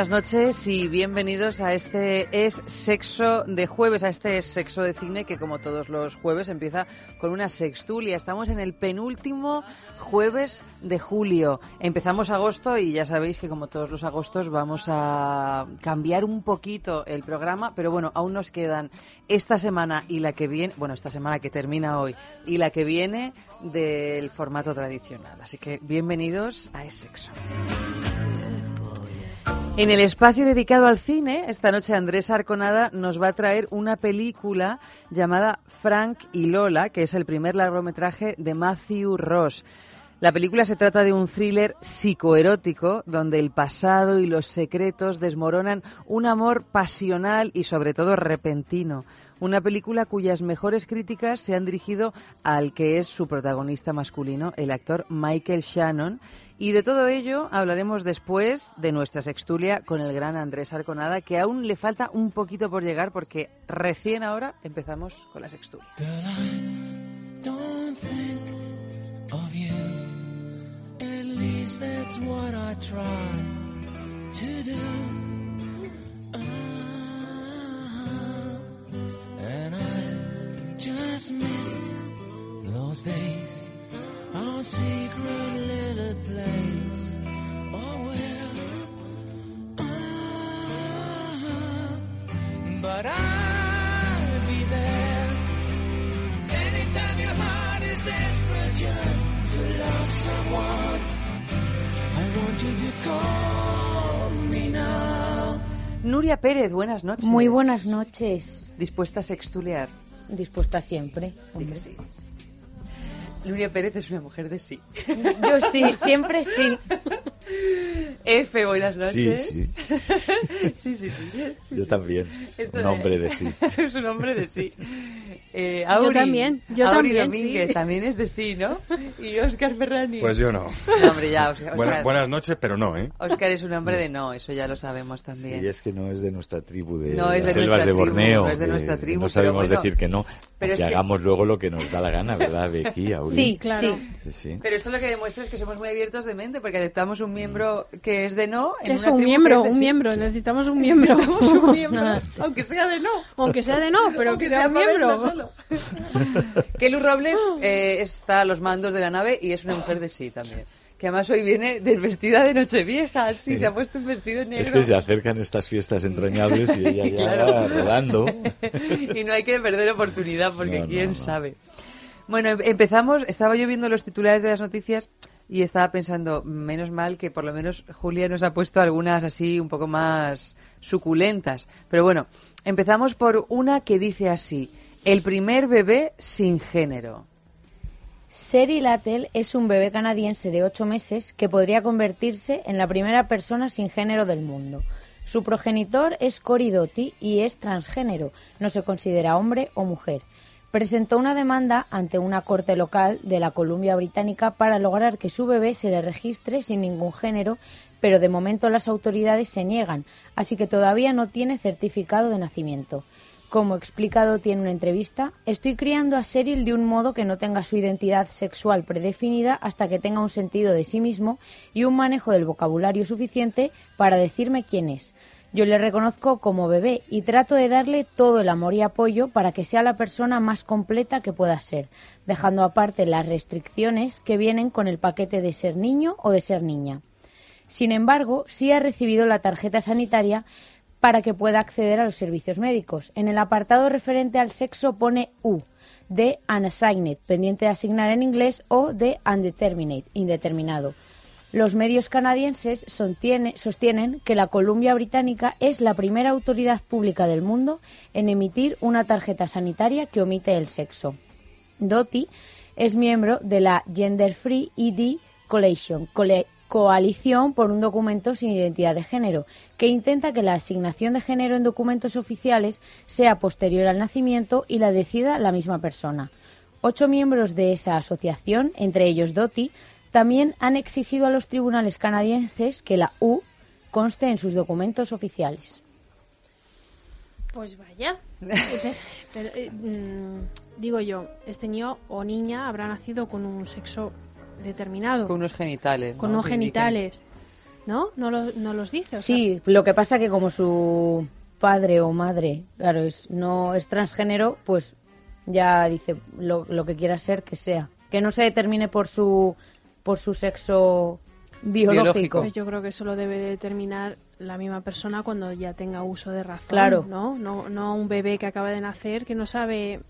Buenas noches y bienvenidos a este Es Sexo de Jueves, a este Es Sexo de Cine que como todos los jueves empieza con una sextulia. Estamos en el penúltimo jueves de julio. Empezamos agosto y ya sabéis que como todos los agostos vamos a cambiar un poquito el programa, pero bueno, aún nos quedan esta semana y la que viene, bueno, esta semana que termina hoy y la que viene del formato tradicional. Así que bienvenidos a Es Sexo. En el espacio dedicado al cine, esta noche Andrés Arconada nos va a traer una película llamada Frank y Lola, que es el primer largometraje de Matthew Ross. La película se trata de un thriller psicoerótico donde el pasado y los secretos desmoronan un amor pasional y sobre todo repentino. Una película cuyas mejores críticas se han dirigido al que es su protagonista masculino, el actor Michael Shannon. Y de todo ello hablaremos después de nuestra sextulia con el gran Andrés Arconada, que aún le falta un poquito por llegar porque recién ahora empezamos con la sextulia. Least that's what I try to do. Ah, and I just miss those days. Our secret little place. Oh, well. Ah, but I'll be there. Anytime your heart is desperate just to love someone, Nuria Pérez, buenas noches. Muy buenas noches. Dispuesta a sextulear. Dispuesta siempre. Que sí. Nuria Pérez es una mujer de sí. Yo sí, siempre sí. F, buenas noches. Sí, sí, sí, sí, sí, sí, yo sí. también. Esto Un hombre de sí. es un hombre de sí. Eh, Auri, también, yo Auri también, Domínguez sí. también es de sí, ¿no? Y Oscar Ferrani. Pues yo no. No, hombre, ya, Oscar, Buena- Oscar- buenas noches, pero no, ¿eh? Oscar es un hombre de no, eso ya lo sabemos Sí, también. es que no es de nuestra tribu de No es las de selvas de tribu, Borneo. no es de nuestra tribu, no sabemos bueno. decir que no, Pero que es que- hagamos luego lo que nos da la gana, ¿verdad, Becky? Auri? Sí, Claro. sí. Sí, sí. Pero esto lo que demuestra es que somos muy abiertos de mente porque aceptamos un miembro que es de no. En Es una un tribu miembro, que es de un sí. miembro, necesitamos un miembro. Necesitamos un miembro, aunque sea de no. Aunque sea de no, pero Aunque que sea un miembro. solo. Kelly Robles eh, está a los mandos de la nave y es una mujer de sí también. Que además hoy viene desvestida de Nochevieja, sí, Sí. se ha puesto un vestido negro. Es que se acercan estas fiestas entrañables y ella ya Claro. va rodando. y no hay que perder oportunidad porque No, no, quién no. sabe. Bueno, em- empezamos, estaba yo viendo los titulares de las noticias y estaba pensando, menos mal que por lo menos Julia nos ha puesto algunas así un poco más suculentas. Pero bueno, empezamos por una que dice así, el primer bebé sin género. Seri Latel es un bebé canadiense de 8 meses que podría convertirse en la primera persona sin género del mundo. Su progenitor es Cory Doty y es transgénero, no se considera hombre o mujer. Presentó una demanda ante una corte local de la Columbia Británica para lograr que su bebé se le registre sin ningún género, pero de momento las autoridades se niegan, así que todavía no tiene certificado de nacimiento. Como explicado tiene una entrevista, estoy criando a Cheryl de un modo que no tenga su identidad sexual predefinida hasta que tenga un sentido de sí mismo y un manejo del vocabulario suficiente para decirme quién es. Yo le reconozco como bebé y trato de darle todo el amor y apoyo para que sea la persona más completa que pueda ser, dejando aparte las restricciones que vienen con el paquete de ser niño o de ser niña. Sin embargo, sí ha recibido la tarjeta sanitaria para que pueda acceder a los servicios médicos. En el apartado referente al sexo pone U, de unassigned, pendiente de asignar en inglés, o de undeterminate, indeterminado. Los medios canadienses sostienen que la Columbia Británica es la primera autoridad pública del mundo en emitir una tarjeta sanitaria que omite el sexo. Doty es miembro de la Gender Free ID Coalition, coalición por un documento sin identidad de género, que intenta que la asignación de género en documentos oficiales sea posterior al nacimiento y la decida la misma persona. Ocho miembros de esa asociación, entre ellos Doty, también han exigido a los tribunales canadienses que la U conste en sus documentos oficiales. Pues vaya. Pero, eh, mm, digo yo, este niño o niña habrá nacido con un sexo determinado, Con con, unos genitales. ¿no? unos genitales. ¿No? ¿No, lo- no los dice? o sea, Sí, lo que pasa que como su padre o madre, claro, es, no es transgénero, pues ya dice lo, lo que quiera ser que sea. Que no se determine por su, por su sexo biológico. Biológico. pues yo creo que eso lo debe determinar la misma persona cuando ya tenga uso de razón. Claro. ¿no? No, no un bebé que acaba de nacer que no sabe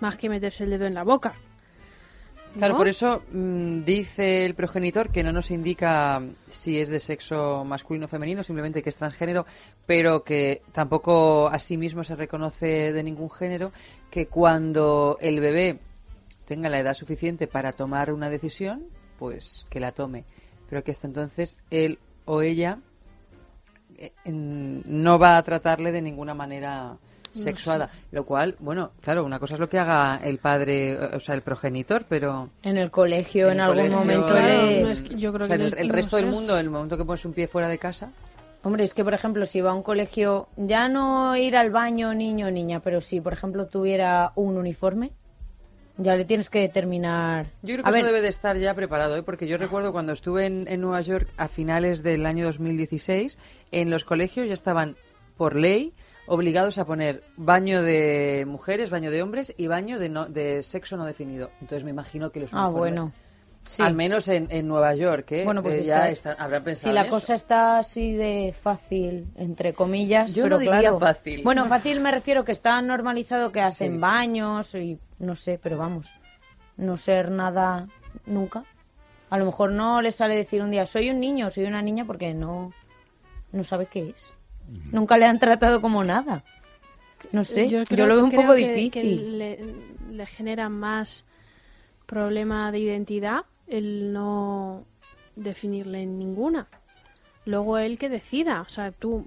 más que meterse el dedo en la boca. Claro, por eso mm, dice el progenitor que no nos indica si es de sexo masculino o femenino, simplemente que es transgénero, pero que tampoco a sí mismo se reconoce de ningún género, que cuando el bebé tenga la edad suficiente para tomar una decisión, pues que la tome. Pero que hasta entonces él o ella eh, en- no va a tratarle de ninguna manera sexuada. Lo cual, bueno, claro, una cosa es lo que haga el padre, o sea, el progenitor, pero... En el colegio, en, el algún colegio, momento Claro, le... no es que- yo creo o sea, que el, el no resto del sé. mundo, el momento que pones un pie fuera de casa, Hombre, es que, por ejemplo, si va a un colegio, ya no ir al baño niño o niña, pero si, por ejemplo, tuviera un uniforme, ya le tienes que determinar... Yo creo A que eso ver, debe de estar ya preparado, ¿eh? porque yo recuerdo cuando estuve en, en Nueva York a finales del año 2016, en los colegios ya estaban, por ley, obligados a poner baño de mujeres, baño de hombres y baño de, no- de sexo no definido. Entonces me imagino que los Ah, bueno. Sí. al menos en, en Nueva York, ¿eh? Bueno, pues Eh, ya está- está- habrán pensado Si la en eso. cosa está así de fácil, entre comillas, Yo pero no diría claro. fácil. Bueno, fácil me refiero que está normalizado que hacen Sí. baños y no sé, pero vamos, no ser nada nunca. A lo mejor no le sale decir un día soy un niño, soy una niña porque no no sabe qué es. Nunca le han tratado como nada. No sé, yo, creo- lo veo un creo poco que- difícil. Que le, le genera más problema de identidad el no definirle en ninguna. Luego él que decida. O sea, tú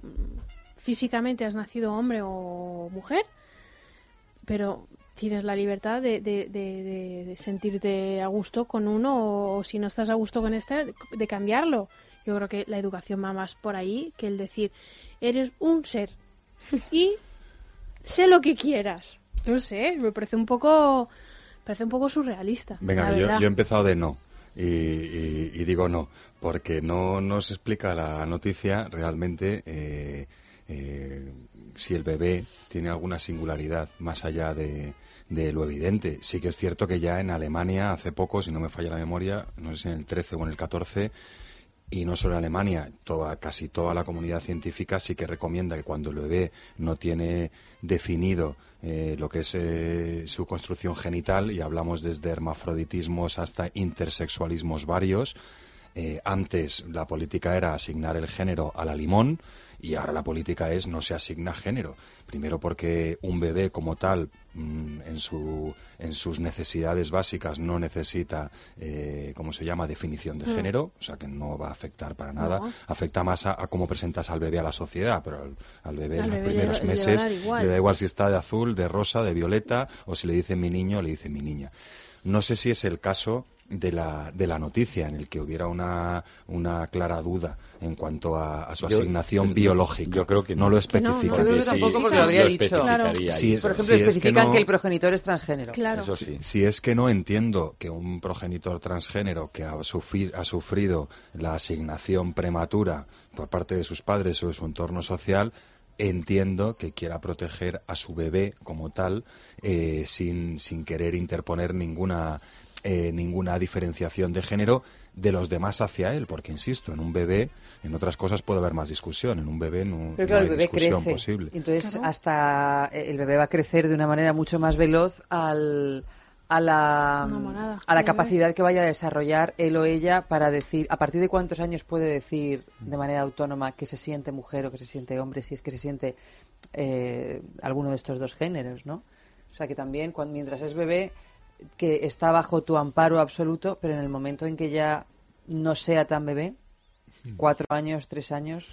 físicamente has nacido hombre o mujer, pero tienes la libertad de, de- de- de- de sentirte a gusto con uno o, o si no estás a gusto con este, de cambiarlo. Yo creo que la educación va más por ahí que el decir, eres un ser y sé lo que quieras. No sé, me parece un poco, parece un poco surrealista. Venga, la yo, yo he empezado de no. Y, y- y digo no, porque no nos explica la noticia realmente eh, eh, si el bebé tiene alguna singularidad más allá de, lo evidente. Sí que es cierto que ya en Alemania, hace poco, si no me falla la memoria, no sé si en el 13 o en el 14, y no solo en Alemania, toda, casi toda la comunidad científica sí que recomienda que cuando el bebé no tiene definido eh, lo que es eh, su construcción genital, y hablamos desde hermafroditismos hasta intersexualismos varios, eh, antes la política era asignar el género a la limón y ahora la política es no se asigna género. Primero porque un bebé como tal, mm, en, su, en sus necesidades básicas, no necesita, eh, ¿cómo se llama?, definición de género, o sea que no va a afectar para nada. No. Afecta más a, a cómo presentas al bebé a la sociedad, pero al, al bebé Al en los bebé le primeros le meses igual. le da igual si está de azul, de rosa, de violeta, o si le dicen mi niño, le dicen mi niña. No sé si es el caso de la, de la noticia, en el que hubiera una, una clara duda en cuanto a, a su Yo- asignación yo- biológica. yo creo que no no. lo Que no, no. especifica. Yo creo que sí, tampoco sí, porque lo habría dicho. Sí, ahí. es- Por ejemplo, si es que especifican no- que el progenitor es transgénero. Claro. Eso sí. Si es que no entiendo que un progenitor transgénero que ha, sufri- ha sufrido la asignación prematura por parte de sus padres o de su entorno social, entiendo que quiera proteger a su bebé como tal eh, sin, sin querer interponer ninguna, eh, ninguna diferenciación de género de los demás hacia él, porque insisto, en un bebé, en otras cosas puede haber más discusión, en un bebé no, Pero no hay el bebé discusión crece. posible. Entonces, Claro. hasta el bebé va a crecer de una manera mucho más veloz al, a la, a la capacidad que vaya a desarrollar él o ella para decir, a partir de cuántos años puede decir de manera autónoma que se siente mujer o que se siente hombre, si es que se siente eh, alguno de estos dos géneros, ¿no? O sea que también, cuando, mientras es bebé, que está bajo tu amparo absoluto, pero en el momento en que ya no sea tan bebé, cuatro años, tres años,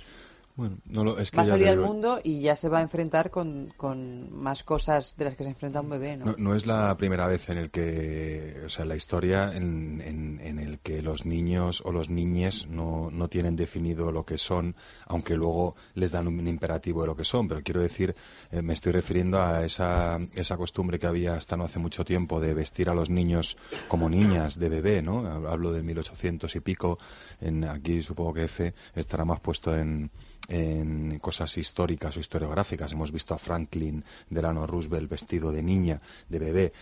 Bueno, no lo- es que va a salir al mundo y ya se va a enfrentar con, con más cosas de las que se enfrenta un bebé, ¿no? No, no es la primera vez en el que, o sea, la historia en, en, en el que los niños o los niñes no, no tienen definido lo que son, aunque luego les dan un imperativo de lo que son. Pero quiero decir, eh, me estoy refiriendo a esa, esa costumbre que había hasta no hace mucho tiempo de vestir a los niños como niñas de bebé, ¿no? Hablo de 1800 y pico. En, aquí supongo que F estará más puesto en, en cosas históricas o historiográficas. Hemos visto a Franklin Delano Roosevelt vestido de niña, de bebé.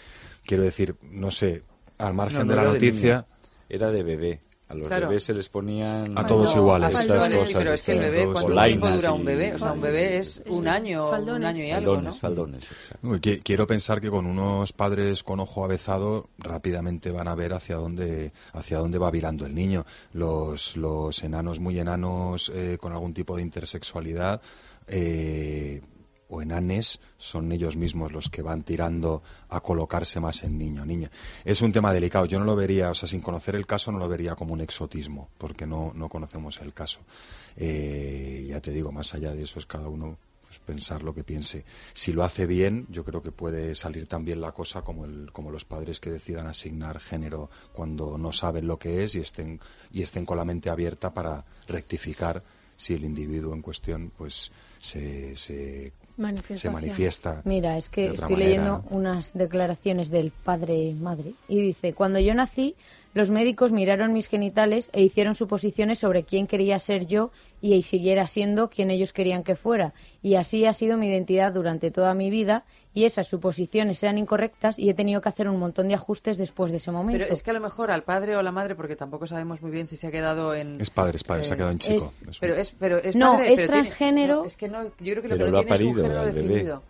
Quiero decir, no sé, al margen No, no de la noticia, era de bebé. A los Claro. bebés se les ponían A todos No, iguales. a Estas faldones, cosas, pero es que el bebé, ¿cuánto tiempo dura un bebé? O sea, un bebé es un año, un faldones. año y algo, ¿no? Faldones, faldones, exacto. Quiero pensar que con unos padres con ojo avezado rápidamente van a ver hacia dónde hacia dónde va virando el niño. Los, los enanos muy enanos eh, con algún tipo de intersexualidad eh, o enanes son ellos mismos los que van tirando a colocarse más en niño o niña. Es un tema delicado. Yo no lo vería, o sea, sin conocer el caso no lo vería como un exotismo, porque no, no conocemos el caso. Eh, ya te digo, más allá de eso es cada uno pues, pensar lo que piense. Si lo hace bien, yo creo que puede salir también la cosa como, el, como los padres que decidan asignar género cuando no saben lo que es y estén, y estén con la mente abierta para rectificar si el individuo en cuestión pues se, se, se manifiesta. Mira, es que estoy manera. leyendo unas declaraciones del padre-madre y dice, cuando yo nací, los médicos miraron mis genitales e hicieron suposiciones sobre quién quería ser yo y siguiera siendo quien ellos querían que fuera. Y así ha sido mi identidad durante toda mi vida y esas suposiciones eran incorrectas y he tenido que hacer un montón de ajustes después de ese momento. Pero es que a lo mejor al padre o a la madre, porque tampoco sabemos muy bien si se ha quedado en... Es padre, es padre, se ha eh, quedado en chico. es- Es un- Pero es, pero es No, padre, es pero tiene- transgénero. no, es que no, yo creo que lo Pero que lo ha tiene es un parido género el bebé. definido.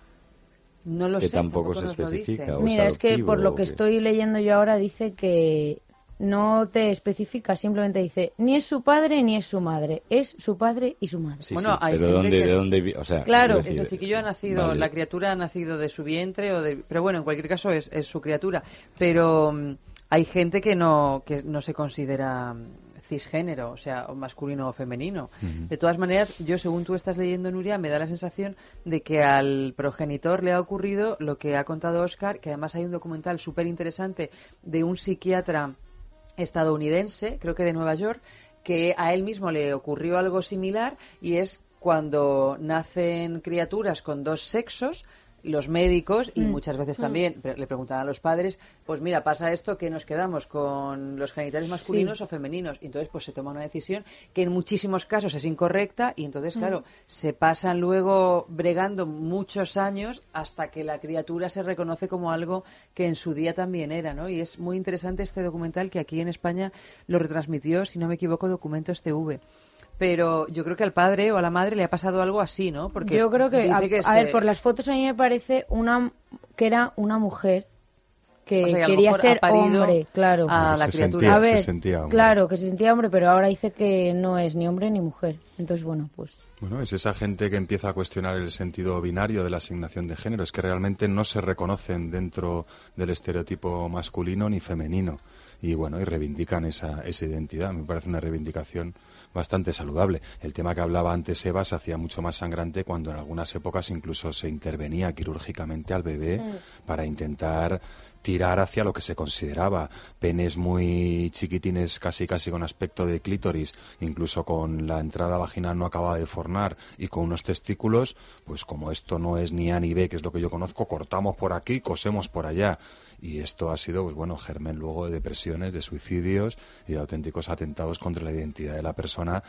No lo que sé, tampoco se nos lo especifica, Mira, es que por lo que estoy leyendo yo ahora dice que no te especifica, simplemente dice ni es su padre ni es su madre, es su padre y su madre. Sí, Bueno, sí, hay pero gente ¿dónde, que- ¿de dónde O sea, Claro, decir, el chiquillo ha nacido, vale. la criatura ha nacido de su vientre, o de, pero bueno, en cualquier caso es, es su criatura. Pero mm, hay gente que no, que no se considera mm, cisgénero, o sea, masculino o femenino. De todas maneras, yo según tú estás leyendo, Nuria, me da la sensación de que al progenitor le ha ocurrido lo que ha contado Oscar, que además hay un documental súper interesante de un psiquiatra estadounidense, creo que de Nueva York, que a él mismo le ocurrió algo similar y es cuando nacen criaturas con dos sexos, los médicos y muchas veces también pre- le preguntan a los padres, pues mira, pasa esto que nos quedamos con los genitales masculinos o femeninos. Y entonces pues se toma una decisión que en muchísimos casos es incorrecta y entonces, claro, se pasan luego bregando muchos años hasta que la criatura se reconoce como algo que en su día también era, ¿no? Y es muy interesante este documental que aquí en España lo retransmitió, si no me equivoco, Documentos TV. Pero yo creo que al padre o a la madre le ha pasado algo así, ¿no? Porque Yo creo que, dice a, que a se- ver, por las fotos a mí me parece una que era una mujer que O sea, que a lo quería ser hombre, claro. a Se la sentía- criatura. a se ver, sentía hombre. claro, que se sentía hombre, pero ahora dice que no es ni hombre ni mujer. Entonces, bueno, pues Bueno, es esa gente que empieza a cuestionar el sentido binario de la asignación de género. Es que realmente no se reconocen dentro del estereotipo masculino ni femenino. Y bueno, y reivindican esa, esa identidad. Me parece una reivindicación bastante saludable. El tema que hablaba antes Eva se hacía mucho más sangrante cuando en algunas épocas incluso se intervenía quirúrgicamente al bebé para intentar tirar hacia lo que se consideraba penes muy chiquitines, casi casi con aspecto de clítoris, incluso con la entrada vaginal no acabada de fornar y con unos testículos, pues como esto no es ni A ni B, que es lo que yo conozco, cortamos por aquí, cosemos por allá. Y esto ha sido, pues bueno, germen luego de depresiones, de suicidios y de auténticos atentados contra la identidad de la persona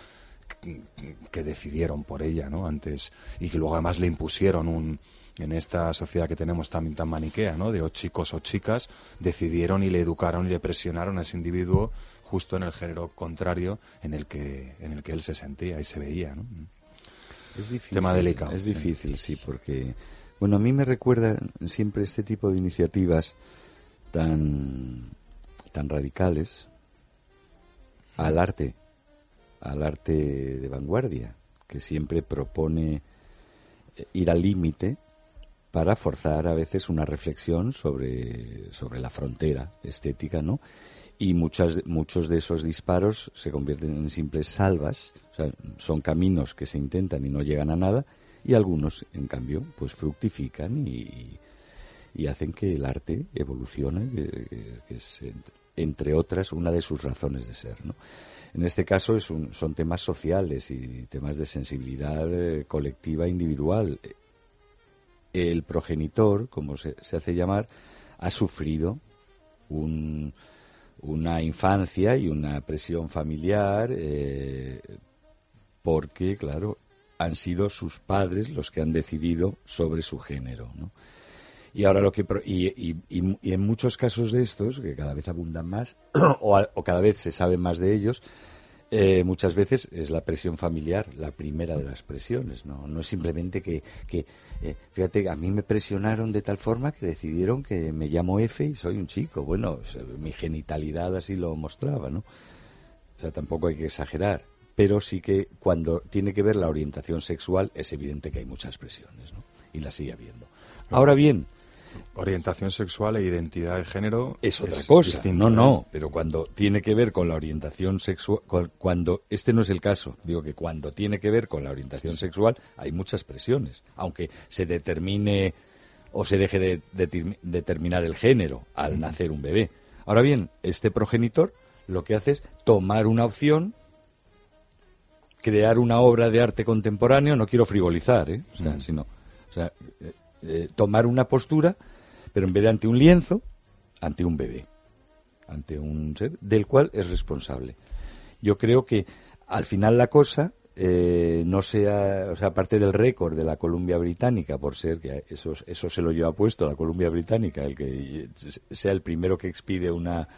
que- decidieron por ella, ¿no? Antes y que luego además le impusieron un en esta sociedad que tenemos tan, tan maniquea, ¿no? De o chicos o chicas, decidieron y le educaron y le presionaron a ese individuo justo en el género contrario en el que en el que él se sentía y se veía, ¿no? Es difícil. Tema delicado, Es sí. difícil, sí, porque. Bueno, a mí me recuerda siempre este tipo de iniciativas tan, tan radicales al arte, al arte de vanguardia, que siempre propone eh, ir al límite para forzar a veces una reflexión sobre, sobre la frontera estética, ¿no? Y muchas, muchos de esos disparos se convierten en simples salvas, o sea, son caminos que se intentan y no llegan a nada, y algunos, en cambio, pues fructifican y, y hacen que el arte evolucione, que, es, ent- entre otras, una de sus razones de ser, ¿no? En este caso es un- son temas sociales y temas de sensibilidad eh, colectiva individual. El progenitor, como se, se hace llamar, ha sufrido un- una infancia y una presión familiar eh, porque, claro, han sido sus padres los que han decidido sobre su género, ¿no? Y ahora lo que y, y- y- en muchos casos de estos que cada vez abundan más o, o cada vez se sabe más de ellos, eh, muchas veces es la presión familiar la primera de las presiones, no, no es simplemente que, que eh, fíjate, a mí me presionaron de tal forma que decidieron que me llamo F y soy un chico. Bueno, mi genitalidad así lo mostraba, ¿no? O sea, tampoco hay que exagerar. Pero sí que cuando tiene que ver la orientación sexual es evidente que hay muchas presiones, ¿no? Y la sigue habiendo. Ahora bien, Orientación sexual e identidad de género es otra cosa. no, no, pero cuando tiene que ver con la orientación sexual, cuando este no es el caso, digo que cuando tiene que ver con la orientación sexual hay muchas presiones, aunque se determine o se deje de, de- determinar el género al nacer un bebé. Ahora bien, este progenitor lo que hace es tomar una opción, crear una obra de arte contemporáneo, no quiero frivolizar, ¿eh? o sea, Mm. sino, o sea, eh, eh, tomar una postura, pero en vez de ante un lienzo, ante un bebé, ante un ser del cual es responsable. Yo creo que al final la cosa eh, no sea, o sea, aparte del récord de la Columbia Británica, por ser que eso, eso se lo lleva puesto la Columbia Británica, el que sea el primero que expide una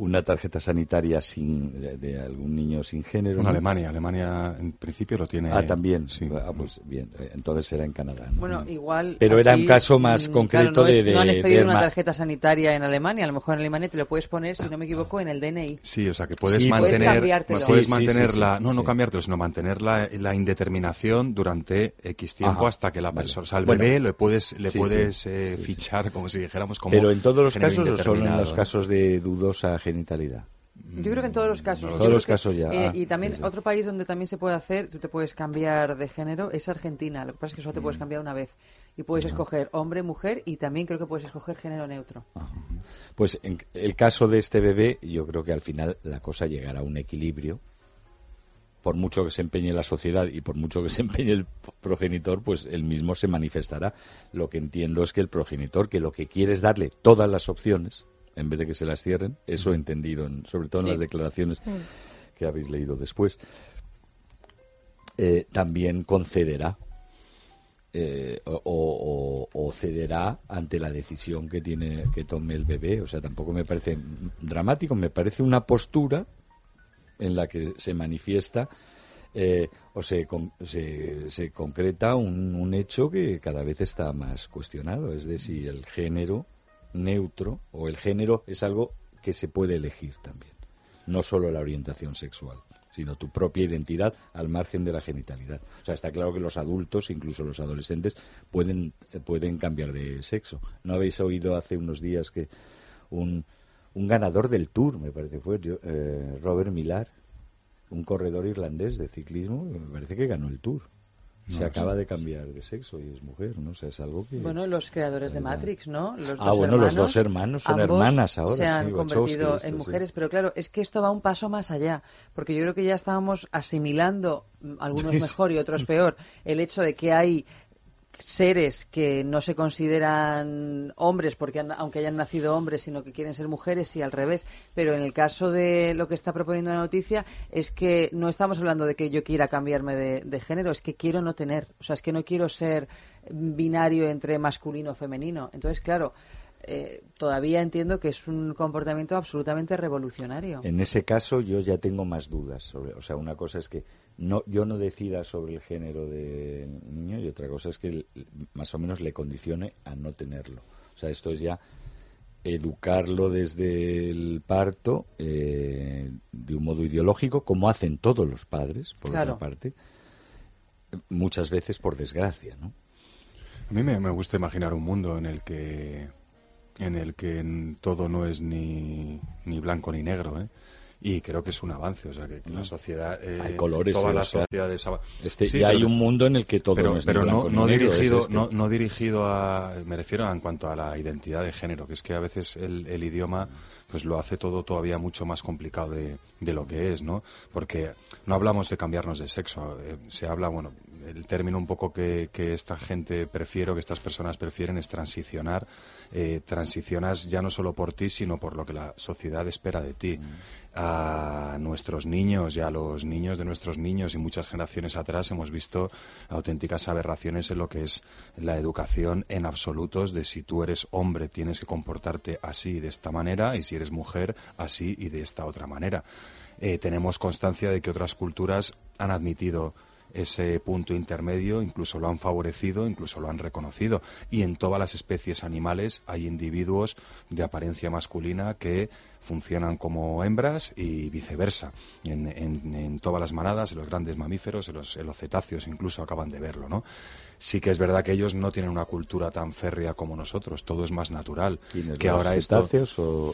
una tarjeta sanitaria sin de, de algún niño sin género. En ¿no? Alemania, Alemania en principio lo tiene. Ah, también. Sí. Ah, pues bien, eh, entonces será en Canadá. ¿no? Bueno, igual. Pero era un aquí, caso más mm, concreto claro, no de, es- de- No han expedido de una tarjeta sanitaria en Alemania. A lo mejor en Alemania te lo puedes poner, si no me equivoco, en el DNI. Sí, o sea que puedes Sí, puedes mantener, cambiártelo. puedes Sí, sí, mantener sí, la, sí, no, no cambiártelo, sino mantener la, la indeterminación durante X tiempo Ajá, hasta que la vale. persona, o sea, al Bueno, bebé le puedes, le sí, puedes sí, eh, sí, sí. fichar como si dijéramos como. Pero en todos los casos o solo en los casos de dudosa genitalidad. Yo creo que en todos los casos. Todos Yo creo los que, casos ya, eh, ah, y también sí, sí. otro país donde también se puede hacer, tú te puedes cambiar de género, es Argentina. Lo que pasa es que solo te Mm. puedes cambiar una vez. Y puedes escoger hombre, mujer y también creo que puedes escoger género neutro. Pues en el caso de este bebé, yo creo que al final la cosa llegará a un equilibrio. Por mucho que se empeñe la sociedad y por mucho que se empeñe el progenitor, pues él mismo se manifestará. Lo que entiendo es que el progenitor, que lo que quiere es darle todas las opciones, en vez de que se las cierren, eso he entendido, en- sobre todo en Sí. las declaraciones que habéis leído después, eh, también concederá eh, o, o- o cederá ante la decisión que tiene que tome el bebé. O sea, tampoco me parece mm, dramático, me parece una postura en la que se manifiesta eh, o se, con- se, se concreta un, un hecho que cada vez está más cuestionado, es de si el género neutro o el género es algo que se puede elegir también, no solo la orientación sexual sino tu propia identidad al margen de la genitalidad. O sea, está claro que los adultos, incluso los adolescentes, pueden, pueden cambiar de sexo. ¿No habéis oído hace unos días que un, un ganador del Tour, me parece fue, eh, Robert Millar, un corredor irlandés de ciclismo, me parece que ganó el Tour. Se acaba de cambiar de sexo y es mujer, ¿no? O sea, es algo que... Bueno, los creadores de. Matrix, ¿no? Los Ah, bueno, los dos hermanos son hermanas ahora, Se han sí, convertido en esto, sí. mujeres, pero claro, es que esto va un paso más allá, porque yo creo que ya estábamos asimilando, mm, algunos mejor y otros peor, el hecho de que hay seres que no se consideran hombres porque han- aunque hayan nacido hombres sino que quieren ser mujeres y al revés. Pero en el caso de lo que está proponiendo la noticia es que no estamos hablando de que yo quiera cambiarme de, de género es que quiero no tener. O sea es que no quiero ser binario entre masculino o femenino. Entonces claro eh, todavía entiendo que es un comportamiento absolutamente revolucionario En ese caso yo ya tengo más dudas sobre, o sea, una cosa es que no yo no decida sobre el género del niño y otra cosa es que más o menos le condicione a no tenerlo. O sea, esto es ya educarlo desde el parto eh, de un modo ideológico, como hacen todos los padres, por Claro. otra parte, muchas veces por desgracia, ¿no? A mí me, me gusta imaginar un mundo en el que en el que todo no es ni, ni blanco ni negro, ¿eh? Y creo que es un avance, o sea, que, que la sociedad... eh, Hay colores, Todas las sociedades... ava- Este, Sí, ya hay un mundo en el que todo pero, no es pero no, negro, es dirigido este. no, no dirigido a me refiero en cuanto a la identidad de género que es que a veces el, el idioma pues lo hace todo todavía mucho más complicado de, de lo que es no porque no hablamos de cambiarnos de sexo eh, se habla bueno el término un poco que, que esta gente prefiere o que estas personas prefieren es transicionar eh, transicionas ya no solo por ti sino por lo que la sociedad espera de ti a nuestros niños y a los niños de nuestros niños y muchas generaciones atrás hemos visto auténticas aberraciones en lo que es la educación en absolutos de si tú eres hombre tienes que comportarte así de esta manera y si eres mujer así y de esta otra manera. Eh, tenemos constancia de que otras culturas han admitido ese punto intermedio, incluso lo han favorecido, incluso lo han reconocido. Y en todas las especies animales hay individuos de apariencia masculina que funcionan como hembras y viceversa. En, todas las manadas, en los grandes mamíferos, en los, en los cetáceos incluso acaban de verlo, ¿no? Sí que es verdad que ellos no tienen una cultura tan férrea como nosotros, todo es más natural. ¿Quiénes, Que los ahora esto, o- o-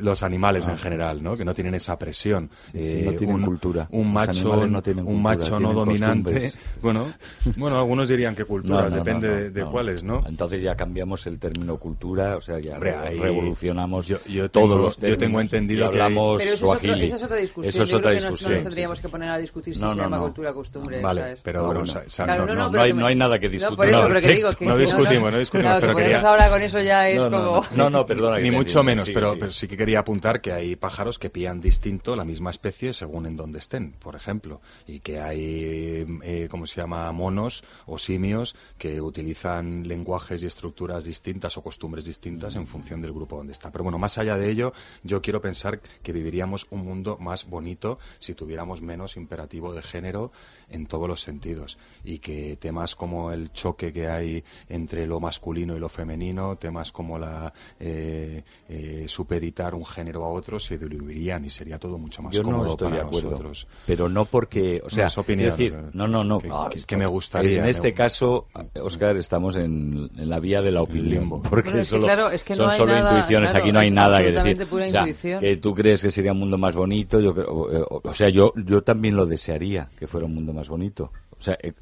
los animales Ah. en general, ¿no? Que no tienen esa presión. Sí, sí, no tienen un, cultura. Un macho, no tienen un cultura, macho no dominante. costumbres. Bueno, bueno, algunos dirían que culturas, No, no, depende no, de, de no. cuáles, ¿no? Entonces ya cambiamos el término cultura, o sea, ya Hombre, re- ahí- revolucionamos yo- yo todos tengo- los yo términos. tengo entendido que hablamos Pero eso es, otro- esa es otra discusión. Eso es Yo otra no- discusión. No, nos tendríamos que poner a discutir si se llama cultura o costumbre. Vale, pero no, no, hay- hay nada que No, discutir. por eso, No, pero que digo que... no discutimos, no discutimos, Claro, pero que quería- ahora con eso ya es No, no, como... no, no, perdona. Ni mucho menos, Sí, pero, sí. pero sí que quería apuntar que hay pájaros que pillan distinto la misma especie según en donde estén, por ejemplo, y que hay, eh, ¿cómo se llama?, monos o simios que utilizan lenguajes y estructuras distintas o costumbres distintas en función del grupo donde está. Pero bueno, más allá de ello, yo quiero pensar que viviríamos un mundo más bonito si tuviéramos menos imperativo de género en todos los sentidos y que temas como el choque que hay entre lo masculino y lo femenino, temas como la eh, eh, supeditar un género a otro se diluirían y sería todo mucho más Yo no cómodo estoy para de acuerdo, nosotros. pero no porque, o sea, No, es opinión, decir, no, no, no, que- ah, que- esto- que me gustaría, En este caso, Oscar, estamos en, en la vía de la opinión, limbo. porque Bueno, es que solo, claro, es que no son solo nada- intuiciones, claro, aquí no hay nada que decir. O sea, intuición. que tú crees que sería un mundo más bonito, yo creo, o, o- o sea, yo, yo también lo desearía que fuera un mundo más bonito. O sea, eh,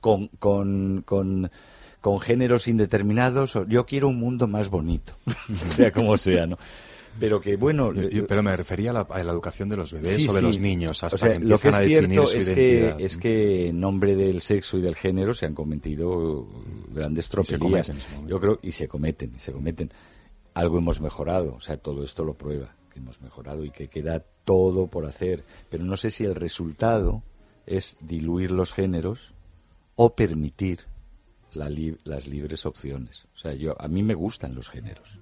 con, con, con, con géneros indeterminados, yo quiero un mundo más bonito, sea como sea, ¿no? Pero que bueno, Yo- yo- pero me refería a la, a la educación de los bebés Sí, o de sí. los niños, hasta O sea, que lo que empiezan es a definir cierto su es identidad. que, es que en nombre del sexo y del género se han cometido grandes tropelías. Yo creo, y se cometen, y se cometen. Algo hemos mejorado, o sea, todo esto lo prueba, que hemos mejorado y que queda todo por hacer. Pero no sé si el resultado es diluir los géneros o permitir la las libres opciones. O sea, yo a mí me gustan los géneros,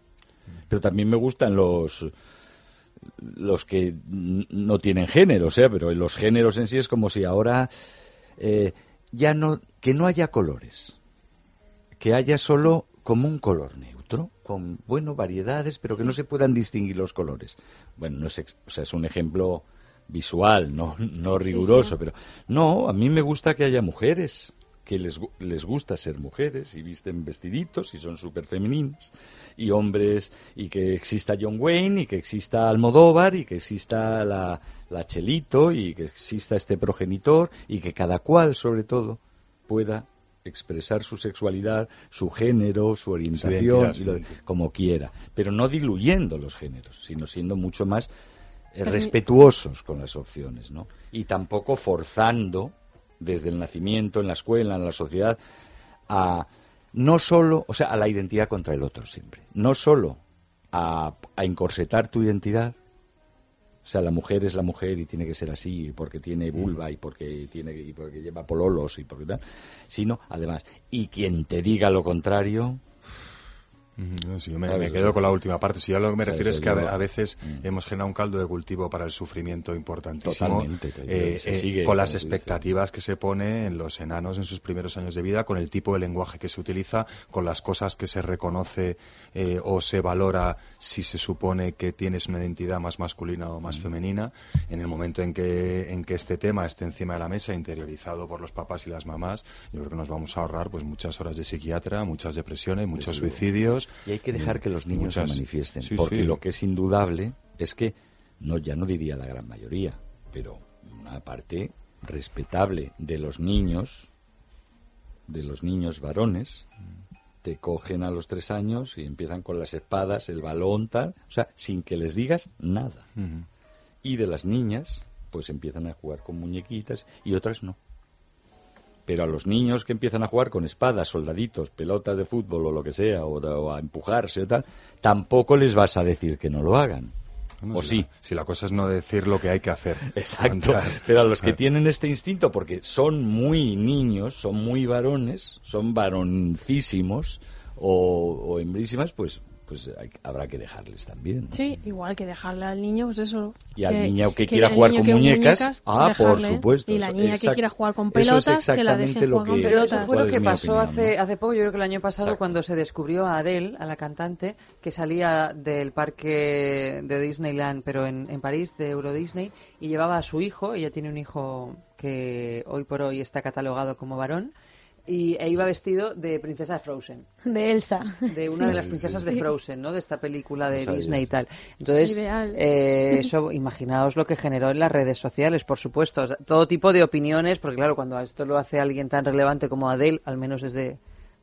pero también me gustan los los que no tienen género, o sea, pero los géneros en sí es como si ahora eh, ya no que no haya colores, que haya solo como un color neutro, con bueno variedades, pero que no se puedan distinguir los colores. Bueno, no es, o sea, es un ejemplo visual, no, no riguroso, sí. pero no, a mí me gusta que haya mujeres, que les, gu- les gusta ser mujeres y visten vestiditos y son súper femeninas, y hombres, y que exista John Wayne, y que exista Almodóvar, y que exista la, la Chelito, y que exista este progenitor, y que cada cual, sobre todo, pueda expresar su sexualidad, su género, su orientación, lo- como quiera, pero no diluyendo los géneros, sino siendo mucho más eh, respetuosos con las opciones, ¿no? Y tampoco forzando desde el nacimiento, en la escuela, en la sociedad, a no solo, o sea, a la identidad contra el otro siempre, no solo a, a encorsetar tu identidad, o sea, la mujer es la mujer y tiene que ser así porque tiene vulva y porque tiene y porque lleva pololos y porque tal, sino además y quien te diga lo contrario, no, sí, yo me, quedo con la última parte. Si yo lo que me refiero es que a, a veces Mm. hemos generado un caldo de cultivo para el sufrimiento importantísimo. Eh, se eh, con las expectativas que se pone en los enanos en sus primeros años de vida, con el tipo de lenguaje que se utiliza, con las cosas que se reconoce eh, o se valora si se supone que tienes una identidad más masculina o Mm. más femenina. En el momento en que, en que este tema esté encima de la mesa, interiorizado por los papás y las mamás, yo creo que nos vamos a ahorrar pues muchas horas de psiquiatra, muchas depresiones, muchos luego. Y hay que dejar que los niños Muchas- se manifiesten, sí, porque sí. lo que es indudable es que, no ya no diría la gran mayoría, pero una parte respetable de los niños, de los niños varones, te cogen a los tres años y empiezan con las espadas, el balón, tal, o sea, sin que les digas nada. Y de las niñas, pues empiezan a jugar con muñequitas y otras no. Pero a los niños que empiezan a jugar con espadas, soldaditos, pelotas de fútbol o lo que sea, o, a empujarse o tal, tampoco les vas a decir que no lo hagan. Bueno, o si sí. la- si la cosa es no decir lo que hay que hacer. Exacto. Pero a los que Ah. tienen este instinto, porque son muy niños, son muy varones, son varoncísimos o, o hembrísimas, pues, pues hay- habrá que dejarles también. ¿no? Sí, igual que dejarle al niño, pues eso. Y al niño que quiera jugar niño con muñecas, ah, por supuesto, Y la eso- niña que quiera jugar con Eso es pelotas, que la exactamente dejen lo que- Pero pelotas. eso fue ¿Cuál lo que pasó opinión, hace, no? hace poco, yo creo que el año pasado, Exacto. cuando se descubrió a Adele, a la cantante, que salía del parque de Disneyland, pero en, en París, de Euro Disney, y llevaba a su hijo, ella tiene un hijo que hoy por hoy está catalogado como varón, y e iba vestido de princesa Frozen, De Elsa. de una Sí. de las princesas de Frozen, ¿no? De esta película de Disney y tal. Entonces, Ideal. eh, eso, imaginaos lo que generó en las redes sociales, por supuesto. O sea, todo tipo de opiniones, porque claro, cuando esto lo hace alguien tan relevante como Adele, al menos desde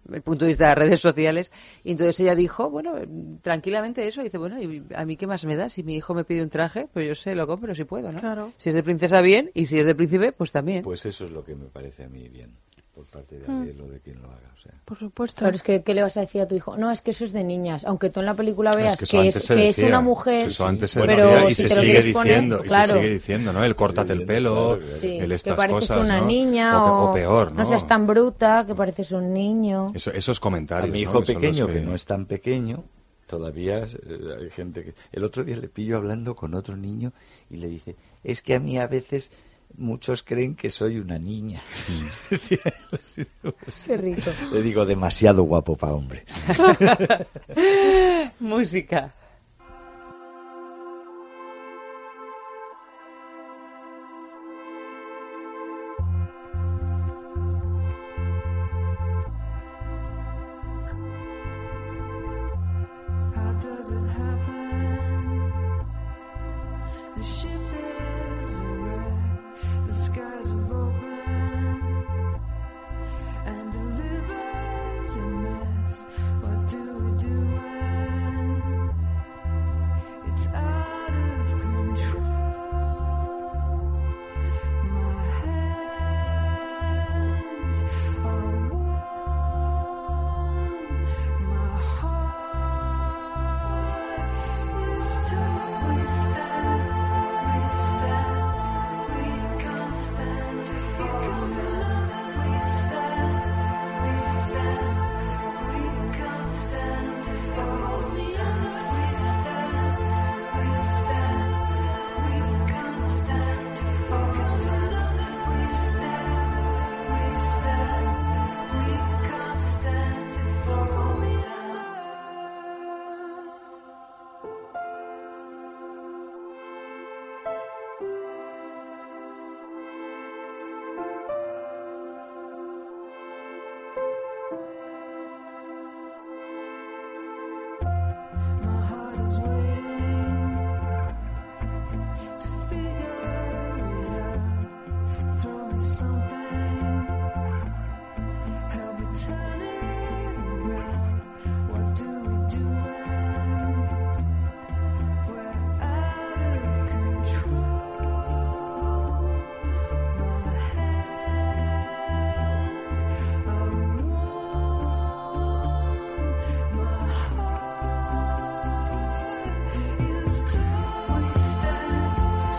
el punto de vista de las redes sociales, y entonces ella dijo, bueno, tranquilamente eso, dice, bueno, ¿y a mí qué más me da? Si mi hijo me pide un traje, pues yo se lo compro si puedo, ¿no? Claro. Si es de princesa, bien, y si es de príncipe, pues también. Pues eso es lo que me parece a mí bien, por parte de Mm. Adele o de quien lo haga. O sea. Por supuesto. Claro, es que ¿qué le vas a decir a tu hijo? No, es que eso es de niñas. Aunque tú en la película veas que que, es, que una mujer, Eso antes se pero decía y si se sigue poner, diciendo, y claro. se sigue diciendo, ¿no? El córtate el pelo, Claro, claro. Sí, el que estas pareces cosas, una ¿no? niña o, que- peor, ¿no? seas tan bruta que pareces un niño. Eso- esos A comentarios. mi ¿no? hijo Que pequeño, que... no es tan pequeño, todavía eh, hay gente que... El otro día le pillo hablando con otro niño y le dice, es que a mí a veces muchos creen que soy una niña. Qué rico. le digo, demasiado guapo para hombre. Música.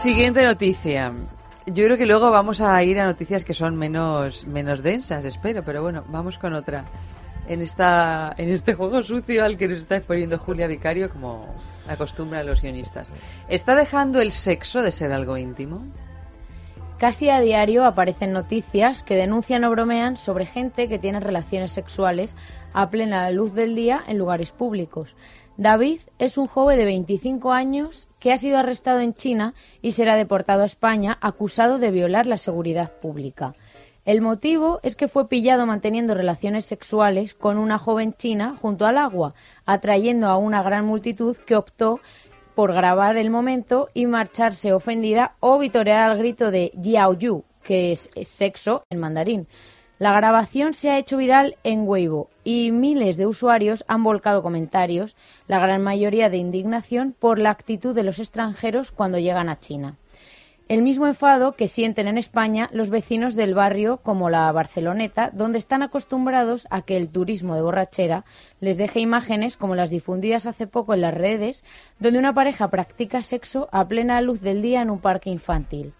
Siguiente noticia. Yo creo que luego vamos a ir a noticias que son menos, menos densas, espero, pero bueno, vamos con otra. En, esta, en este juego sucio al que nos está exponiendo Julia Vicario, como acostumbran los guionistas. ¿Está dejando el sexo de ser algo íntimo? Casi a diario aparecen noticias que denuncian o bromean sobre gente que tiene relaciones sexuales a plena luz del día en lugares públicos. David es un joven de 25 años que ha sido arrestado en China y será deportado a España acusado de violar la seguridad pública. El motivo es que fue pillado manteniendo relaciones sexuales con una joven china junto al agua, atrayendo a una gran multitud que optó por grabar el momento y marcharse ofendida o vitorear al grito de Jiao Yu, que es es sexo en mandarín. La grabación se ha hecho viral en Weibo y miles de usuarios han volcado comentarios, la gran mayoría de indignación por la actitud de los extranjeros cuando llegan a China. El mismo enfado que sienten en España los vecinos del barrio como la Barceloneta, donde están acostumbrados a que el turismo de borrachera les deje imágenes como las difundidas hace poco en las redes, donde una pareja practica sexo a plena luz del día en un parque infantil.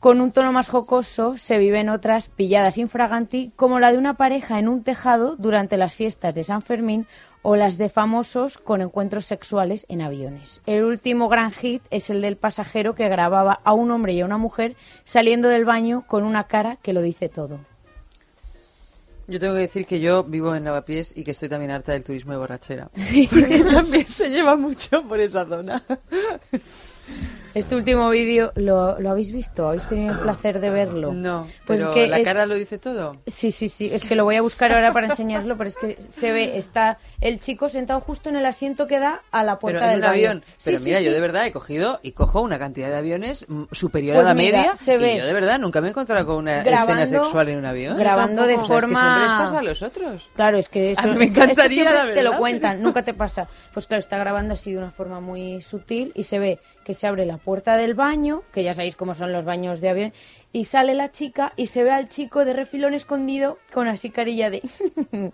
Con un tono más jocoso se viven otras pilladas infraganti, como la de una pareja en un tejado durante las fiestas de San Fermín o las de famosos con encuentros sexuales en aviones. El último gran hit es el del pasajero que grababa a un hombre y a una mujer saliendo del baño con una cara que lo dice todo. Yo tengo que decir que yo vivo en Lavapiés y que estoy también harta del turismo de borrachera. Sí. Porque también se lleva mucho por esa zona. Este último vídeo, ¿lo, lo habéis visto? ¿Habéis tenido el placer de verlo? No, Pues pero es que la es- cara lo dice todo. Sí, sí, sí. Es que lo voy a buscar ahora para enseñarlo, pero es que se ve, está el chico sentado justo en el asiento que da a la Pero puerta en del un baño. avión. Pero sí, mira, yo sí. de verdad he cogido y cojo una cantidad de aviones mm, superior Pues a la mira, media. se ve. Y yo de verdad nunca me he encontrado con una Grabando- escena sexual en un avión. grabando de. O sea, es que forma- siempre les pasa a los otros. Claro, es que A eso mí me encantaría, la te lo pero- cuentan, nunca te pasa. Pues claro, está grabando así de una forma muy sutil y se ve que se abre la puerta del baño, que ya sabéis cómo son los baños de avión, y sale la chica y se ve al chico de refilón escondido con así carilla de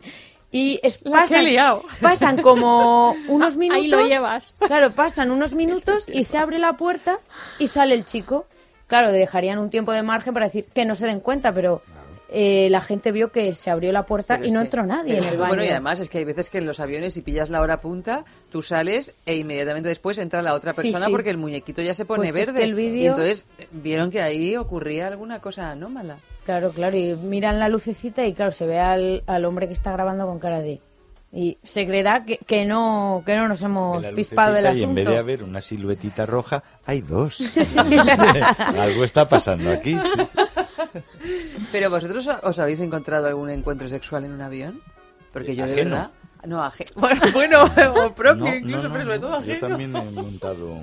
y es, pasan, liado. pasan como unos minutos. Ahí lo llevas. Claro, pasan unos minutos y se abre la puerta y sale el chico. Claro, dejarían un tiempo de margen para decir que no se den cuenta, pero eh, la gente vio que se abrió la puerta Pero y no que- entró nadie en el baño. Bueno, y además es que hay veces que en los aviones, si pillas la hora punta, tú sales e inmediatamente después entra la otra persona sí. porque el muñequito ya se pone Pues es verde. que el vídeo- Y entonces vieron que ahí ocurría alguna cosa anómala. Claro, claro, y miran la lucecita y claro, se ve al, al hombre que está grabando con cara de... Y se creerá que, que no que no nos hemos pispado del asunto. Y en vez de haber una siluetita roja, hay dos. Algo está pasando aquí. sí, sí. Pero vosotros os habéis encontrado algún encuentro sexual en un avión? Porque yo de Ajeno. verdad... No, ajeno. Bueno, bueno, o propio No, incluso, no, no, pero sobre todo Yo ajeno. también he montado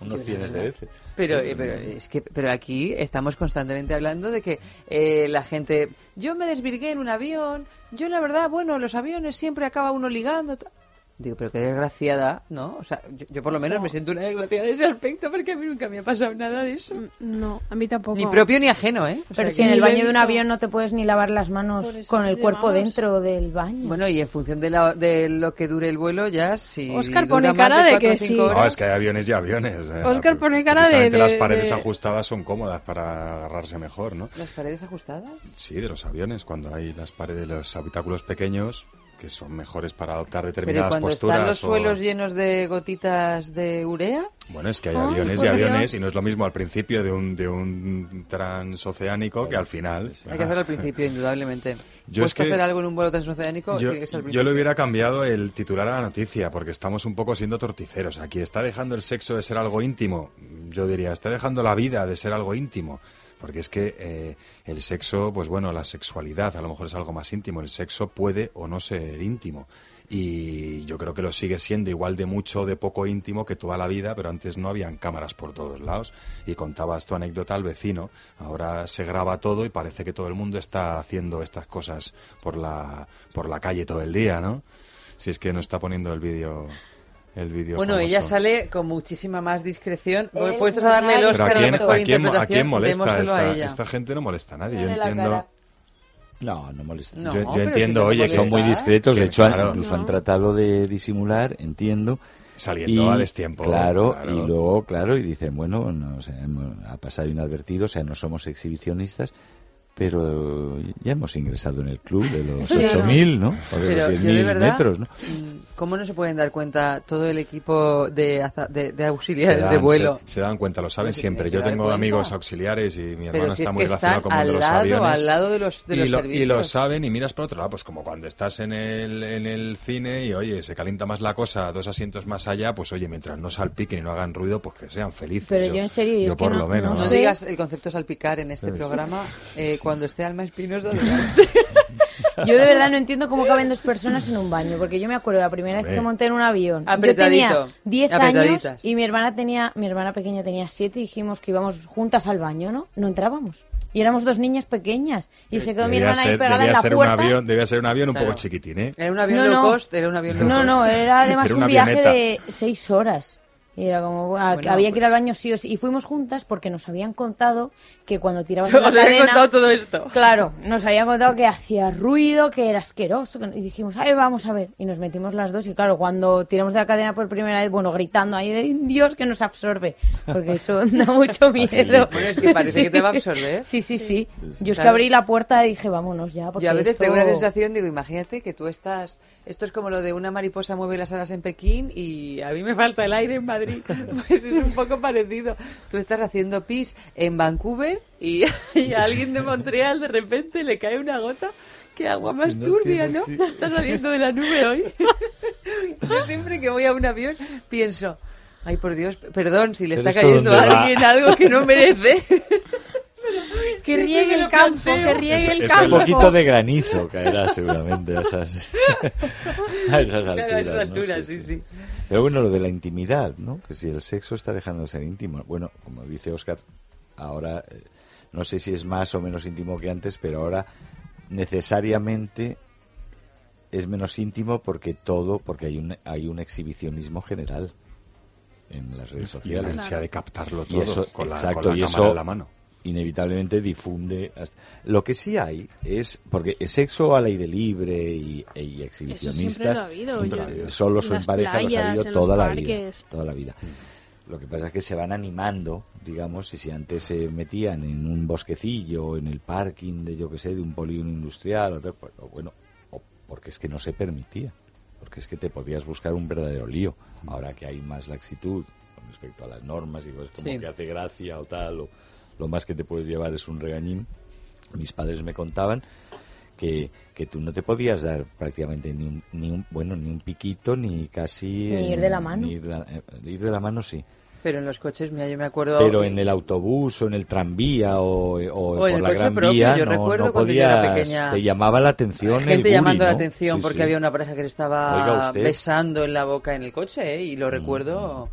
unos cienes de veces. Pero, eh, pero es que pero aquí estamos constantemente hablando de que eh, la gente yo me desvirgué en un avión yo la verdad bueno los aviones siempre acaba uno ligando ta-". Digo pero qué desgraciada no o sea yo, yo por lo menos me siento una desgraciada en ese aspecto porque a mí nunca me ha pasado nada de eso No, a mí tampoco. ni propio ni ajeno eh O Pero sea si que- en el baño de un avión no te puedes ni lavar las manos con el cuerpo dentro del baño. bueno y en función de, la- de lo que dure el vuelo ya si dura pone cara de, que sí. horas, No, es que hay aviones y aviones. eh. Óscar pone cara de- de- las paredes de- ajustadas son cómodas para agarrarse mejor, ¿no? las paredes ajustadas Sí, de los aviones, cuando hay las paredes de los habitáculos pequeños que son mejores para adoptar pero ¿y determinadas cuando posturas. están los o- suelos llenos de gotitas de urea Bueno, es que hay Ay, aviones y aviones Dios. y no es lo mismo al principio de un, de un transoceánico que al final. hay que hacerlo al principio indudablemente Yo ¿Puedes es que- hacer algo en un vuelo transoceánico? Yo, que yo le hubiera cambiado el titular a la noticia porque estamos un poco siendo torticeros. Aquí está dejando el sexo de ser algo íntimo. Yo diría, está dejando la vida de ser algo íntimo. Porque es que eh, el sexo, pues bueno, la sexualidad a lo mejor es algo más íntimo. El sexo puede o no ser íntimo. Y yo creo que lo sigue siendo igual de mucho o de poco íntimo que toda la vida, pero antes no habían cámaras por todos lados. Y contabas tu anécdota al vecino. Ahora se graba todo y parece que todo el mundo está haciendo estas cosas por la, por la calle todo el día, ¿no? Si es que no está poniendo el vídeo. El vídeo Bueno, famoso. ella sale con muchísima más discreción. Él Puestos a darle el Oscar ¿a a la quién, mejor a quién- a interpretación, quién molesta a esta, ella. esta gente? No molesta a nadie. Yo entiendo. cara. No, no molesta. No, yo- entiendo, oye, que Son muy discretos, de hecho han- claro. incluso No. han tratado de disimular, entiendo. Saliendo a destiempo. Claro, claro. y luego, claro, y dicen, bueno, no, o sea, hemos- ha pasado inadvertido, o sea, no somos exhibicionistas, pero ya hemos ingresado en el club de los Sí. 8.000, ¿no? O de Pero los yo de 10.000 verdad, metros, ¿no? mm, ¿cómo no se pueden dar cuenta todo el equipo de, auxiliares dan, de vuelo? se- se dan cuenta, lo saben Pues siempre. Yo tengo cuenta. amigos auxiliares y mi hermano si está es muy relacionado con los lado, aviones. al lado de los, de y, los lo, servicios. y lo saben y miras por otro lado, pues como cuando estás en el, en el cine y oye, se calienta más la cosa dos asientos más allá, pues oye, mientras no salpiquen y no hagan ruido, pues que sean felices. Pero yo en serio, yo es que no- lo menos. no No ¿no? sé. digas el concepto salpicar en este Sí. programa eh, cuando esté Alma Espinosa. Yo de verdad no entiendo cómo caben dos personas en un baño, porque yo me acuerdo la primera vez que monté en un avión. Yo tenía 10 años y mi hermana tenía, mi hermana pequeña tenía 7 y dijimos que íbamos juntas al baño, ¿no? No entrábamos. Y éramos dos niñas pequeñas y se quedó mi hermana ahí ser, pegada debía en la ser un puerta. avión, debía ser un avión un Claro. poco chiquitín, ¿eh? Era un avión No, low no. cost, era un avión low No, cost. no, era además Era un una viaje de 6 horas. Y era como, ah, Bueno, había que ir pues- al baño sí o sí. Y fuimos juntas porque nos habían contado que cuando tirabas había cadena... contado todo esto. Claro, nos habían contado que hacía ruido, que era asqueroso. que- Y dijimos, ay, vamos a ver. Y nos metimos las dos. Y claro, cuando tiramos de la cadena por primera vez, bueno, gritando ahí de Dios que nos absorbe. Porque eso da mucho miedo. Bueno, es que parece que te va a absorber. Sí, sí, sí. Yo es que abrí la puerta y dije, vámonos ya. Porque Yo a veces esto- tengo una sensación, digo, imagínate que tú estás... Esto es como lo de una mariposa mueve las alas en Pekín y a mí me falta el aire en Madrid. Pues es un poco parecido. Tú estás haciendo pis en Vancouver y, y a alguien de Montreal de repente le cae una gota. Qué agua más no turbia, ¿no? Está saliendo de la nube hoy. Yo siempre que voy a un avión pienso... Ay, por Dios, perdón si le está cayendo a va. alguien algo que no merece. Que riegue el campo, que riegue el Un es campo. la- poquito de granizo caerá seguramente a esas, a esas alturas. Claro, a esas ¿no? alturas, sí, sí. Pero bueno, lo de la intimidad, ¿no? Que si el sexo está dejando de ser íntimo. Bueno, como dice Oscar, ahora eh, no sé si es más o menos íntimo que antes, pero ahora necesariamente es menos íntimo porque todo, porque hay un, hay un exhibicionismo general en las redes Y la sociales. ansia de captarlo Y todo eso, con la, exacto, con la y cámara eso en la mano. Inevitablemente difunde. hasta- Lo que sí hay es, porque el sexo al aire libre y, y Eso siempre exhibicionistas, lo ha habido. siempre yo- lo ha habido. solos o en pareja, los ha playas, habido toda la vida. Toda la vida. Lo que pasa es que se van animando, digamos, y si antes se metían en un bosquecillo, en el parking de, yo que sé, de un polígono industrial, o, tal, pues, o bueno, o porque es que no se permitía, porque es que te podías buscar un verdadero lío. Ahora que hay más laxitud con respecto a las normas y pues como Sí. que hace gracia o tal, o lo más que te puedes llevar es un regañín. Mis padres me contaban que, que tú no te podías dar prácticamente ni un, ni un bueno ni un piquito ni casi Ni ir de la mano. ni ir, la- eh, ir de la mano sí Pero en los coches, mira, yo me acuerdo... pero en el autobús o en el tranvía o, o, O en por el la coche gran propio, vía yo no, recuerdo no cuando yo era podías pequeña, te llamaba la atención el gente bully, llamando la ¿no? atención Sí, porque sí. había una pareja que le estaba. Mm. besando en la boca en el coche ¿eh? y lo recuerdo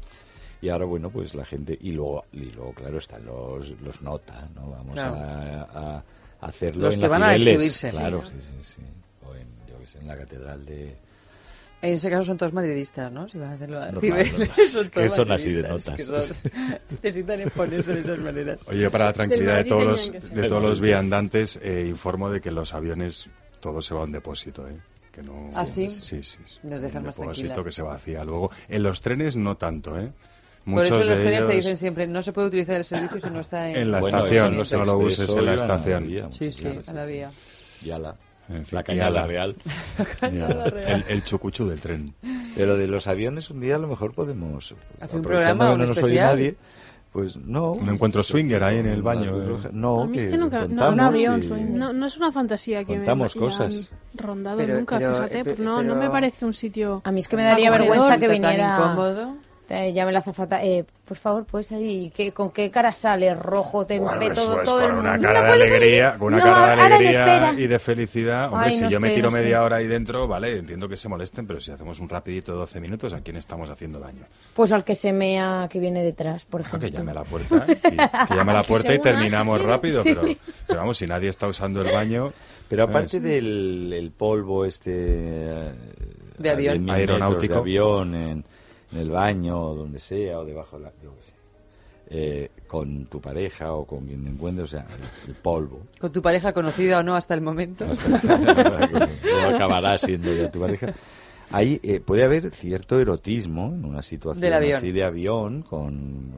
y ahora bueno pues la gente y luego y luego claro están los los nota no vamos Claro. a, a hacerlo Los en que las van a Cibeles, exhibirse. claro Sí, sí, sí, sí. o en yo sé, en la catedral de en ese caso son todos madridistas ¿no? si van a hacerlo a Cibeles, normal. son Que todos son así de notas. son- necesitan exponerse de esas maneras Oye, para la tranquilidad de todos los, de todos los viandantes, eh, informo de que los aviones todo se va a un depósito, ¿eh? Que no, ¿Ah, sí? Sí, sí. sí. Nos dejan un más depósito tranquilas. que se vacía. Luego, en los trenes no tanto, ¿eh? Por eso Muchos los trenes te ellos dicen siempre no se puede utilizar el servicio si no está en, en la Bueno, estación, no lo uses en la a estación. vía, muchas sí sí veces, a la vía y ala, En fin, la cañada real Ya, el, el chucuchú del tren. Pero de los aviones un día a lo mejor podemos, Hacer un aprovechando programa, que no nos oye especial. nadie, pues no. Un encuentro swinger ahí en el baño, eh. No, A mí es que nunca- no, un avión y- swinger. No, no es una fantasía que Contamos me, cosas. han rondado Pero- nunca, pero- fíjate. eh, porque no, no pero- me parece un sitio... A mí es que me daría vergüenza que tan viniera... incómodo Te llame la azafata, eh, por favor, puedes salir. ¿Y qué- ¿Con qué cara sale? Rojo, te Bueno, ve todo, todo el con una mundo. cara ¿No de alegría, con una No, cara de alegría y de felicidad. Hombre, Ay, si no yo me sé, tiro no media sé. hora ahí dentro, vale, entiendo que se molesten, pero si hacemos un rapidito de 12 minutos, ¿a quién estamos haciendo daño? Pues al que se mea que viene detrás, por Ah, ejemplo. que llame a la puerta, y- que llame a la puerta y una, terminamos si rápido, Sí. pero, pero vamos, si nadie está usando el baño... Pero ¿sabes? aparte del el polvo este eh, De avión. 10.000 metros Aeronáutico. de avión en, en el baño o donde sea o debajo de la yo qué sé, eh, con tu pareja o con quien te encuentres, o sea, el, el polvo. con tu pareja conocida o no hasta el momento no acabará siendo ya tu pareja. Ahí eh, puede haber cierto erotismo en una situación así de avión con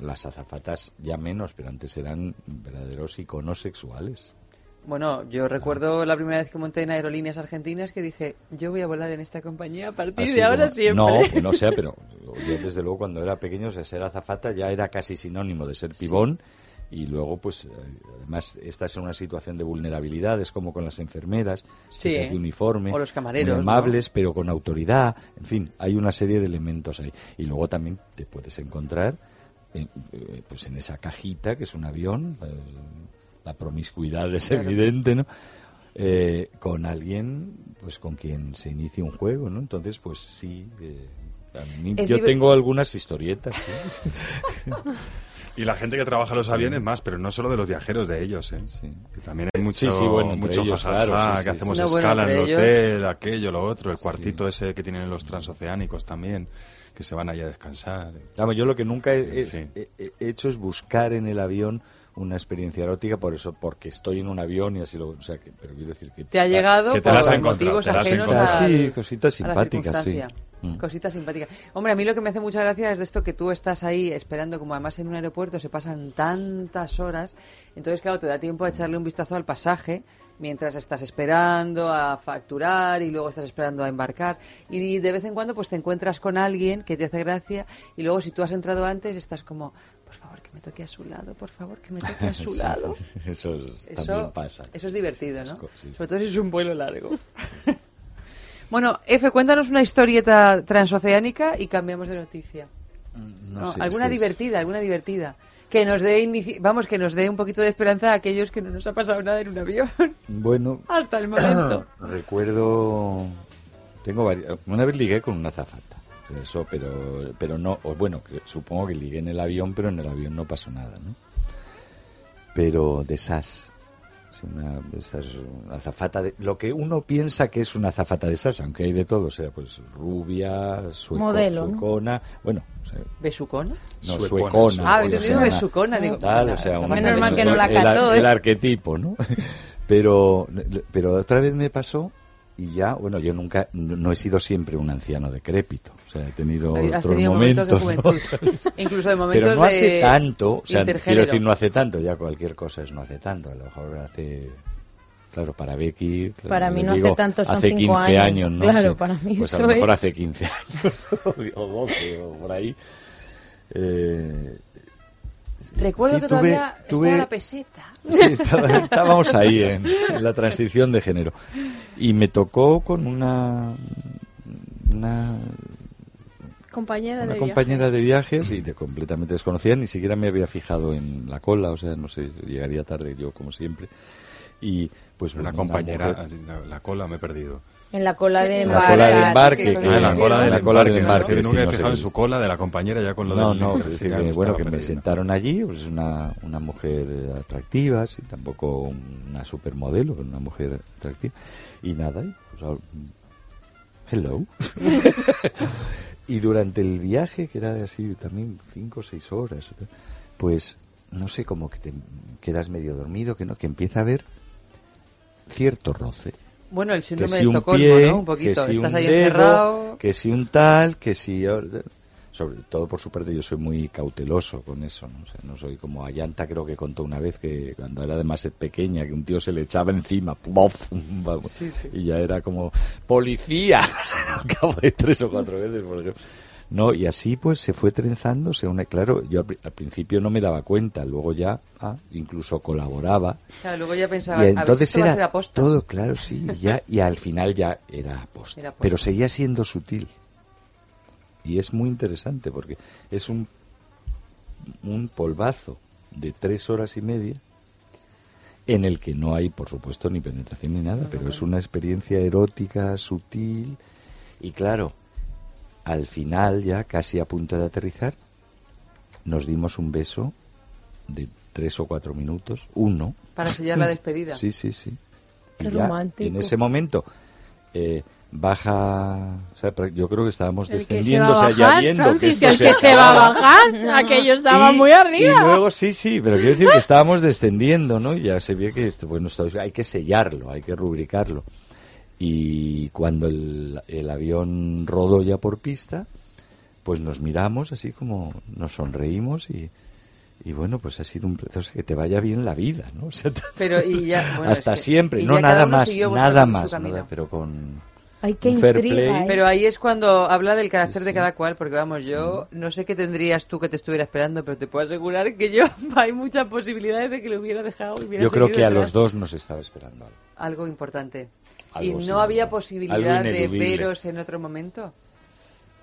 las azafatas ya menos, pero antes eran verdaderos iconos sexuales. Bueno, yo recuerdo la primera vez que monté en aerolíneas argentinas que dije, yo voy a volar en esta compañía a partir Así de ahora como- siempre. No, pues no sé, pero yo desde luego cuando era pequeño, o sea, ser azafata ya era casi sinónimo de ser pibón. Y luego, pues, eh, además, estás en una situación de vulnerabilidad, es como con las enfermeras, Sí, de uniforme, o los camareros, amables, pero con autoridad. En fin, hay una serie de elementos ahí. Y luego también te puedes encontrar, en, eh, pues, en esa cajita que es un avión, eh, la promiscuidad es Claro. evidente, ¿no? Eh, con alguien, pues, con quien se inicia un juego, ¿no? Entonces, pues, sí. eh, mí- yo tengo algunas historietas. ¿sí? Y la gente que trabaja en los aviones más, pero no solo de los viajeros, de ellos, ¿eh? Sí. Que también hay mucho, Sí, sí, bueno, mucho ellos, jajaja, claro, sí, que sí, hacemos sí. No, bueno, escala en el ellos- hotel, aquello, lo otro, el cuartito ese que tienen en los transoceánicos también, que se van allá a descansar. Yo lo que nunca he, En fin. he- he- he hecho es buscar en el avión una experiencia erótica, por eso, porque estoy en un avión y así lo. O sea, que, pero quiero decir que. Te ha llegado Que te por la has encontrado, motivos te la has ajenos al- Sí, cositas a la simpáticas, sí. Mm. Cositas simpáticas. Hombre, a mí lo que me hace mucha gracia es de esto que tú estás ahí esperando, como además en un aeropuerto se pasan tantas horas, entonces claro, te da tiempo a echarle un vistazo al pasaje mientras estás esperando a facturar y luego estás esperando a embarcar y de vez en cuando pues te encuentras con alguien que te hace gracia y luego si tú has entrado antes estás como, por favor que me toque a su lado, por favor que me toque a su Sí, lado. sí, sí, Eso, es- Eso, también pasa. eso es divertido, ¿no? Sobre todo si es un vuelo largo. bueno, Efe, cuéntanos una historieta transoceánica y cambiamos de noticia. No No, sé, alguna es- divertida, alguna divertida. Que nos dé inici- vamos, que nos dé un poquito de esperanza a aquellos que no nos ha pasado nada en un avión Bueno, hasta el momento. recuerdo. Tengo varias. Una vez ligué con una azafata. Sea, Eso, pero, pero no. O bueno, que supongo que ligué en el avión, pero en el avión no pasó nada, ¿no? Pero de SAS. Es una, esas, una azafata de. Lo que uno piensa que es una azafata de SAS, aunque hay de todo, o sea, pues rubia, sueco- Modelo, ¿no? suecona. Bueno, o sea, ¿Besucona? no, Suecona, suecona. Ah, sí, he o entendido sea, besucona. Digo, tal, o sea, la un- marca Menos mal besucona. que no la el, cató, ¿eh? el arquetipo, ¿no? Pero, pero otra vez me pasó y ya, bueno, yo nunca, no no he sido siempre un anciano decrépito, o sea, he tenido Has otros tenido momentos, momentos de ¿no? juventud. Incluso de momentos pero no hace de tanto, o sea, quiero decir, no hace tanto, ya cualquier cosa es no hace tanto, a lo mejor hace... Claro, para Becky. claro, Para mí no hace tanto, son hace cinco 15 años. años, ¿no? Claro, Sí. para mí Pues a lo mejor es. hace 15 años, o 12, o por ahí. Eh, Recuerdo sí, que tuve- todavía tuve- estaba la peseta. Sí, estaba- estábamos ahí en, en la transición de género. Y me tocó con una, una, Compañera una de compañera de viajes y de completamente desconocida, ni siquiera me había fijado en la cola, o sea, no sé, llegaría tarde yo como siempre. Y pues Una compañera, mujer- así, la, la cola me he perdido. En la cola de En la embarque. cola de embarque, que- que- Ah, la cola del la cola del embarque, embarque, es que sí, nunca he no sé fijado en su cola de la compañera ya con lo No, del- no, es decir, que, bueno, que me sentaron allí, pues es una, una mujer atractiva, sí, tampoco una supermodelo, pero una mujer atractiva. Y nada, pues, hello. y durante el viaje, que era así también cinco o seis horas, pues no sé, como que te quedas medio dormido, que no, que empieza a haber cierto roce Bueno, el que síndrome si de un Estocolmo, pie, ¿no? Un que poquito. si Estás un ahí dedo, encerrado. que si un tal, que si... Sobre todo por su parte yo soy muy cauteloso con eso, ¿no? O sea, no soy como Ayanta creo que contó una vez que cuando era además pequeña, que un tío se le echaba encima, ¡plof! vamos, Sí, sí. y ya era como, ¡policía! Al cabo de tres o cuatro veces, por ejemplo. No, y así pues se fue trenzando, se une, claro, yo al, pri- al principio no me daba cuenta, luego ya ah, incluso colaboraba, Claro, luego ya pensaba, y a ver si entonces esto va a ser era todo, claro, sí, y ya, y al final ya era aposta, Era aposta. pero seguía siendo sutil. Y es muy interesante porque es un, un polvazo de tres horas y media en el que no hay, por supuesto, ni penetración ni nada, pero es una experiencia erótica, sutil, y claro, al final, ya casi a punto de aterrizar, nos dimos un beso de tres o cuatro minutos, uno, Para sellar la despedida. Sí, sí, sí. Qué Y ya, romántico. en ese momento eh, baja, o sea, pra- yo creo que estábamos El que se descendiendo, va a o sea, ya bajar, viendo Francis, que se va a bajar. Aquello estaba Y- muy arriba. Y luego sí, sí, pero quiero decir que estábamos descendiendo, ¿no? Y ya se ve que esto, bueno, esto hay que sellarlo, hay que rubricarlo. Y cuando el, el avión rodó ya por pista, pues nos miramos así como nos sonreímos y, y bueno, pues ha sido un proceso que te vaya bien la vida, ¿no? O sea, Pero y ya, bueno, hasta que- siempre, y no ya nada más, nada más, nada, pero con Ay, qué fair intriga, play. ¿eh? Pero ahí es cuando habla del carácter Sí, de sí. cada cual, porque vamos, yo no sé qué tendrías tú que te estuviera esperando, pero te puedo asegurar que yo hay muchas posibilidades de que lo hubiera dejado. hubiera Yo creo que a los dos nos estaba esperando algo. Algo importante. Algo ¿Y no había posibilidad de veros en otro momento?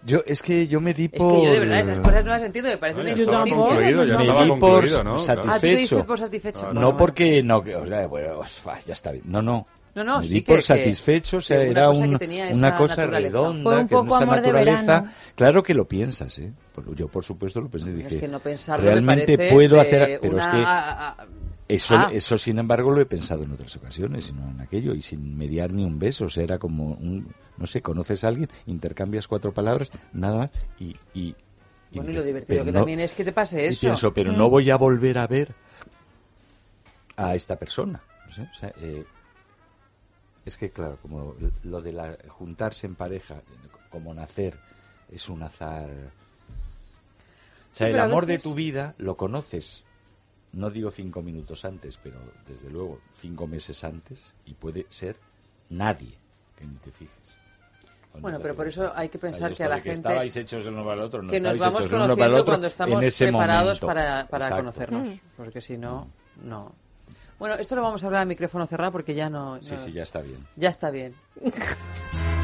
Yo, es que yo me di Es por... que yo de verdad esas cosas no las entiendo, me parece No, una ya estaba ya me di por ¿no? Ah, satisfecho. por satisfecho. No, No porque no, que, o sea, bueno, ya está bien. No, no. No, no, me sí di que- por que- satisfecho, o sea, que una era cosa que un- una cosa redonda, Fue un que poco esa amor de naturaleza, verano. claro que lo piensas, ¿eh? Yo, por supuesto, lo pensé y dije, Es que no realmente puedo hacer, pero una- es que a- a- eso, Ah. eso, sin embargo, lo he pensado en otras ocasiones, y no en aquello, y sin mediar ni un beso, o sea, era como un, no sé, conoces a alguien, intercambias cuatro palabras, nada más, y... y y Bueno, y lo divertido que no- también es que te pase y eso. pienso, pero no voy a volver a ver a esta persona. no sé, o sea, eh, es que, claro, como lo de la, juntarse en pareja, como nacer, es un azar. O sea, Sí, el amor de tu vida lo conoces, no digo cinco minutos antes, pero desde luego cinco meses antes, y puede ser nadie que ni te fijes. Bueno, pero por eso hay que pensar que a la gente- estabais hechos el uno para el otro, no que nos estabais vamos hechos el uno para el conociendo otro cuando estamos en ese preparados momento. para, para conocernos. Porque si no, no. Bueno, esto lo vamos a hablar a micrófono cerrado porque ya no. Sí, no- sí, ya está bien. ya está bien.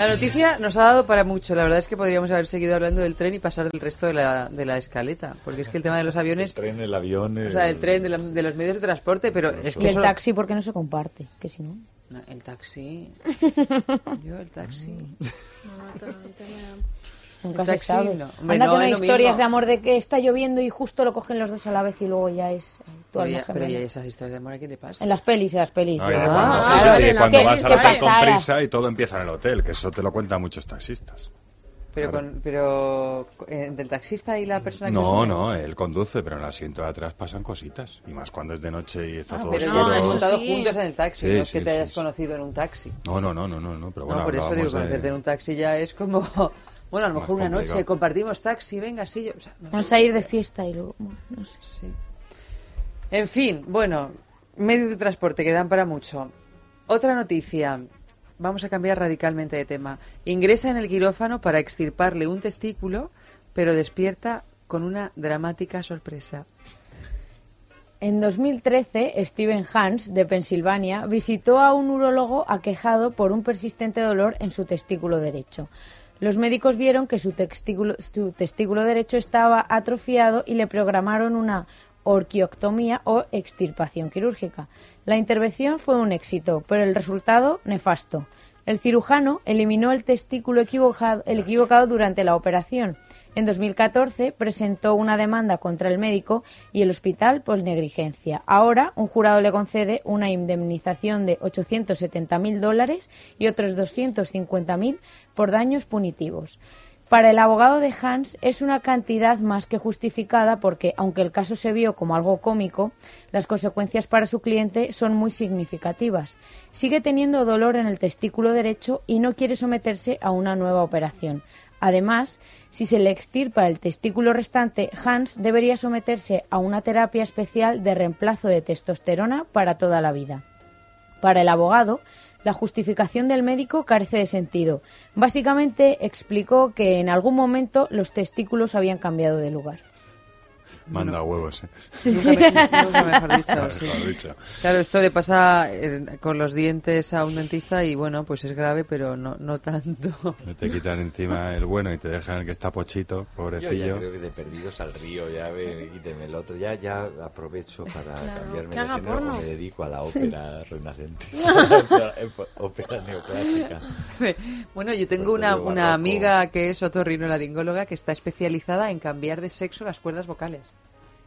La noticia nos ha dado para mucho. La verdad es que podríamos haber seguido hablando del tren y pasar del resto de la, de la escaleta. Porque es que el tema de los aviones, El tren, el avión... o sea, el tren, de, la- de los medios de transporte, pero es que Y el eso- taxi, porque no se comparte? Que si no. No, el taxi. Yo, el taxi. Nunca se sabe. no. Hombre, Anda no que no hay historias mismo. de amor de que está lloviendo y justo lo cogen los dos a la vez y luego ya es tu Pero ya, pero ya esas historias de amor, ¿a quién le pasa? En las pelis, en las pelis. No, y de Ah, cuando, claro, y de cuando vas al hotel con pasara. prisa y todo empieza en el hotel, que eso te lo cuentan muchos taxistas. Pero, Claro. con, pero eh, del taxista y la persona que No, sube. no, él conduce, pero en el asiento de atrás pasan cositas. Y más cuando es de noche y está Ah, todo pero No, oscuro. han eso montado sí. juntos en el taxi, Sí, no es sí, que te sí, hayas sí. conocido en un taxi. No, no, no, no, no, no, pero bueno, no, por eso digo, de- conocerte en un taxi ya es como... Bueno, a lo mejor una noche compartimos taxi, venga, sí, yo... o sea, no Vamos sé. a ir de fiesta y luego, no sé. Sí. En fin, bueno, medios de transporte que dan para mucho. Otra noticia. Vamos a cambiar radicalmente de tema. Ingresa en el quirófano para extirparle un testículo, pero despierta con una dramática sorpresa. En 2013, Steven Hans, de Pensilvania, visitó a un urólogo aquejado por un persistente dolor en su testículo derecho. Los médicos vieron que su testículo, su testículo derecho estaba atrofiado y le programaron una orquioctomía o extirpación quirúrgica. La intervención fue un éxito, pero el resultado nefasto. El cirujano eliminó el testículo el equivocado durante la operación. En 2014 presentó una demanda contra el médico y el hospital por negligencia. Ahora un jurado le concede una indemnización de 870.000 dólares y otros 250.000 por daños punitivos. Para el abogado de Hans es una cantidad más que justificada porque, aunque el caso se vio como algo cómico, las consecuencias para su cliente son muy significativas. Sigue teniendo dolor en el testículo derecho y no quiere someterse a una nueva operación. Además, si se le extirpa el testículo restante, Hans debería someterse a una terapia especial de reemplazo de testosterona para toda la vida. Para el abogado, la justificación del médico carece de sentido. Básicamente explicó que en algún momento los testículos habían cambiado de lugar. Manda huevos, ¿eh? Nunca, me- nunca mejor dicho. Mejor sí. dicho. Claro, esto le pasa eh, con los dientes a un dentista y bueno, pues es grave, pero no, no tanto. Te quitan encima el bueno y te dejan el que está pochito, Yo ya pobrecillo. creo que de perdidos al río, ya ve, quíteme el otro. Ya, ya aprovecho para Claro, cambiarme de género porno. me dedico a la ópera renacente. ópera neoclásica. Bueno, yo tengo una, Repertorio una barroco. amiga que es otorrinolaringóloga que está especializada en cambiar de sexo las cuerdas vocales.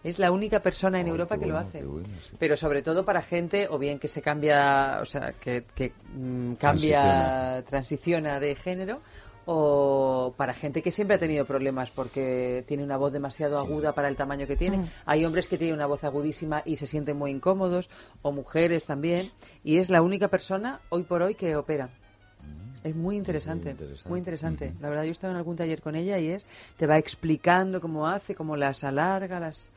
Es la única persona en Ay, Europa que lo hace. qué bueno, sí. Pero sobre todo para gente, o bien que se cambia, o sea, que, que, mm, cambia, transiciona de género, o para gente que siempre ha tenido problemas porque tiene una voz demasiado aguda para el tamaño que tiene. Hay hombres que tienen una voz agudísima y se sienten muy incómodos, o mujeres también, y es la única persona hoy por hoy que opera. Es muy interesante, interesante. muy interesante. La verdad, yo he estado en algún taller con ella y es, te va explicando cómo hace, cómo las alarga, las...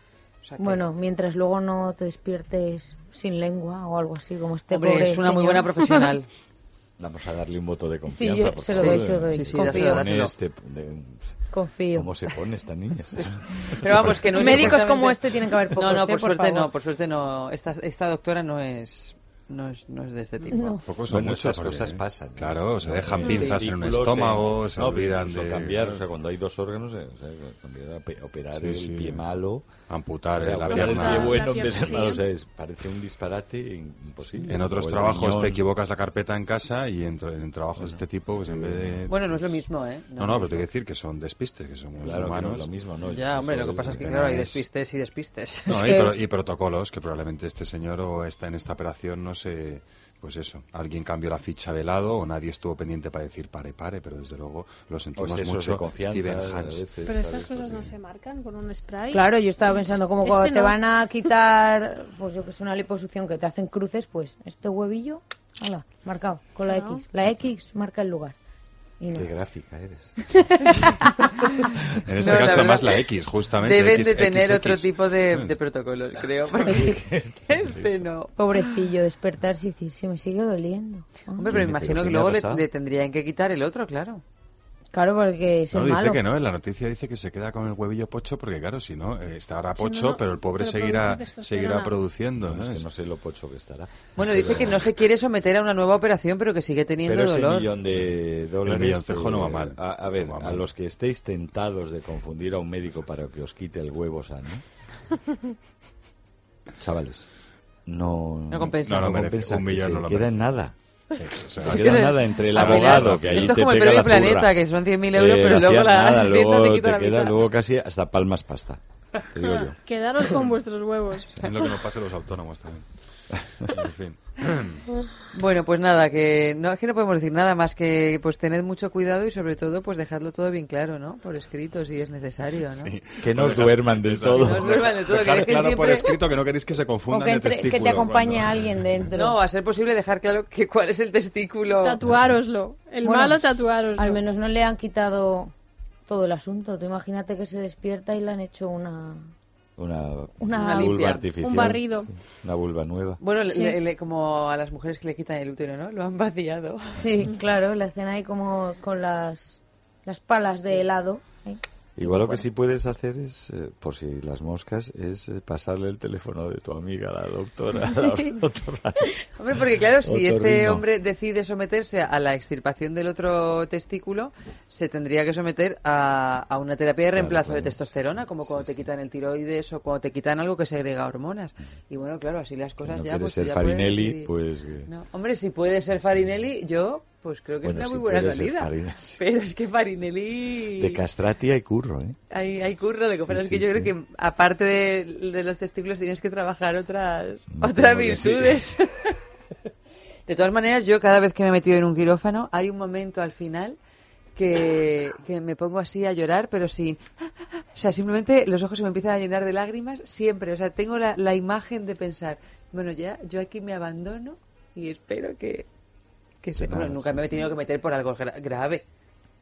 o sea que- Bueno, mientras luego no te despiertes sin lengua o algo así, como este Hombre, pobre es una muy señor. buena profesional. Vamos a darle un voto de Sí, confianza. yo por se lo doy, se lo doy. Sí, sí, Confío. dáselo, Pone dáselo. este- de- Confío. ¿Cómo se pone esta niña? Pero vamos, que no es Médicos como este tienen que haber pocos, No, no, ¿eh? por, Por suerte favor. no, por suerte no. Esta, esta doctora no es, no es, no es de este tipo. No. Pocos son Bueno, porque, cosas pasan. ¿no? Claro, se dejan no, pinzas en un estómago, eh, se no, olvidan de cambiar, o sea, cuando hay dos órganos, eh, o sea, operar Sí, el sí. pie malo, amputar o sea, la pierna. pie bueno La en vez de pierna, malo, sí. o sea, es- parece un disparate imposible. En otros trabajos riñón. te equivocas la carpeta en casa y en, en trabajos de este tipo, pues en vez de... Bueno, no es lo mismo, ¿eh? No, no, pero te quiero decir que son despistes, que somos Claro que no humanos. es lo mismo, ¿no? Ya, hombre, lo que pasa es que, no claro, hay es- despistes y despistes. No, y, que- pro- y protocolos que probablemente este señor o está en esta operación no sé, pues eso, alguien cambió la ficha de lado o nadie estuvo pendiente para decir pare, pare, pero desde luego lo sentimos mucho. de confianza, Steven a Hans. veces, Pero estas ¿sabes? cosas no se marcan con un spray. Claro, yo estaba pensando como Este cuando te van a quitar, pues yo que sé, una liposucción que te hacen cruces, pues este huevillo, hala, marcado, con la. X. La X marca el lugar. Y no. Qué gráfica eres. En este No, la caso verdad, más la X, justamente. Deben X, de tener otro tipo de, de protocolos, creo. Porque este no. Pobrecillo, despertarse y decir, se me sigue doliendo. Hombre, pero me ¿Quién- imagino que luego le, le tendrían que quitar el otro, claro. Claro, porque es No, el dice malo. que no, en la noticia dice que se queda con el huevillo pocho porque claro, si no, eh, estará pocho, no, pero el pobre pero seguirá, seguirá produciendo. Es ¿eh? que no sé lo pocho que estará. Bueno, dice que no se quiere someter a una nueva operación, pero que sigue teniendo Pero ese dolor. millón de dólares... milloncejo eh, no va mal. A, a ver, No a los que estéis tentados de confundir a un médico para que os quite el huevo sano, chavales, no... No compensa. No, no compensa, Un que millón se no lo queda en nada. O sea, Se queda en nada entre el abogado que ahí esto es te como el pega la Planeta, zurra. que son 100.000 euros, Eh, pero no luego la nada, luego te quita te la queda mitad. luego casi hasta palmas pasta, te digo yo. Quedaros con vuestros huevos. es lo que nos pasa a los autónomos también. En fin. Bueno, pues nada, que no es que no podemos decir nada más que pues tened mucho cuidado y sobre todo pues dejadlo todo bien claro, ¿no? Por escrito si es necesario, ¿no? Sí. Que no os duerman del Exacto. todo. No os duerman del todo, que Dejar es que claro por siempre- escrito que no queréis que se O confundan que, de entre- que testículo. te acompañe cuando- alguien dentro. No, a ser posible dejar claro que cuál es el testículo. Tatuároslo. El Bueno, malo, tatuároslo. Al menos no le han quitado todo el asunto. Tú imagínate que se despierta y le han hecho una... Una, Una vulva limpia. artificial. Un barrido. sí, Una vulva nueva. Bueno, le- Sí. le- le- como a las mujeres que le quitan el útero, ¿no? Lo han vaciado. Sí, claro, le hacen ahí como con las, las palas de helado. ¿eh? Igual lo que sí puedes hacer es, eh, por si las moscas, es eh, pasarle el teléfono de tu amiga, la doctora. la doctora. Hombre, porque claro, si este hombre decide someterse a la extirpación del otro testículo, se tendría que someter a, a una terapia de reemplazo claro. de testosterona, como Sí, cuando te sí. quitan el tiroides o cuando te quitan algo que segrega hormonas. Y bueno, claro, así las cosas no ya... pues, ser ya Farinelli, pues... eh, No, hombre, si puede ser Farinelli, yo pues creo que Bueno, es si una muy buena salida. Pero es que Farinelli... De castratia y curro, ¿eh? Hay, hay curro, lo que Sí, pasa es sí, que yo sí. creo que aparte de, de los testículos tienes que trabajar otras, otras virtudes. De todas maneras, yo cada vez que me he metido en un quirófano, hay un momento al final que, que me pongo así a llorar, pero sin... O sea, simplemente los ojos se me empiezan a llenar de lágrimas siempre. O sea, tengo la, la imagen de pensar, bueno, ya, yo aquí me abandono y espero que... que se... Bueno, nunca sí, me he sí. tenido que meter por algo gra- grave.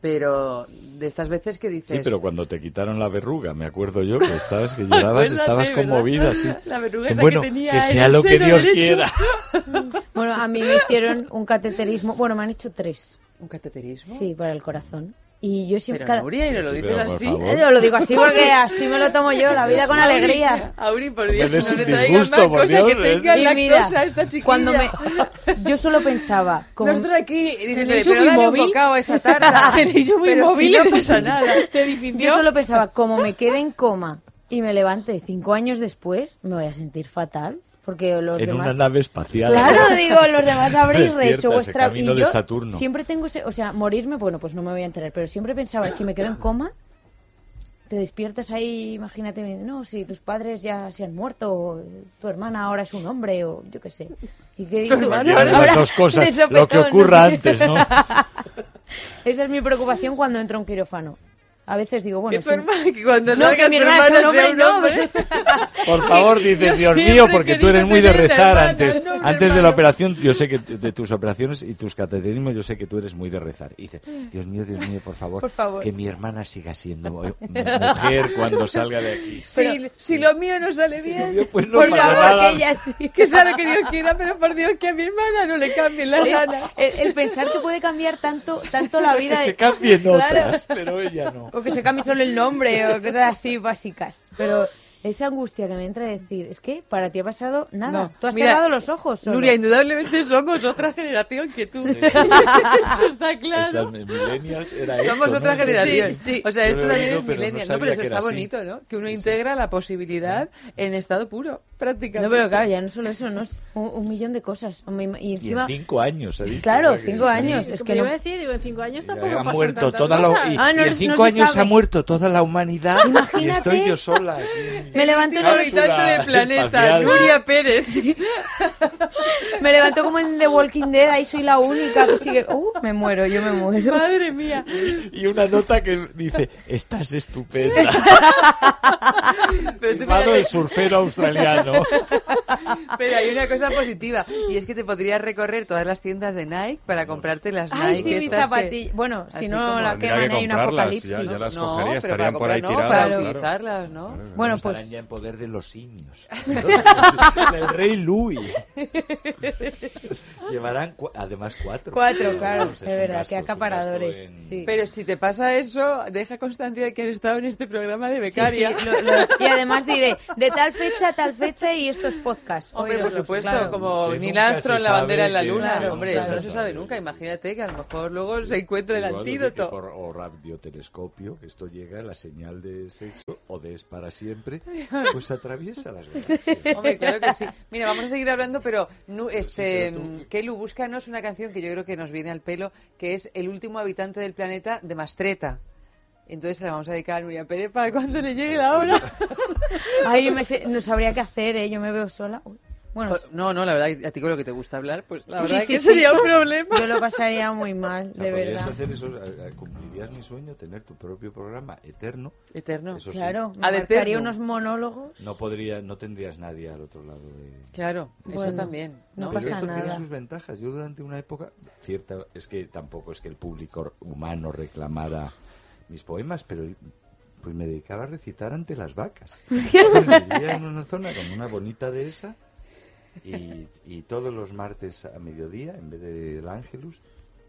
Pero de estas veces que dices... Sí, pero cuando te quitaron la verruga, me acuerdo yo que estabas, que llorabas, estabas conmovida, sí. La verruga bueno, que tenía que sea lo que Dios derecho. quiera. Bueno, a mí me hicieron un cateterismo. Bueno, me han hecho tres. ¿Un cateterismo? Sí, para el corazón. Y yo siempre... Pero cada- y no lo dices así. Eh, Yo lo digo así porque así me lo tomo yo, la vida con alegría. Auri, por Dios, no le traigas más por cosa Dios, que ¿eh? tenga Y lactosa mira, esta chiquilla. cuando me... Yo solo pensaba... Como... Nosotros aquí, ¿Tenéis pero dale un móvil? bocado a esa tarta. Tenéis un pero móvil si no pasa nada. este. Yo solo pensaba, como me quede en coma y me levante cinco años después, me voy a sentir fatal. Porque los En demás... una nave espacial. Claro, digo, los demás habréis rehecho vuestra camino y de Saturno. Siempre tengo ese, o sea, morirme, bueno, pues no me voy a enterar, pero siempre pensaba, si me quedo en coma, te despiertas ahí, imagínate, no, si tus padres ya se han muerto, o tu hermana ahora es un hombre, o yo qué sé. Y que, tú- las dos cosas, sopetón, lo que no ocurra sé. antes, ¿no? Esa es mi preocupación cuando entro un quirófano. A veces digo, bueno, Que tu si- hermana- que cuando No, que mi hermana es un hermana hombre, sea un no. hombre. Por favor, dices, Dios mío, porque tú eres muy de rezar antes. Antes de la operación, yo sé que de tus operaciones y tus cateterismos, yo sé que tú eres muy de rezar. Y dices, Dios mío, Dios mío, por favor, Por favor. que mi hermana siga siendo eh, mujer cuando salga de aquí. Si, si lo mío no sale Si bien, mío, pues no por pasa favor, nada. que ella sí. Que sea lo que Dios quiera, pero por Dios que a mi hermana no le cambien las ganas. el, el pensar que puede cambiar tanto, tanto la vida. Que se cambien Claro. otras, pero ella no. O que se cambie solo el nombre o cosas así básicas. Pero esa angustia que me entra de decir, es que para ti ha pasado nada. No, Tú has mira, cerrado los ojos solo. Nuria, indudablemente somos otra generación que tú. Eso está claro. Estas era esto, Somos ¿no? otra generación. Sí, sí. O sea, Yo esto también es no millennial. No, sabía pero eso que está era así. bonito, ¿no? Que uno Sí, sí. integra la posibilidad en estado puro, prácticamente. No, pero claro, ya no solo eso, no es un, un millón de cosas. Y Y encima, en cinco años, ha dicho. Claro, cinco años. Sí, es que iba no- a decir, digo, en cinco años tampoco ha muerto toda la y, Ah, no, y en no cinco años sabe. ha muerto toda la humanidad y Imagínate. estoy yo sola aquí. Me en el- habitante del planeta. Nuria Pérez. me levanto como en The Walking Dead, ahí soy la única que sigue. Uh, me muero, yo me muero. Madre mía. Y una nota que dice, estás estupenda. Pero tú el surfero australiano. Pero hay una cosa positiva y es que te podrías recorrer todas las tiendas de Nike para comprarte las Ay, Nike sí, estas que-. Bueno, si no como- la Tendría queman que hay un comprarlas, apocalipsis. ya- ya las no, cogería, estarían para por ahí no, tiradas. para claro. utilizarlas, ¿no? Bueno, Estarán ya en poder de los simios. el rey Louis. Llevarán cu- además cuatro. Cuatro, claro, Vamos, es verdad, gasto, qué es un acaparadores, gasto en- sí. Pero si te pasa eso, deja constancia de que has estado en este programa de becaria. sí, lo- lo- y además diré, de tal fecha a tal fecha y estos podcasts. Hombre, por Óiganlos, supuesto, claro. como Que Neil Armstrong, la bandera en la que- luna. Claro, Hombre, claro. eso no se sabe nunca. Imagínate que a lo mejor luego se encuentre el antídoto. que por- o radiotelescopio, que esto llega, la señal de sexo, o de es para siempre, pues atraviesa las galaxias. Hombre, claro que sí. Mira, vamos a seguir hablando, pero nu- este, pero tú- Kelu, búscanos una canción que yo creo que nos viene al pelo, que es El último habitante del planeta de Mastreta. Entonces la vamos a dedicar a Nuria Pérez para cuando le llegue la hora. Ay, me sé- no sabría qué hacer, ¿eh? Yo me veo sola. Uy. Bueno, No, no, la verdad, a ti con lo que te gusta hablar, pues la Sí, verdad sí, que sí. sería un problema. yo lo pasaría muy mal, O sea, de verdad. hacer eso, eh, eh, cumplirías mi sueño, tener tu propio programa eterno. Eterno. Eso sí. Claro, me marcaría eternum. unos monólogos. No podría, no tendrías nadie al otro lado de. Claro, eso Bueno, también. no ¿no? Pero pasa esto tiene nada. sus ventajas. Yo durante una época, cierta, es que tampoco es que el público humano reclamara mis poemas, pero pues me dedicaba a recitar ante las vacas. Vivía en una zona con una bonita dehesa y, y todos los martes a mediodía, en vez del Ángelus,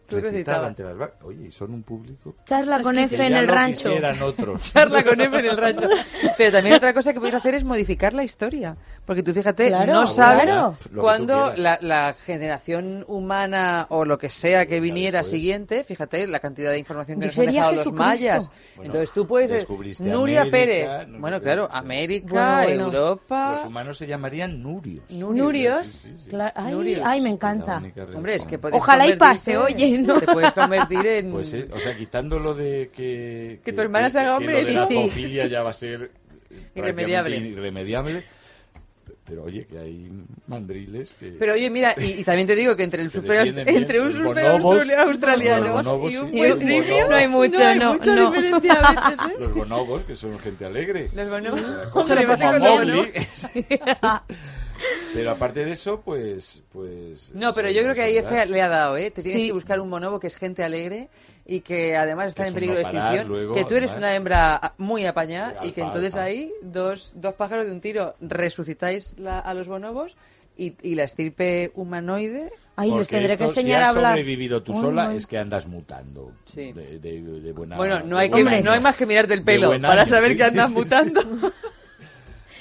Tú recitabas. ante las vacas. Oye, y son un público Charla con F en el rancho. otros. Charla con F en el rancho. Pero también otra cosa que podéis hacer es modificar la historia. Porque tú fíjate, Claro, no sabes claro. Quieras. la, la generación humana o lo que sea que viniera siguiente, fíjate la cantidad de información que Yo nos han dejado los mayas. Bueno, Entonces tú puedes... descubriste Nuria América, Pérez. no bueno, claro. América, Bueno, bueno. Europa... Los humanos se llamarían Nurios. Nurios. Sí, sí, sí. Cla- Ay, Nurios. ay, me encanta. Hombre, es que Ojalá y pase, oye, ¿no? Te puedes convertir en... Pues es- o sea, quitando lo de que... Que tu hermana se haga que hombre, lo de la sí, sí. ya va a ser Irremediable. irremediable. Pero oye, que hay mandriles que... Pero oye, mira, y, y también te digo que entre el Se surfer, defienden bien. entre un Los surfer bonobos, australi- australiano bonobos, y un sí. buen. No hay mucho, hay no, mucha no. diferencia a veces, ¿eh? Los bonobos, que son gente alegre. Los bonobos. Se le pasa Mowgli. bonobos. Pero aparte de eso, pues... pues No, pero eso yo no creo que ahí. F le ha dado, ¿eh? Te tienes Sí. que buscar un bonobo que es gente alegre y que además está Que en peligro de no parar extinción. luego, que tú eres además. una hembra muy apañada y que entonces alfa. ahí dos, dos pájaros de un tiro resucitáis la- a los bonobos y, y la estirpe humanoide. Ay, les tendré que esto, enseñar si a has hablar. sobrevivido tú Uy, sola, uy. es que andas mutando. Sí. De, de- de buena... bueno, no de hay, que, no hay más que mirarte el De pelo para año, saber sí, que sí, andas sí, mutando.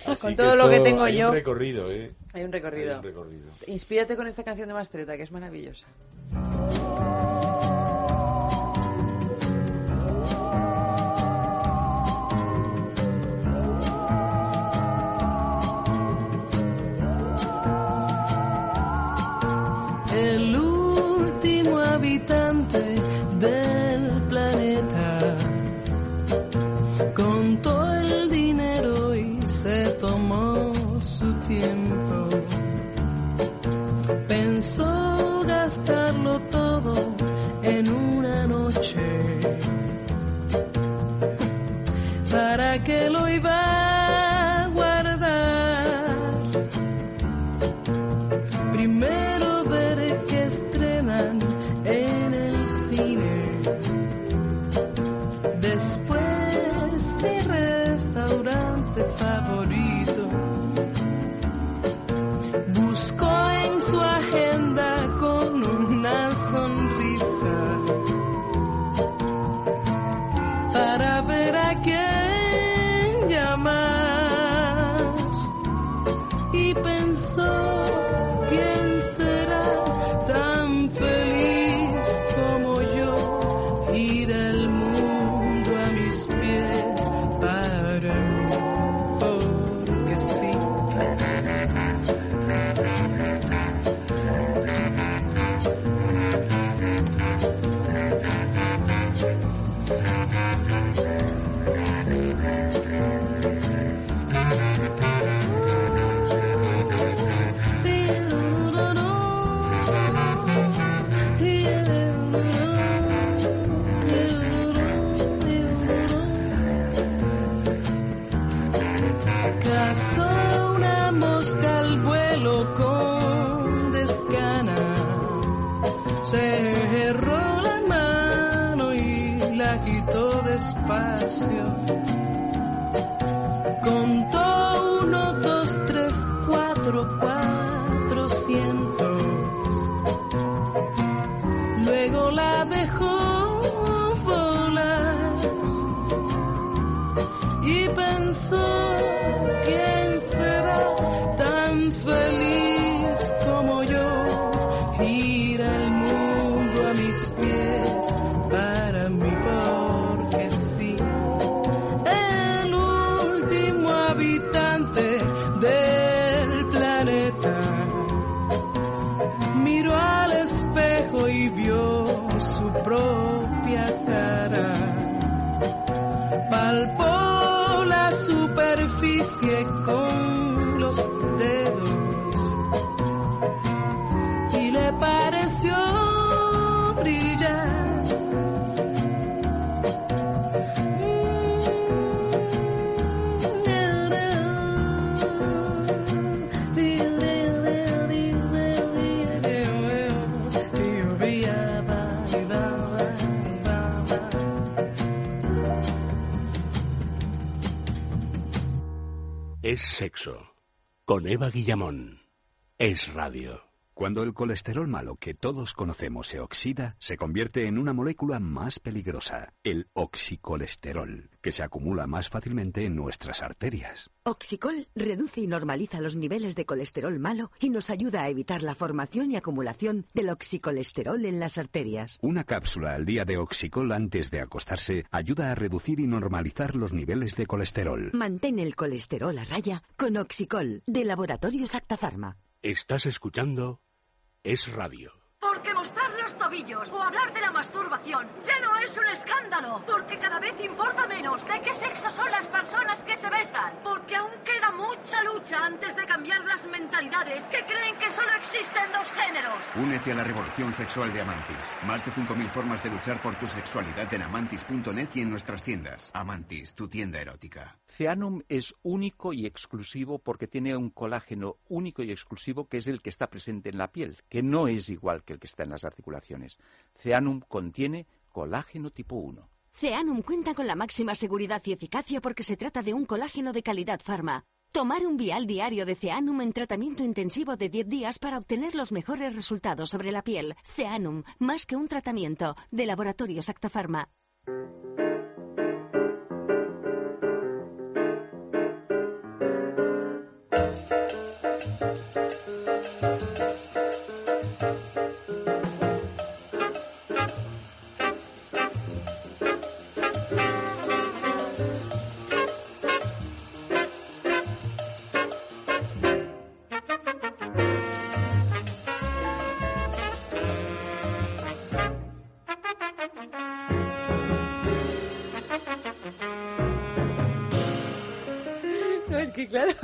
Así Con todo lo que tengo hay yo. Un recorrido, ¿eh? Hay un recorrido. Hay un recorrido. Inspírate con esta canción de Mastreta, que es maravillosa. el último habitante en una noche. ¿Para qué lo iba mis pies para mí porque sí. El último habitante del planeta miró al espejo y vio su propia cara. Palpó la superficie con Es sexo. Con Eva Guillamón. Es radio. Cuando el colesterol malo que todos conocemos se oxida, se convierte en una molécula más peligrosa, el oxicolesterol, que se acumula más fácilmente en nuestras arterias. Oxicol reduce y normaliza los niveles de colesterol malo y nos ayuda a evitar la formación y acumulación del oxicolesterol en las arterias. Una cápsula al día de Oxicol antes de acostarse ayuda a reducir y normalizar los niveles de colesterol. Mantén el colesterol a raya con Oxicol de Laboratorios Acta Pharma. Estás escuchando Es radio. Porque mostrar los tobillos o hablar de la masturbación ya no es un escándalo. Porque cada vez importa menos de qué sexo son las personas que se besan. Porque aún queda mucha lucha antes de cambiar las mentalidades que creen que solo existen dos géneros. Únete a la revolución sexual de Amantis. Más de 5.000 formas de luchar por tu sexualidad en amantis.net y en nuestras tiendas. Amantis, tu tienda erótica. Ceanum es único y exclusivo porque tiene un colágeno único y exclusivo que es el que está presente en la piel, que no es igual que el que está en las articulaciones. Ceanum contiene colágeno tipo 1. Ceanum cuenta con la máxima seguridad y eficacia porque se trata de un colágeno de calidad farma. Tomar un vial diario de Ceanum en tratamiento intensivo de 10 días para obtener los mejores resultados sobre la piel. Ceanum, más que un tratamiento, de Laboratorios Actafarma.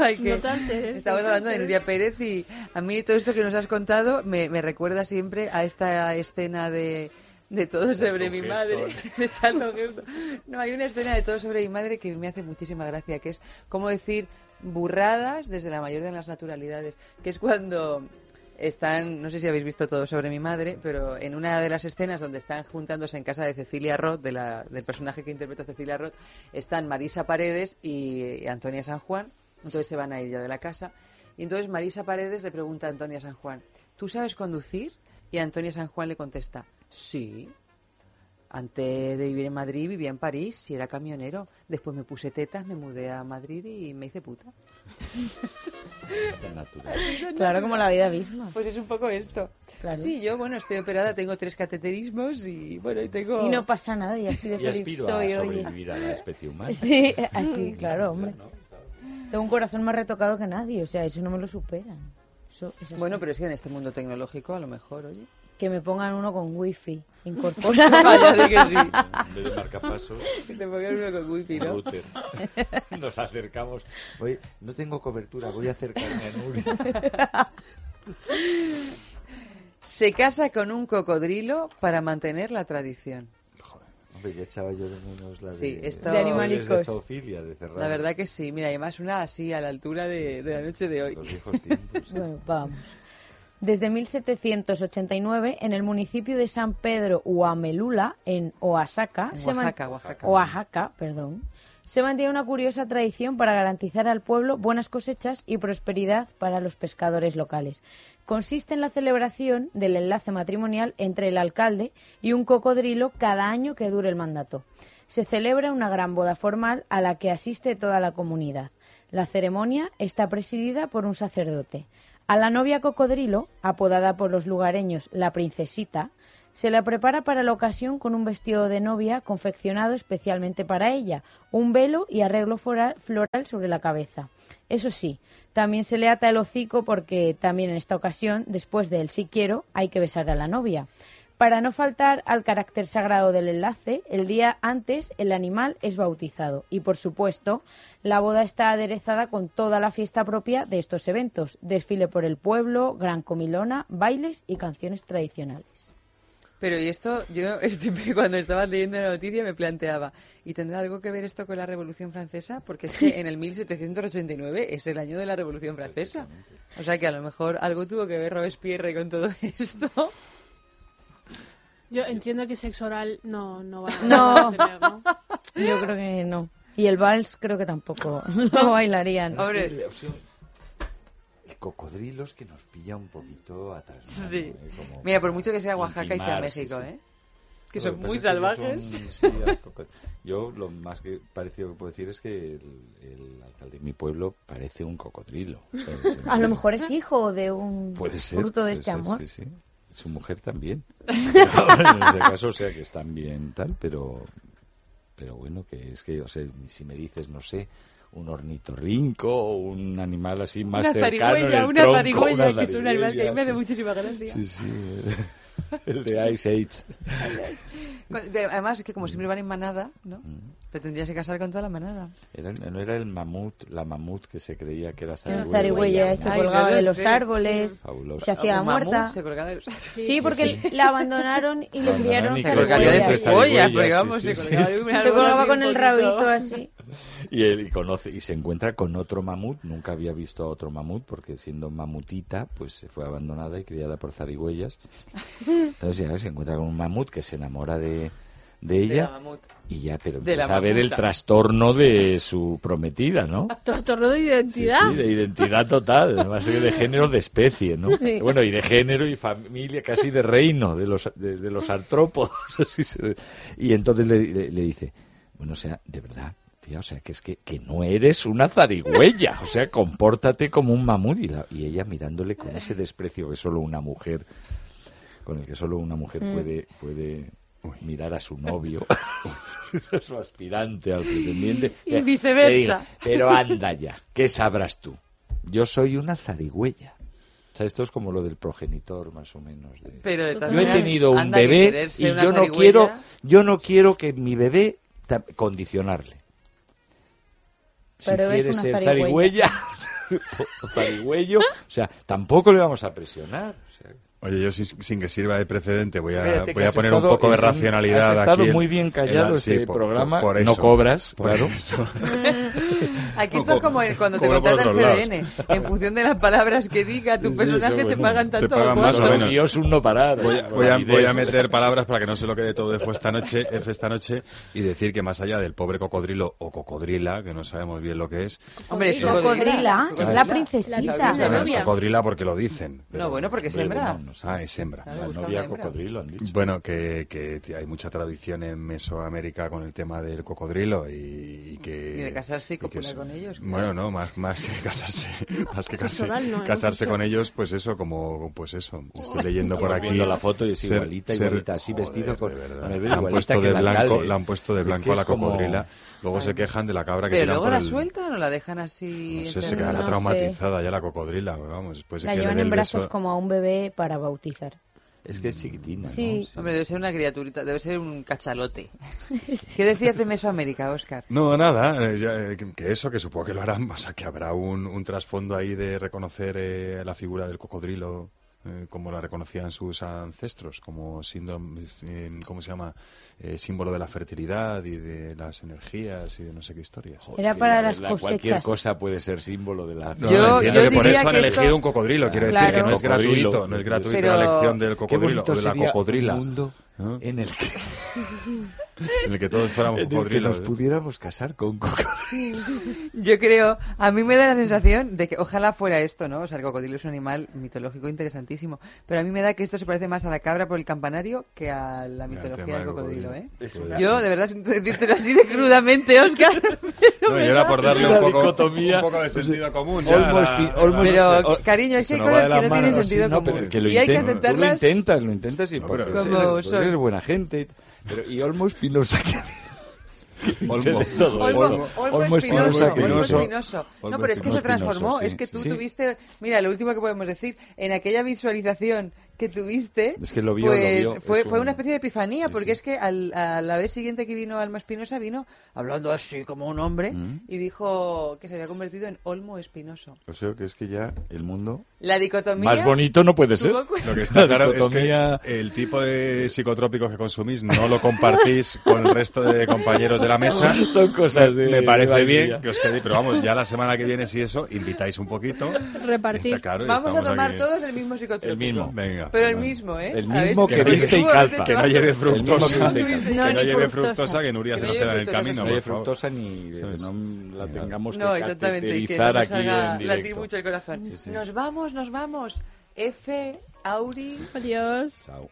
Que alteres, Estamos hablando de. Nuria Pérez y a mí todo esto que nos has contado me, me recuerda siempre a esta escena de, de Todo sobre mi madre. No, hay una escena de Todo sobre mi madre que me hace muchísima gracia, que es cómo decir burradas desde la mayor de las naturalidades, que es cuando están, no sé si habéis visto todo sobre mi madre, pero en una de las escenas donde están juntándose en casa de Cecilia Roth, de la, del personaje que interpreta Cecilia Roth, están Marisa Paredes y Antonia San Juan, entonces se van a ir ya de la casa, y entonces Marisa Paredes le pregunta a Antonia San Juan, ¿tú sabes conducir? Y Antonia San Juan le contesta, sí. Antes de vivir en Madrid vivía en París y era camionero. Después me puse tetas, me mudé a Madrid y me hice puta. Claro, como la vida misma. Pues es un poco esto. Claro. Sí, yo, bueno, estoy operada, tengo tres cateterismos y, bueno, y tengo... Y no pasa nada, y así de Y feliz aspiro soy, a oye. sobrevivir a la especie humana. Sí, así, claro, hombre. Tengo un corazón más retocado que nadie, o sea, eso no me lo superan. Eso. Bueno, pero es que en este mundo tecnológico, a lo mejor, oye. Que me pongan uno con wifi incorporado. Vaya, di que sí. En vez de marcapasos, Que te pongan uno con wifi, ¿no? router. Nos acercamos. Oye, no tengo cobertura, voy a acercarme a Nuria. Se casa con un cocodrilo para mantener la tradición. Hombre, ya echaba yo de menos la de, Sí, esto- De animalicos. de zoofilia, de cerrar La verdad que sí. Mira, además una así, a la altura de, de la noche de hoy. los viejos tiempos. Bueno, vamos. Desde 1789, en el municipio de San Pedro Huamelula, en Oaxaca, En se man- Oaxaca, Oaxaca. Oaxaca, perdón, se mantiene una curiosa tradición para garantizar al pueblo buenas cosechas y prosperidad para los pescadores locales. Consiste en la celebración del enlace matrimonial entre el alcalde y un cocodrilo cada año que dure el mandato. Se celebra una gran boda formal a la que asiste toda la comunidad. La ceremonia está presidida por un sacerdote. A la novia cocodrilo, apodada por los lugareños la princesita, se la prepara para la ocasión con un vestido de novia confeccionado especialmente para ella, un velo y arreglo floral, sobre la cabeza. Eso sí, también se le ata el hocico porque también en esta ocasión, después del sí quiero, hay que besar a la novia. Para no faltar al carácter sagrado del enlace, el día antes el animal es bautizado y, por supuesto, la boda está aderezada con toda la fiesta propia de estos eventos, desfile por el pueblo, gran comilona, bailes y canciones tradicionales. Pero y esto, yo estoy- cuando estaba leyendo la noticia me planteaba, ¿y tendrá algo que ver esto con la Revolución Francesa? Porque es que en el 1789 es el año de la Revolución Francesa. O sea que a lo mejor algo tuvo que ver Robespierre con todo esto. Yo entiendo que sexo oral no, no va a No. tener, ¿no? Yo creo que no. Y el vals creo que tampoco lo bailarían. No sé, le- o sea, el cocodrilo es que nos pilla un poquito atrás. Sí. Eh, como Mira, por mucho que sea Oaxaca y sea sí, México, sí. ¿eh? Que son muy salvajes. son- sí, yo lo más que parecido que puedo decir es que el, el alcalde de mi pueblo parece un cocodrilo. ¿sabes? A lo mejor es hijo de un Puede ser. fruto de puede este ser, amor. Sí, sí. Su mujer también. en ese caso, o sea, que están bien tal, pero, pero bueno, que es que, o sea, si me dices, no sé, un ornitorrinco un animal así más una cercano en el una zarigüeya, una que es un animal que me hace muchísima gracia. Sí, sí, el, el de Ice Age. Además, es que como siempre van en manada, ¿no? Mm. Te tendrías que casar con toda la manada. Era, no era el mamut, la mamut que se creía que era Era zarigüeya. zarigüeya, se colgaba de los sí, árboles, sí. Se hacía muerta. se colgaba de los- Sí, porque sí. la abandonaron y le criaron Se colgaba de se colgaba sí. de un Se árbol colgaba así con el rabito así. Y él y conoce y se encuentra con otro mamut, nunca había visto a otro mamut porque siendo mamutita, pues se fue abandonada y criada por zarigüeyas. Entonces ya se encuentra con un mamut que se enamora de, de ella y ya, pero De empieza a ver el trastorno de su prometida, ¿no? Trastorno de identidad. sí, de identidad total, además que de género, de especie, ¿no? Sí. Bueno, y de género y familia, casi de reino, de los, de, de los artrópodos. así se- y entonces le, le- le dice, bueno, o sea, de verdad, tía, o sea, que es que, que no eres una zarigüeya, o sea, compórtate como un mamut. Y, la- y ella mirándole con ese desprecio que solo una mujer, con el que solo una mujer Mm. puede, mirar a su novio, su aspirante al pretendiente. Y viceversa. diga, Pero anda ya, ¿qué sabrás tú? Yo soy una zarigüeya. O sea, esto es como lo del progenitor, más o menos. de- Pero de Yo he tenido un bebé y yo no quiero, yo no quiero que mi bebé condicionarle. Si Pero es quiere una ser zarigüeya. zarigüeya o zarigüeyo, o sea, tampoco le vamos a presionar. o sea, Oye, yo sin, sin que sirva de precedente voy a, Fíjate voy a poner un poco de en- racionalidad has estado aquí en- muy bien en callado la- este sí, por- programa, por- por no eso, cobras, por claro. eso. Aquí No, esto es co- como el- cuando te cobro por contrata el. CDN. En función de las palabras que diga tu Sí, sí, personaje, eso, te bueno, pagan te tanto pagan o más o menos. Dios un no parar. Voy a, por voy a- voy a meter palabras para que no se lo quede todo de fue esta noche, F esta noche, y decir que más allá del pobre cocodrilo o cocodrila, que no sabemos bien lo que es, Hombre, es Cocodrila, es la princesita. La cocodrila porque lo dicen. pero- No, bueno, porque es hembra. Bueno, no sé. Ah, es hembra. La novia cocodrilo han dicho. Bueno, que, hay mucha tradición en Mesoamérica con el tema del cocodrilo y, y que... Y de casarse y copular con ellos, claro. Bueno, no, más, más que casarse, más que casarse, casarse con ellos, pues eso, como, pues eso. Estoy leyendo por aquí... viendo la foto y es ser- igualita, ser- igualita, así Joder, vestido con, de verdad. con el velo La han puesto de blanco, la han puesto de Es blanco a la como- Luego se quejan de la cabra que Pero tiran luego por la el... sueltan o la dejan así. No sé, se quedará No sé. traumatizada ya la cocodrila, vamos. Después La llevan en brazos beso- como a un bebé para bautizar. Es que es chiquitina, Sí. ¿no? Hombre, debe ser una criaturita, debe ser un cachalote. ¿Qué decías de Mesoamérica, Oscar? No, nada, eh, eh, que, que eso, que supongo que lo harán, o sea, que habrá un, un trasfondo ahí de reconocer eh, la figura del cocodrilo eh, como la reconocían sus ancestros, como síndrome, eh, ¿cómo se llama? Eh, símbolo de la fertilidad y de las energías y de no sé qué historia. Era para las La- Cualquier cosechas. cosa puede ser símbolo de la... No, Yo- entiendo yo que por eso han que elegido esto- un cocodrilo. Quiero decir Claro. que no es gratuito, no es gratuita Pero- la elección del cocodrilo o de la cocodrila. un mundo ¿no? en el que, En el que todos fuéramos en el que cocodrilos. nos ¿eh? pudiéramos casar con cocodrilos. Yo creo, a mí me da la sensación de que ojalá fuera esto, ¿no? O sea, el cocodrilo es un animal mitológico interesantísimo, pero a mí me da que esto se parece más a la cabra por el campanario que a la mitología del cocodrilo. ¿eh? Es una- Yo, de verdad, siento decírtelo así de crudamente, Oscar. No, y era por darle un poco, un poco de sentido común. ya, Almost la- almost- Pero, o- cariño, hay cosas que no tienen manos. sentido Sí, no, común. pero que lo y hay que intent- Tú lo aceptarlas. intentas, lo intentas y No, pero- Como eres, soy. eres buena gente. Pero, y Olmo Espinosa. Olmo. Olmo. Olmo Olmo Espinoso, Olmo Espinoso. Espinoso. No, pero es que se transformó. sí, es que tú sí. tuviste, mira, lo último que podemos decir, en aquella visualización que tuviste, Es que lo vio, lo pues vio, fue, es fue un- una especie de epifanía, Sí, porque sí. es que al- a la vez siguiente que vino Alma Espinosa vino hablando así como un hombre Mm. y dijo que se había convertido en Olmo Espinoso. O sea, que es que ya el mundo La dicotomía... más bonito no puede ser. Lo que está La claro es dicotomía- que el tipo de psicotrópicos que consumís no lo compartís con el resto de compañeros de la mesa. Son cosas de- Me parece de bien que os quede, pero vamos, ya la semana que viene, si eso, invitáis un poquito. Repartir. Está claro, Vamos a tomar aquí. todos el mismo psicotrópico. El mismo. Venga. Pero el mismo, ¿eh? El mismo que viste y calza. Que no lleve fructosa. que No, lleve fructosa. que Nuria Que se no nos lleve queda en el camino. No favor. fructosa ni no la tengamos No, que cateterizar aquí en latir directo. mucho el corazón. Sí, sí. Nos vamos, nos vamos. F, Auri, Adiós. Chao.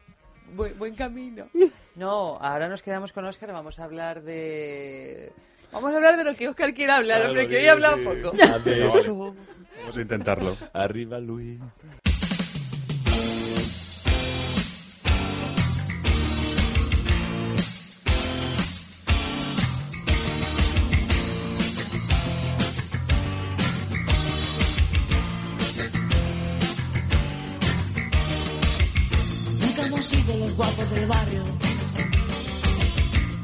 buen, buen camino. No, ahora nos quedamos con Óscar, vamos a hablar de... Vamos a hablar de lo que Óscar quiera hablar, hombre, que hoy ha hablado poco. Vamos a intentarlo. Arriba, Luis. Del barrio.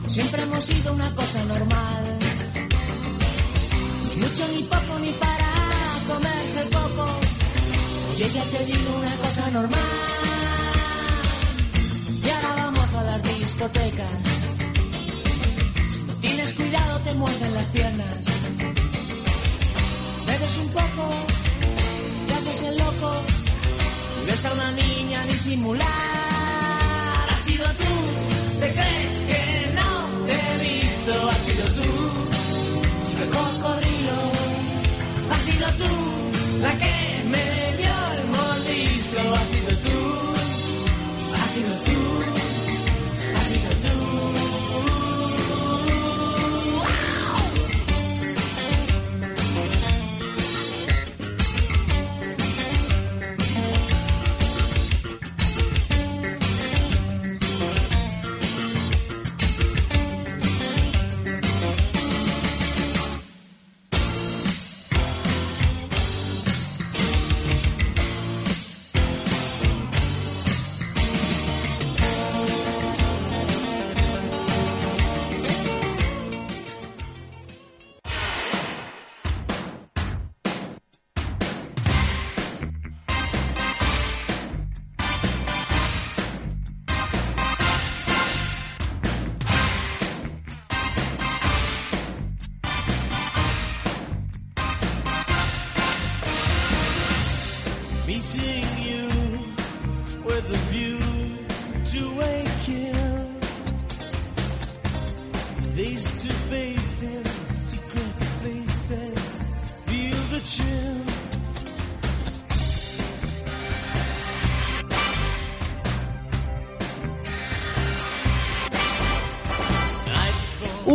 Siempre hemos sido una cosa normal. Ni mucho, ni poco, ni para comerse el coco. Oye, ya te digo una cosa normal. Y ahora vamos a las discotecas. Si no tienes cuidado, te muerden las piernas. Bebes un poco, te haces el loco. Ves a una niña disimular. Sido tú, te crees que no te he visto. Has sido tú, chico cocodrilo. Has sido tú, la que me dio el molisco. Has sido tú, has sido tú,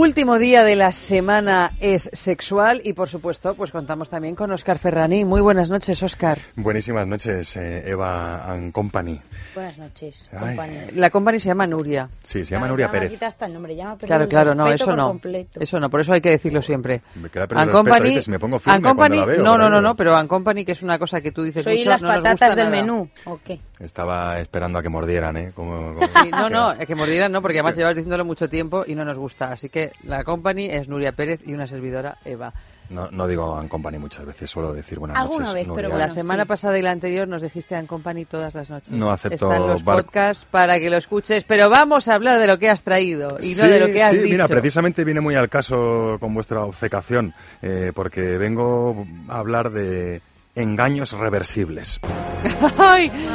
Último día de la semana es sexual y por supuesto pues contamos también con Óscar Ferrani. Muy buenas noches, Óscar. Buenísimas noches, eh, Eva and Company. Buenas noches, compañero. La company se llama Nuria. Sí, se llama Ya- Nuria Pérez. hasta el nombre, perdido Claro, el claro, no, eso no. completo. Eso no, por eso hay que decirlo siempre. Me queda perdido And respeto, Company, me pongo firme And Company, la veo, no, no, no, no, pero And Company, que es una cosa que tú dices Soy mucho, las no nos patatas gusta del nada. menú, ¿o qué? Estaba esperando a que mordieran, ¿eh? Como, como- Sí, no, no, es que mordieran no, porque además llevas diciéndolo mucho tiempo y no nos gusta. Así que la company es Nuria Pérez y una servidora, Eva. No, no digo An Company muchas veces, suelo decir buenas Alguna noches. vez, pero. La semana pasada y la anterior nos dijiste en Company todas las noches. No acepto Están los bar- podcasts para que lo escuches, pero vamos a hablar de lo que has traído y no de lo que has sí, dicho. mira, precisamente viene muy al caso con vuestra obcecación, eh, porque vengo a hablar de engaños reversibles.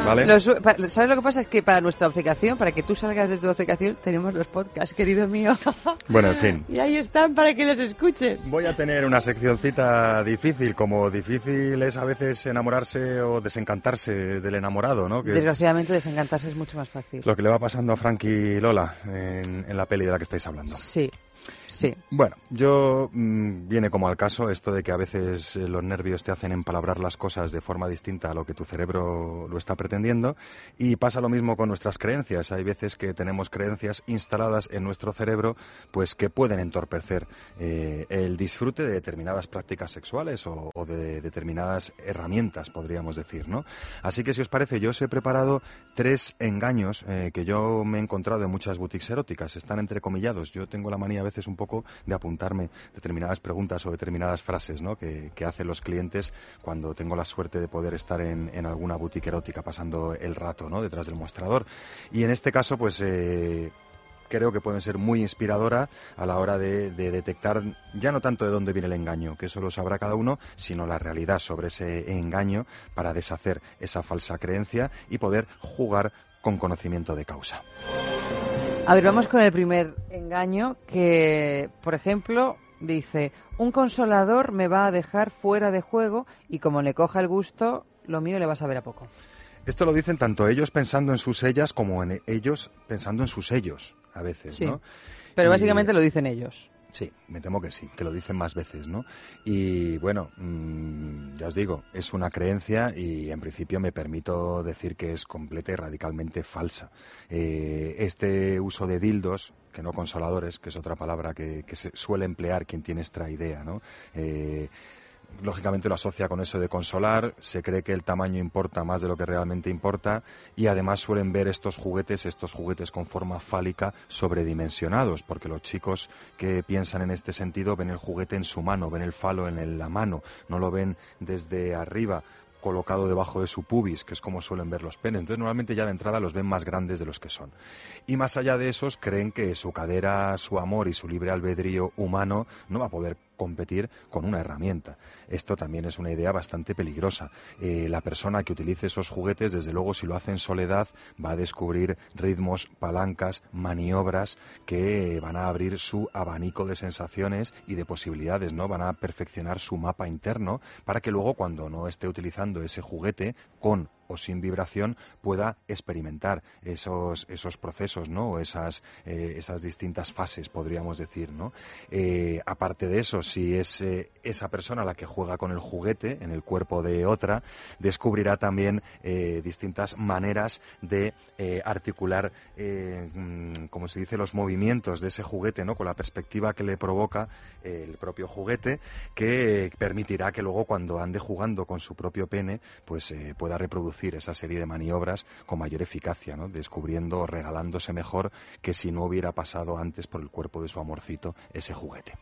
¿Vale? los- ¿Sabes lo que pasa? Es que para nuestra obcecación, para que tú salgas de tu obcecación, tenemos los podcasts, querido mío. Bueno, en fin. y ahí están para que los escuches. Voy a tener una seccioncita difícil, como difícil es a veces enamorarse o desencantarse del enamorado, ¿no? Que es Desgraciadamente, desencantarse es mucho más fácil. lo que le va pasando a Frankie y Lola en, en la peli de la que estáis hablando. Sí, sí. Bueno, yo mm, viene como al caso esto de que a veces eh, los nervios te hacen empalabrar las cosas de forma distinta a lo que tu cerebro lo está pretendiendo y pasa lo mismo con nuestras creencias. Hay veces que tenemos creencias instaladas en nuestro cerebro pues que pueden entorpecer eh, el disfrute de determinadas prácticas sexuales o, de determinadas herramientas, podríamos decir, ¿no? Así que si os parece, yo os he preparado tres engaños eh, que yo me he encontrado en muchas boutiques eróticas. Están entrecomillados. Yo tengo la manía a veces de apuntarme determinadas preguntas o determinadas frases ¿no? que, hacen los clientes cuando tengo la suerte de poder estar en, alguna boutique erótica pasando el rato detrás del mostrador. Y en este caso, pues... eh, creo que pueden ser muy inspiradora a la hora de, de detectar ya no tanto de dónde viene el engaño, que eso lo sabrá cada uno, sino la realidad sobre ese engaño para deshacer esa falsa creencia y poder jugar con conocimiento de causa. A ver, vamos con el primer engaño que, por ejemplo, dice, un consolador me va a dejar fuera de juego y como le coja el gusto, lo mío le va a saber a poco. Esto lo dicen tanto ellos pensando en sus ellas como en ellos pensando en sus ellos, a veces, Sí. ¿no? Pero Y- básicamente lo dicen ellos. Sí, me temo que sí, que lo dicen más veces, ¿no? Y bueno, mm, ya os digo, es una creencia y en principio me permito decir que es completa y radicalmente falsa. Eh, este uso de dildos, que no consoladores, que es otra palabra que, se suele emplear quien tiene esta idea, ¿no? Eh, lógicamente lo asocia con eso de consolar, se cree que el tamaño importa más de lo que realmente importa y además suelen ver estos juguetes, estos juguetes con forma fálica sobredimensionados, porque los chicos que piensan en este sentido ven el juguete en su mano, ven el falo en la mano, no lo ven desde arriba colocado debajo de su pubis, que es como suelen ver los penes. Entonces, normalmente ya de entrada los ven más grandes de los que son. Y más allá de esos, creen que su cadera, su amor y su libre albedrío humano no va a poder competir con una herramienta. Esto también es una idea bastante peligrosa. Eh, la persona que utilice esos juguetes, desde luego, si lo hace en soledad, va a descubrir ritmos, palancas, maniobras que van a abrir su abanico de sensaciones y de posibilidades, ¿no? Van a perfeccionar su mapa interno para que luego, cuando no esté utilizando ese juguete, con sin vibración pueda experimentar esos, esos procesos, ¿no? O esas, eh, esas distintas fases, podríamos decir, ¿no? Eh, aparte de eso, si es eh, esa persona la que juega con el juguete en el cuerpo de otra, descubrirá también distintas maneras de articular, mm, como se dice, los movimientos de ese juguete, ¿no? Con la perspectiva que le provoca el propio juguete, que permitirá que luego cuando ande jugando con su propio pene, pues pueda reproducir esa serie de maniobras con mayor eficacia, ¿no? descubriendo o regalándose mejor que si no hubiera pasado antes por el cuerpo de su amorcito ese juguete.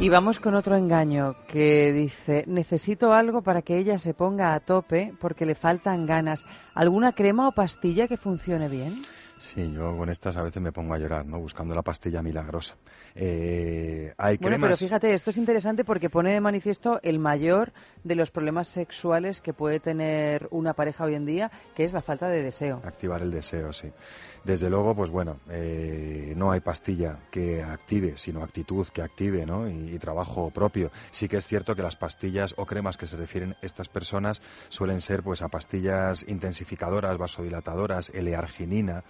Y vamos con otro engaño que dice, necesito algo para que ella se ponga a tope porque le faltan ganas. ¿Alguna crema o pastilla que funcione bien? Sí, yo con estas a veces me pongo a llorar, ¿no? Buscando la pastilla milagrosa. Eh, hay Bueno, cremas... pero fíjate, esto es interesante porque pone de manifiesto el mayor de los problemas sexuales que puede tener una pareja hoy en día, que es la falta de deseo. Activar el deseo, sí. Desde luego, pues bueno, eh, no hay pastilla que active, sino actitud que active, ¿no? Y, y trabajo propio. Sí que es cierto que las pastillas o cremas que se refieren estas personas suelen ser, pues, a pastillas intensificadoras, vasodilatadoras, L-arginina,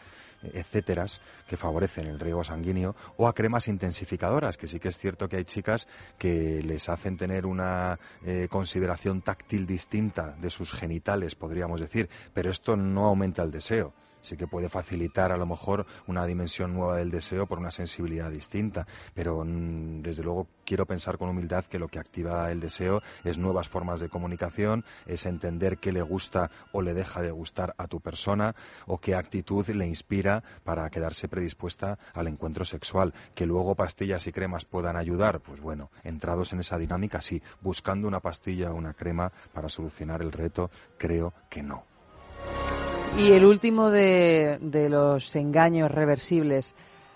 etcétera, que favorecen el riego sanguíneo, o a cremas intensificadoras, que sí que es cierto que hay chicas que les hacen tener una eh, consideración táctil distinta de sus genitales, podríamos decir, pero esto no aumenta el deseo sí que puede facilitar a lo mejor una dimensión nueva del deseo por una sensibilidad distinta, pero mm, desde luego quiero pensar con humildad que lo que activa el deseo es nuevas formas de comunicación, es entender qué le gusta o le deja de gustar a tu persona o qué actitud le inspira para quedarse predispuesta al encuentro sexual. Que luego pastillas y cremas puedan ayudar, pues bueno, entrados en esa dinámica sí, buscando una pastilla o una crema para solucionar el reto, creo que no. Y el último de, de los engaños reversibles,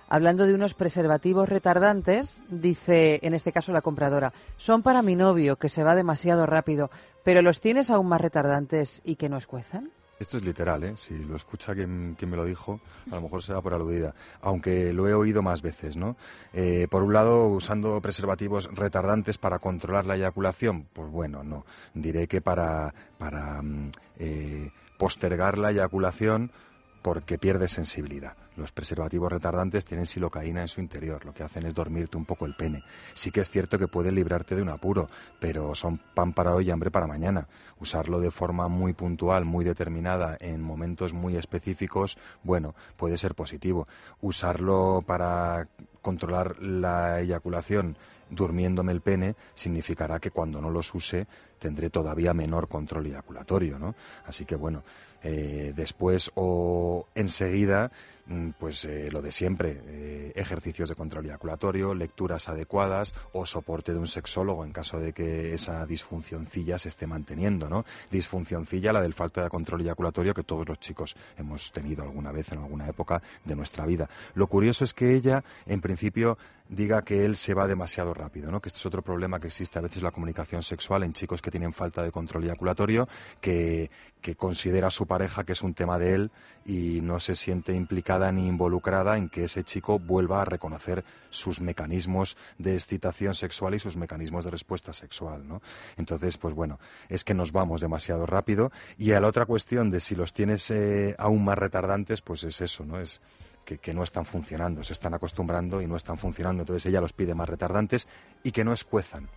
hablando de unos preservativos retardantes, dice en este caso la compradora, son para mi novio que se va demasiado rápido, pero los tienes aún más retardantes y que no escuezan. Esto es literal, ¿eh? Si lo escucha quien, quien me lo dijo, a lo mejor será por aludida. Aunque lo he oído más veces, ¿no? Eh, por un lado, usando preservativos retardantes para controlar la eyaculación, pues bueno, no. Diré que para, para mm, eh, postergar la eyaculación porque pierde sensibilidad. Los preservativos retardantes tienen silocaína en su interior, lo que hacen es dormirte un poco el pene. Sí que es cierto que puede librarte de un apuro, pero son pan para hoy y hambre para mañana. Usarlo de forma muy puntual, muy determinada, en momentos muy específicos, bueno, puede ser positivo. Usarlo para controlar la eyaculación durmiéndome el pene significará que cuando no los use tendré todavía menor control eyaculatorio, ¿no? Así que bueno, eh, después o enseguida pues eh, lo de siempre, eh, ejercicios de control eyaculatorio, lecturas adecuadas o soporte de un sexólogo en caso de que esa disfuncioncilla se esté manteniendo, ¿no? Disfuncioncilla, la del falta de control eyaculatorio que todos los chicos hemos tenido alguna vez en alguna época de nuestra vida. Lo curioso es que ella, en principio, diga que él se va demasiado rápido, ¿no? Que este es otro problema que existe a veces la comunicación sexual en chicos que tienen falta de control eyaculatorio, que, que considera a su pareja que es un tema de él y no se siente implicada ni involucrada en que ese chico vuelva a reconocer sus mecanismos de excitación sexual y sus mecanismos de respuesta sexual, ¿no? Entonces, pues bueno, es que nos vamos demasiado rápido y a la otra cuestión de si los tienes eh, aún más retardantes, pues es eso, ¿no? Es que, que, no están funcionando, se están acostumbrando y no están funcionando. Entonces ella los pide más retardantes y que no escuezan.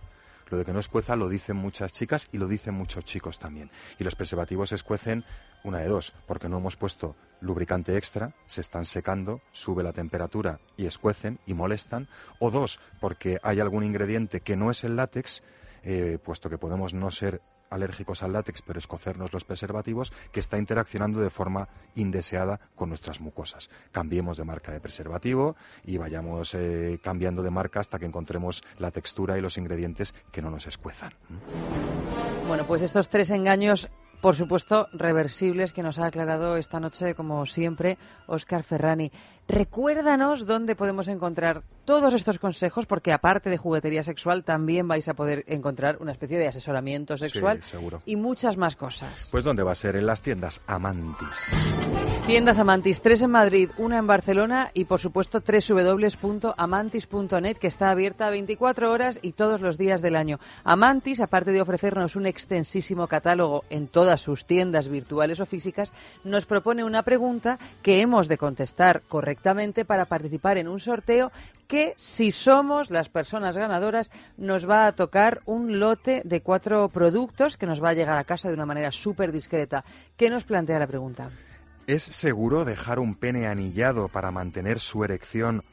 Lo de que no escueza lo dicen muchas chicas y lo dicen muchos chicos también. Y los preservativos escuecen una de dos, porque no hemos puesto lubricante extra, se están secando, sube la temperatura y escuecen y molestan. O dos, porque hay algún ingrediente que no es el látex, eh, puesto que podemos no ser alérgicos al látex, pero escocernos los preservativos, que está interaccionando de forma indeseada con nuestras mucosas. Cambiemos de marca de preservativo y vayamos eh, cambiando de marca hasta que encontremos la textura y los ingredientes que no nos escuezan. Bueno, pues estos tres engaños por supuesto, reversibles que nos ha aclarado esta noche, como siempre, Óscar Ferrani. Recuérdanos dónde podemos encontrar todos estos consejos, porque aparte de juguetería sexual, también vais a poder encontrar una especie de asesoramiento sexual Sí, y muchas más cosas. Pues ¿dónde va a ser? En las tiendas Amantis. Tiendas Amantis, tres en Madrid, una en Barcelona y por supuesto www.amantis.net que está abierta 24 horas y todos los días del año. Amantis, aparte de ofrecernos un extensísimo catálogo en todas sus tiendas virtuales o físicas, nos propone una pregunta que hemos de contestar correctamente para participar en un sorteo que si somos las personas ganadoras nos va a tocar un lote de cuatro productos que nos va a llegar a casa de una manera súper discreta. ¿Qué nos plantea la pregunta? ¿Es seguro dejar un pene anillado para mantener su erección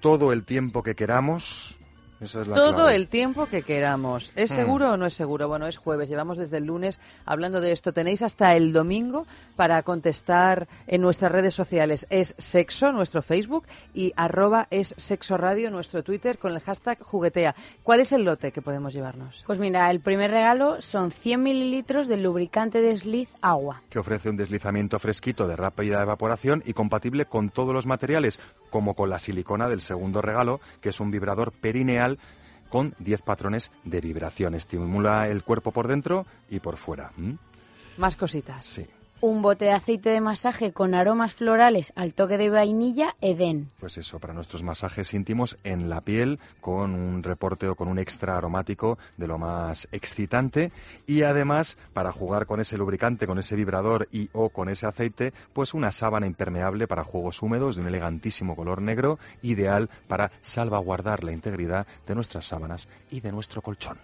todo el tiempo que queramos? Esa es la Todo clave. el tiempo que queramos. ¿Es Hmm. seguro o no es seguro? Bueno, es jueves, llevamos desde el lunes hablando de esto. Tenéis hasta el domingo para contestar en nuestras redes sociales. Es sexo, nuestro Facebook, y arroba es sexo radio, nuestro Twitter, con el hashtag juguetea. ¿Cuál es el lote que podemos llevarnos? Pues mira, el primer regalo son 100 mililitros del lubricante desliz agua. que ofrece un deslizamiento fresquito de rápida evaporación y compatible con todos los materiales, como con la silicona del segundo regalo, que es un vibrador perineal con 10 patrones de vibración. Estimula el cuerpo por dentro y por fuera. Más cositas. Sí. Un bote de aceite de masaje con aromas florales al toque de vainilla Eden. Pues eso, para nuestros masajes íntimos en la piel, con un reporte o con un extra aromático de lo más excitante. Y además, para jugar con ese lubricante, con ese vibrador y o con ese aceite, pues una sábana impermeable para juegos húmedos de un elegantísimo color negro, ideal para salvaguardar la integridad de nuestras sábanas y de nuestro colchón.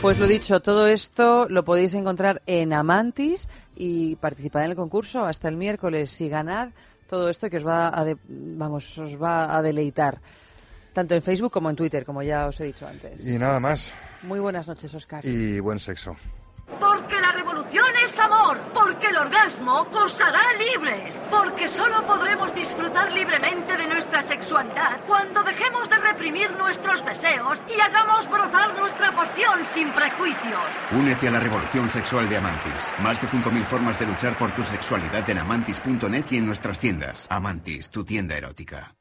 Pues lo dicho, todo esto lo podéis encontrar en Amantis y participar en el concurso hasta el miércoles y ganar todo esto que os va a, de- vamos, os va a deleitar. Tanto en Facebook como en Twitter, como ya os he dicho antes. Y nada más. Muy buenas noches, Oscar. Y buen sexo. Porque la revolución es amor. Porque el orgasmo os hará libres. Porque solo podremos disfrutar libremente de nuestra sexualidad cuando dejemos de reprimir nuestros deseos y hagamos brotar nuestra pasión sin prejuicios. Únete a la revolución sexual de Amantis. Más de 5.000 formas de luchar por tu sexualidad en amantis.net y en nuestras tiendas. Amantis, tu tienda erótica.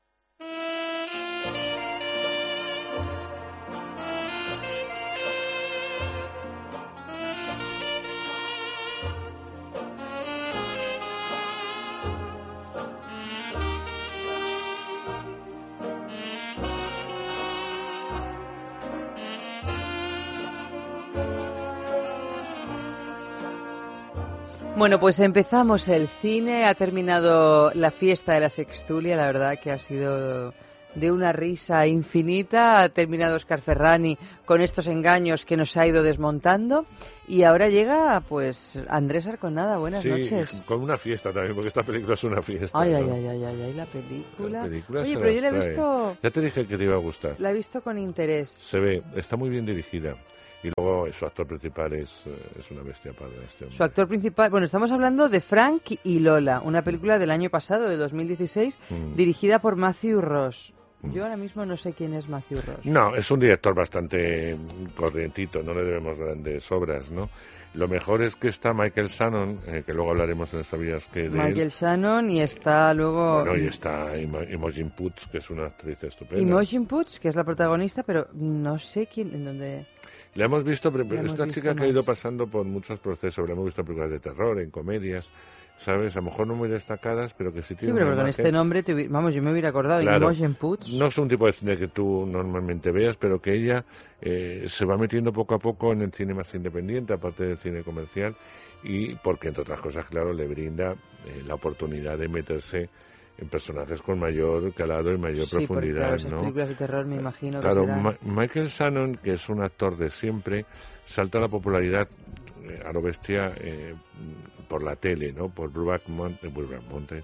Bueno, pues empezamos el cine, ha terminado la fiesta de la sextulia, la verdad que ha sido de una risa infinita, ha terminado Oscar Ferrani con estos engaños que nos ha ido desmontando y ahora llega pues Andrés Arconada, buenas sí, noches. con una fiesta también, porque esta película es una fiesta. Ay, ay, ¿no? ay, ay, ay, ay, la película. La película Oye, se pero yo la he visto, Ya te dije que te iba a gustar. la he visto con interés. Se ve, está muy bien dirigida. Y luego su actor principal es, eh, es una bestia para este hombre. Su actor principal, bueno, estamos hablando de Frank y Lola, una película del año pasado, de 2016, Mm. dirigida por Matthew Ross. Yo ahora mismo no sé quién es Matthew Ross. No, es un director bastante mm, corrientito, no le debemos grandes obras, ¿no? Lo mejor es que está Michael Shannon, eh, que luego hablaremos en Sabías que de Michael él. Shannon y está luego Bueno, y está Imo- Imogen Poots, que es una actriz estupenda. Imogen Poots, que es la protagonista, pero no sé quién, en dónde... La hemos visto, pero es una chica que ha ido más. pasando por muchos procesos. La hemos visto en películas de terror, en comedias, ¿sabes? A lo mejor no muy destacadas, pero que sí Sí, tiene pero una con este nombre, te vamos, yo me hubiera acordado. Claro. Poots. No es un tipo de cine que tú normalmente veas, pero que ella eh, se va metiendo poco a poco en el cine más independiente, aparte del cine comercial, y porque, entre otras cosas, claro, le brinda eh, la oportunidad de meterse en personajes con mayor calado y mayor sí, porque profundidad, claro, esas ¿no? películas de terror me imagino Claro, que serán... Ma- Michael Shannon, que es un actor de siempre, salta a la popularidad eh, a lo bestia eh, por la tele, ¿no? Por Brubac Mountain, Brubac Mountain,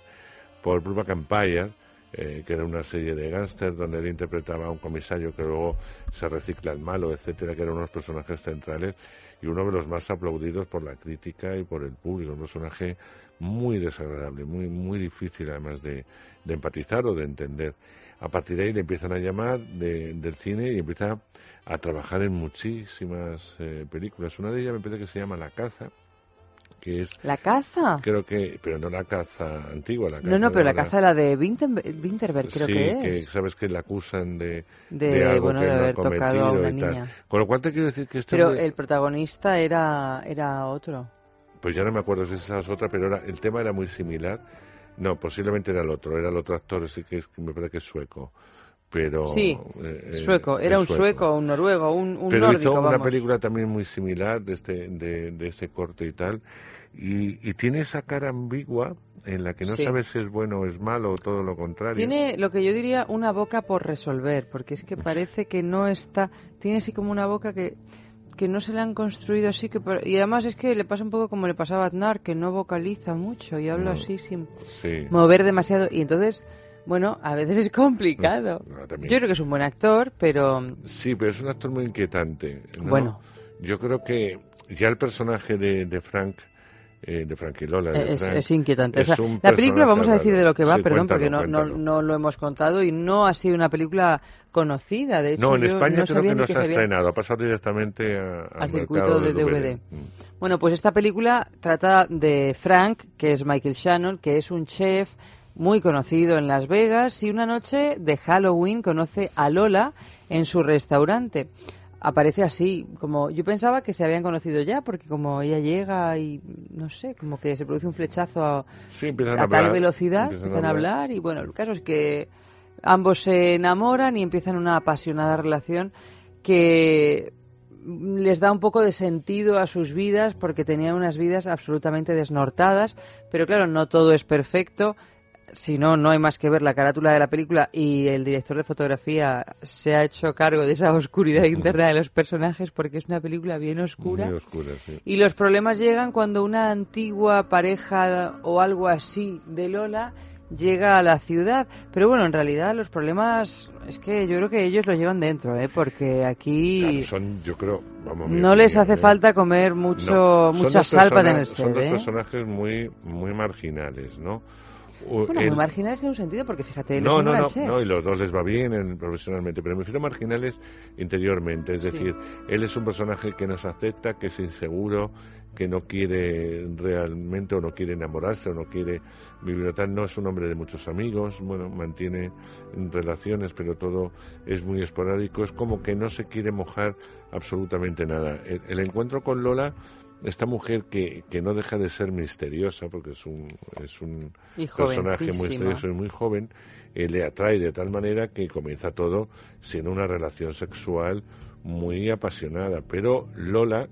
por Brubac Empire, eh, que era una serie de gángsters donde él interpretaba a un comisario que luego se recicla el malo, etcétera, que eran unos personajes centrales y uno de los más aplaudidos por la crítica y por el público, un personaje muy desagradable, muy muy difícil además de, de empatizar o de entender. A partir de ahí le empiezan a llamar de- del cine y empieza a trabajar en muchísimas eh, películas. Una de ellas me parece que se llama La caza, que es ¿La caza? creo que pero no la caza antigua, la caza No, no, pero la caza la de Winterberg, Winterberg creo sí, que es. sabes que le acusan de, De, algo bueno, que de no ha haber tocado a una y tal. niña. Con lo cual te quiero decir que este Pero hombre- el protagonista era, era otro. Pues ya no me acuerdo si esa es otra, pero era, el tema era muy similar. No, posiblemente era el otro, era el otro actor, sí que es, me parece que es sueco. Pero, Sí, eh, eh, sueco. Era un sueco, un noruego, un, un pero nórdico, hizo una vamos. película también muy similar de este de, de ese corte y tal y, y tiene esa cara ambigua en la que no Sí. sabes si es bueno o es malo o todo lo contrario Tiene lo que yo diría una boca por resolver, porque es que parece que no está. Tiene así como una boca que, que no se le han construido así. que por- Y además es que le pasa un poco como le pasaba a Aznar, que no vocaliza mucho y habla No. así sin sí mover demasiado. Y entonces, bueno, a veces es complicado. No. Yo creo que es un buen actor, pero. sí pero es un actor muy inquietante ¿no? Bueno. yo creo que ya el personaje de, de Frank eh, de Frank y Lola de Es, es inquietante. O sea, la película, vamos a decir de lo que va, Sí, perdón, cuéntalo, porque no, no, lo hemos contado y no ha sido una película conocida. De hecho, no, en España no creo que no se ha estrenado, ha pasado directamente a- al, circuito de DVD. Mm. Bueno, pues esta película trata de Frank, que es Michael Shannon, que es un chef muy conocido en Las Vegas y una noche de Halloween conoce a Lola en su restaurante. Aparece así, como yo pensaba que se habían conocido ya, porque como ella llega y no sé, como que se produce un flechazo a, Sí, empiezan a a tal hablar, velocidad, empiezan a empiezan a hablar. hablar y bueno, el caso es que ambos se enamoran y empiezan una apasionada relación que les da un poco de sentido a sus vidas porque tenían unas vidas absolutamente desnortadas, pero claro, no todo es perfecto. Si no, no hay más que ver la carátula de la película y el director de fotografía se ha hecho cargo de esa oscuridad interna de los personajes porque es una película bien oscura. Muy oscura, sí. Y los problemas llegan cuando una antigua pareja o algo así de Lola llega a la ciudad. Pero bueno, en realidad los problemas es que yo creo que ellos los llevan dentro, ¿eh? porque aquí Claro, son, yo creo, vamos, no les hace ¿eh? falta comer mucho, No, mucha sal para personas- tener Son dos ¿eh? personajes muy, muy marginales, ¿no? Bueno, el- muy marginales en un sentido porque fíjate, no, no, no, y los dos les va bien en- profesionalmente, pero me refiero a marginales interiormente, es Sí. decir, él es un personaje que nos acepta, que es inseguro, que no quiere realmente o no quiere enamorarse o no quiere vivir tal, no es un hombre de muchos amigos, bueno, mantiene relaciones, pero todo es muy esporádico, es como que no se quiere mojar absolutamente nada. El, el encuentro con Lola esta mujer que, que no deja de ser misteriosa, porque es un, es un personaje muy misterioso y muy joven, eh, le atrae de tal manera que comienza todo siendo una relación sexual muy apasionada. Pero Lola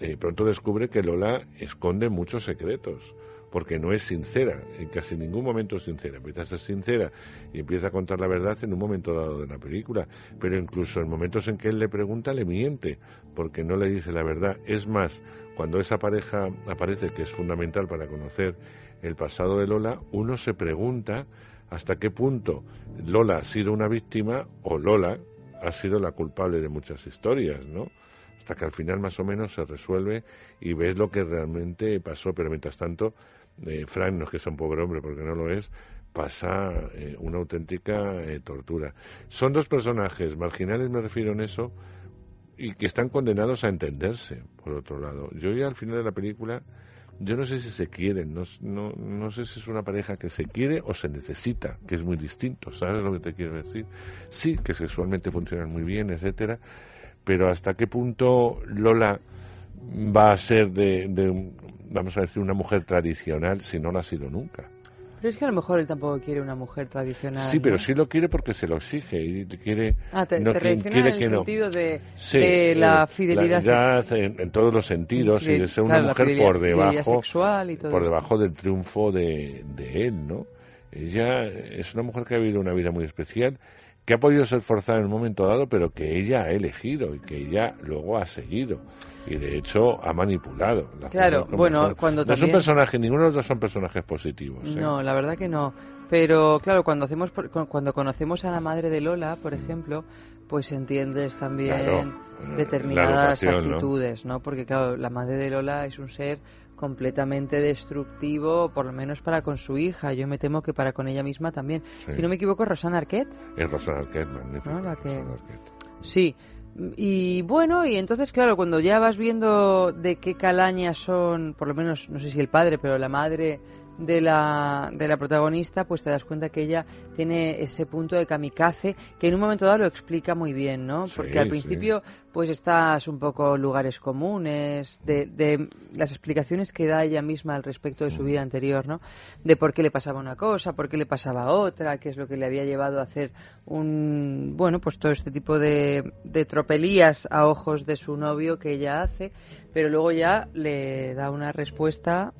eh, pronto descubre que Lola esconde muchos secretos, porque no es sincera, en casi ningún momento sincera. Empieza a ser sincera y empieza a contar la verdad en un momento dado de la película, pero incluso en momentos en que él le pregunta le miente, porque no le dice la verdad. Es más, cuando esa pareja aparece, que es fundamental para conocer el pasado de Lola, uno se pregunta hasta qué punto Lola ha sido una víctima o Lola ha sido la culpable de muchas historias, ¿no? Hasta que al final más o menos se resuelve y ves lo que realmente pasó, pero mientras tanto, eh, Frank no es que sea un pobre hombre, porque no lo es, pasa eh, una auténtica eh, tortura. Son dos personajes marginales, me refiero en eso, y que están condenados a entenderse, por otro lado. Yo ya al final de la película, yo no sé si se quieren, no, no, no sé si es una pareja que se quiere o se necesita, que es muy distinto, ¿sabes lo que te quiero decir? Sí, que sexualmente funcionan muy bien, etcétera, pero hasta qué punto Lola va a ser de, de vamos a decir, una mujer tradicional si no lo ha sido nunca. Pero es que a lo mejor él tampoco quiere una mujer tradicional. Sí, pero ¿no? sí lo quiere porque se lo exige y quiere Ah, te, no te quiere en el que no. sentido de, Sí, de la eh, fidelidad, en, en todos los sentidos y de ser una claro, la mujer por debajo sexual y todo por esto. debajo del triunfo de, de él, ¿no? Ella es una mujer que ha vivido una vida muy especial, que ha podido ser forzada en un momento dado, pero que ella ha elegido y que ella luego ha seguido y de hecho ha manipulado. las Claro, bueno, son. cuando no también- personaje, ninguno de los dos son personajes positivos. ¿eh? No, la verdad que no. Pero claro, cuando hacemos cuando conocemos a la madre de Lola, por ejemplo, pues entiendes también Claro, eh, determinadas actitudes, ¿no? Porque claro, la madre de Lola es un ser completamente destructivo, por lo menos para con su hija. Yo me temo que para con ella misma también. Sí. Si no me equivoco, Rosana Arquette. Es Rosana Arquette, magnífico. ¿no? La que- Rosana Arquette. Sí. Y bueno, y entonces, claro, cuando ya vas viendo de qué calaña son, por lo menos, no sé si el padre, pero la madre de la, de la protagonista, pues te das cuenta que ella tiene ese punto de kamikaze que en un momento dado lo explica muy bien, ¿no? Sí, Porque al sí. principio, pues estás un poco lugares comunes, de, de las explicaciones que da ella misma al respecto de su vida anterior, ¿no? De por qué le pasaba una cosa, por qué le pasaba otra, qué es lo que le había llevado a hacer un, bueno, pues todo este tipo de, de tropelías a ojos de su novio que ella hace, pero luego ya le da una respuesta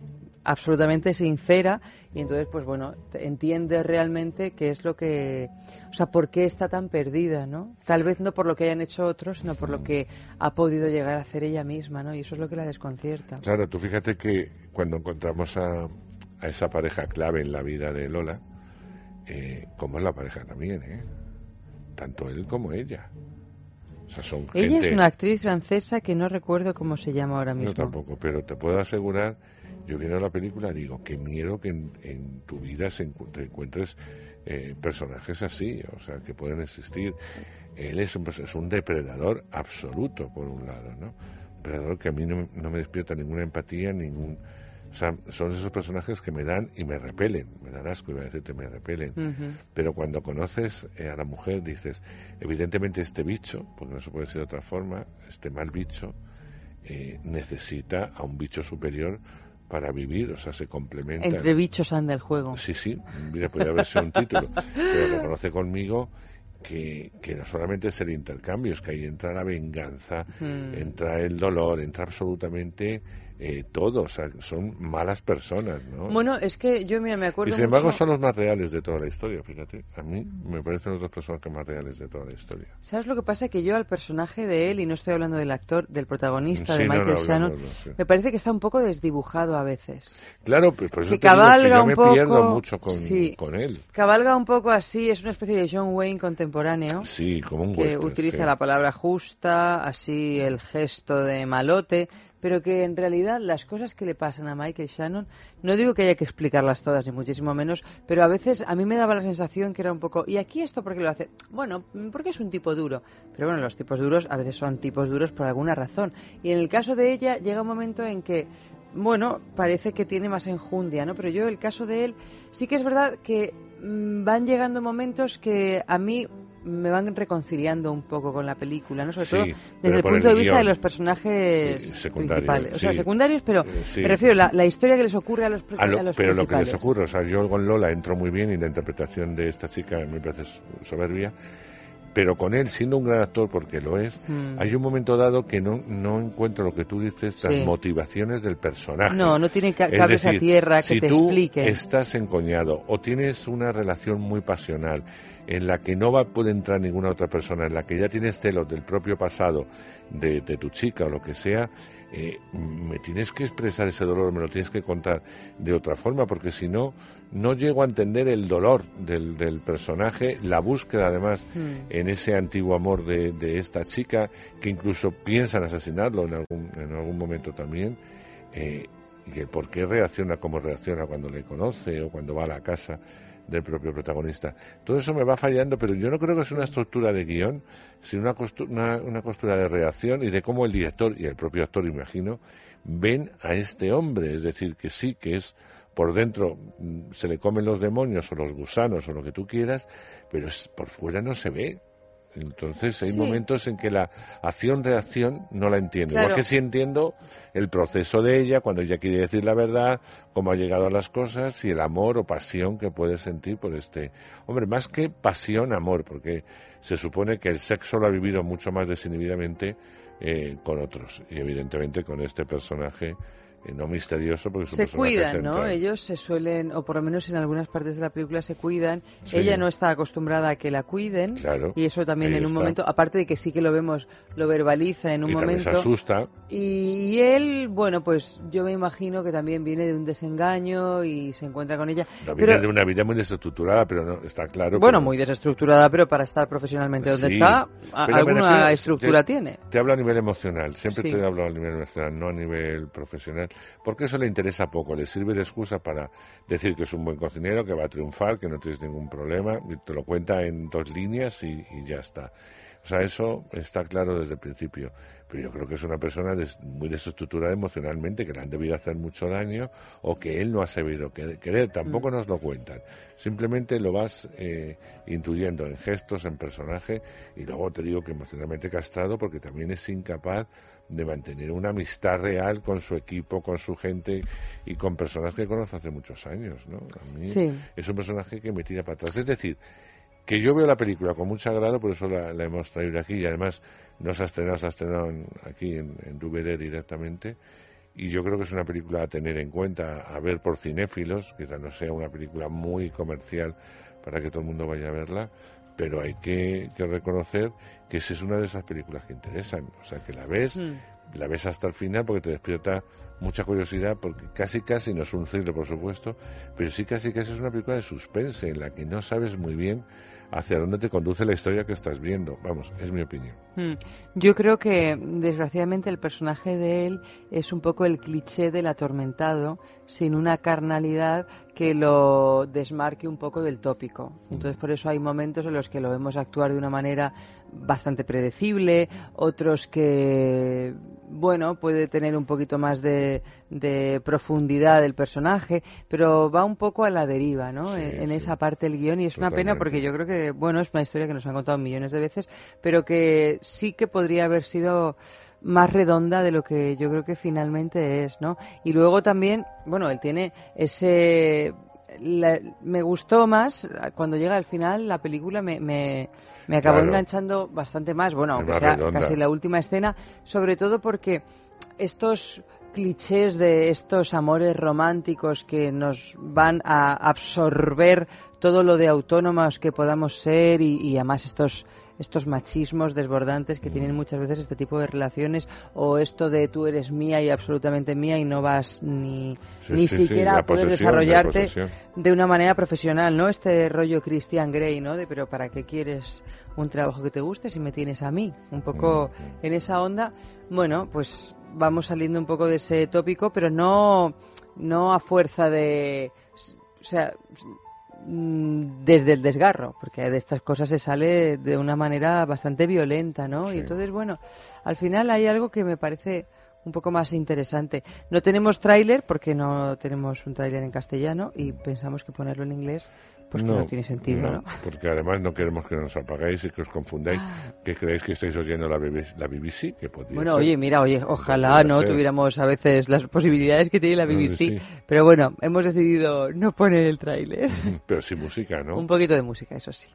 absolutamente sincera y entonces pues bueno entiendes realmente qué es lo que o sea por qué está tan perdida no tal vez no por lo que hayan hecho otros sino por lo que ha podido llegar a hacer ella misma no y eso es lo que la desconcierta Claro, tú fíjate que cuando encontramos a, a esa pareja clave en la vida de Lola, eh, como es la pareja también, ¿eh? Tanto él como ella. O sea, son ella gente... es una actriz francesa que no recuerdo cómo se llama ahora mismo Yo tampoco, pero te puedo asegurar, yo viendo la película digo, qué miedo que en, en tu vida se encu- te encuentres eh, personajes así, o sea, que pueden existir. Él es un, es un depredador absoluto, por un lado, ¿no? Depredador que a mí no, no me despierta ninguna empatía, ningún... O sea, son esos personajes que me dan y me repelen, me dan asco, iba a decirte, me repelen. Pero cuando conoces eh, a la mujer dices, evidentemente este bicho, porque no se puede decir de otra forma, este mal bicho, eh, necesita a un bicho superior para vivir, o sea, se complementa. entre bichos anda el juego Sí, sí, mira, podría haber sido un título, pero reconoce conmigo que, que no solamente es el intercambio, es que ahí entra la venganza, Mm. entra el dolor, entra absolutamente eh, todo, o sea, son malas personas, ¿no? Bueno, es que yo, mira, me acuerdo y sin embargo son los más reales de toda la historia, fíjate. A mí me parecen los dos personajes más reales de toda la historia. ¿Sabes lo que pasa? Que yo al personaje de él, y no estoy hablando del actor, del protagonista, Sí, de Michael no, Shannon, hablamos, no, sí. me parece que está un poco desdibujado a veces. Claro, pues por eso que te digo cabalga que yo un me poco, pierdo mucho con, sí. con él. Cabalga un poco así, es una especie de John Wayne contemporáneo. Sí, como un que western, utiliza la palabra justa, así el gesto de malote, pero que en realidad las cosas que le pasan a Michael Shannon, no digo que haya que explicarlas todas, ni muchísimo menos, pero a veces a mí me daba la sensación que era un poco, ¿y aquí esto por qué lo hace? Bueno, porque es un tipo duro. Pero bueno, los tipos duros a veces son tipos duros por alguna razón. Y en el caso de ella llega un momento en que bueno, parece que tiene más enjundia, ¿no? Pero yo, el caso de él, sí que es verdad que mm, van llegando momentos que a mí me van reconciliando un poco con la película, ¿no? Sobre Sí, todo desde el punto el de vista de los personajes Eh, secundarios, principales. O sea, sí. secundarios, pero Eh, sí. me refiero la, la historia que les ocurre a los, A lo- a los pero lo que les ocurre, o sea, yo con Lola entro muy bien y la interpretación de esta chica me parece soberbia, pero con él, siendo un gran actor, porque lo es, Mm. hay un momento dado que no, no encuentro lo que tú dices, las Sí. motivaciones del personaje. No, no tiene ca- Es a tierra que si te tú estás encoñado o tienes una relación muy pasional en la que no va puede entrar ninguna otra persona, en la que ya tienes celos del propio pasado de, de tu chica o lo que sea, eh, me tienes que expresar ese dolor, me lo tienes que contar de otra forma, porque si no, no llego a entender el dolor del, del personaje, la búsqueda además Mm. en ese antiguo amor de, de esta chica, que incluso piensan asesinarlo en algún, en algún momento también, eh, y el por qué reacciona como reacciona cuando le conoce o cuando va a la casa del propio protagonista. Todo eso me va fallando, pero yo no creo que sea una estructura de guion, sino una, costu- una, una costura de reacción y de cómo el director y el propio actor, imagino, ven a este hombre. Es decir, que sí, que es por dentro mm, se le comen los demonios o los gusanos o lo que tú quieras, pero por fuera no se ve. Entonces hay Sí. momentos en que la acción-reacción no la entiendo. Claro. Igual que sí entiendo el proceso de ella, cuando ella quiere decir la verdad, cómo ha llegado a las cosas y el amor o pasión que puede sentir por este. Hombre, más que pasión, amor, porque se supone que el sexo lo ha vivido mucho más desinhibidamente eh, con otros. Y evidentemente con este personaje no misterioso, porque se cuidan, ¿no? central. Ellos se suelen, o por lo menos en algunas partes de la película se cuidan. Sí. Ella no está acostumbrada a que la cuiden. Claro, Y eso también en un está. momento, aparte de que sí que lo vemos, lo verbaliza en un y también momento. se asusta. Y, y él, bueno, pues yo me imagino que también viene de un desengaño y se encuentra con ella. No, viene Pero, de una vida muy desestructurada, pero no, está claro. bueno, que- muy desestructurada, pero para estar profesionalmente donde Sí, está, a- alguna refiero- estructura te- tiene. Te hablo a nivel emocional, siempre Sí. te hablo a nivel emocional, no a nivel profesional, porque eso le interesa poco, le sirve de excusa para decir que es un buen cocinero, que va a triunfar, que no tienes ningún problema, y te lo cuenta en dos líneas y, y ya está. O sea, eso está claro desde el principio. Pero yo creo que es una persona des- muy desestructurada emocionalmente, que le han debido hacer mucho daño o que él no ha sabido que- querer. Tampoco Mm. nos lo cuentan. Simplemente lo vas eh, intuyendo en gestos, en personaje, y luego te digo que emocionalmente castrado porque también es incapaz de mantener una amistad real con su equipo, con su gente y con personas que conoce hace muchos años. ¿no? A mí Sí. es un personaje que me tira para atrás. Es decir, que yo veo la película con mucho agrado, por eso la, la hemos traído aquí y además no se ha estrenado, se ha estrenado en- aquí en, en directamente y yo creo que es una película a tener en cuenta, a ver por cinéfilos, quizá no sea una película muy comercial para que todo el mundo vaya a verla, pero hay que, que reconocer que esa es una de esas películas que interesan, o sea, que la ves, Mm. la ves hasta el final porque te despierta mucha curiosidad, porque casi casi no es un thriller, por supuesto, pero sí casi casi es una película de suspense en la que no sabes muy bien hacia dónde te conduce la historia que estás viendo. Vamos, es mi opinión. Mm. Yo creo que, desgraciadamente, el personaje de él es un poco el cliché del atormentado, sin una carnalidad que lo desmarque un poco del tópico. Entonces, por eso hay momentos en los que lo vemos actuar de una manera bastante predecible, otros que, bueno, puede tener un poquito más de, de profundidad el personaje, pero va un poco a la deriva, ¿no? Sí, en en sí. esa parte del guion y es una pena porque yo creo que, bueno, es una historia que nos han contado millones de veces, pero que sí que podría haber sido más redonda de lo que yo creo que finalmente es, ¿no? Y luego también, bueno, él tiene ese... la- me gustó más cuando llega al final la película me, me, me acabó Claro. enganchando bastante más bueno aunque más sea redonda. casi la última escena sobre todo porque estos clichés de estos amores románticos que nos van a absorber todo lo de autónomas que podamos ser y, y además estos estos machismos desbordantes que tienen muchas veces este tipo de relaciones o esto de tú eres mía y absolutamente mía y no vas ni, Sí, ni sí, sí, siquiera la a poder desarrollarte de una manera profesional, ¿no? Este rollo Christian Grey, ¿no? De pero ¿para qué quieres un trabajo que te guste si me tienes a mí? Un poco en esa onda. Bueno, pues vamos saliendo un poco de ese tópico, pero no no a fuerza de o sea, mm, desde el desgarro, porque de estas cosas se sale de una manera bastante violenta, ¿no? Y entonces, bueno, al final hay algo que me parece un poco más interesante. No tenemos tráiler porque no tenemos un tráiler en castellano y pensamos que ponerlo en inglés pues que no, tiene sentido, ¿no? Porque además no queremos que nos apagáis y que os confundáis, que creáis que estáis oyendo la BBC, la BBC que podría Bueno, ser. oye, mira, oye, ojalá no ser. tuviéramos a veces las posibilidades que tiene la No, BBC, sí. pero bueno, hemos decidido no poner el tráiler. Pero sin música, ¿no? Un poquito de música, eso sí.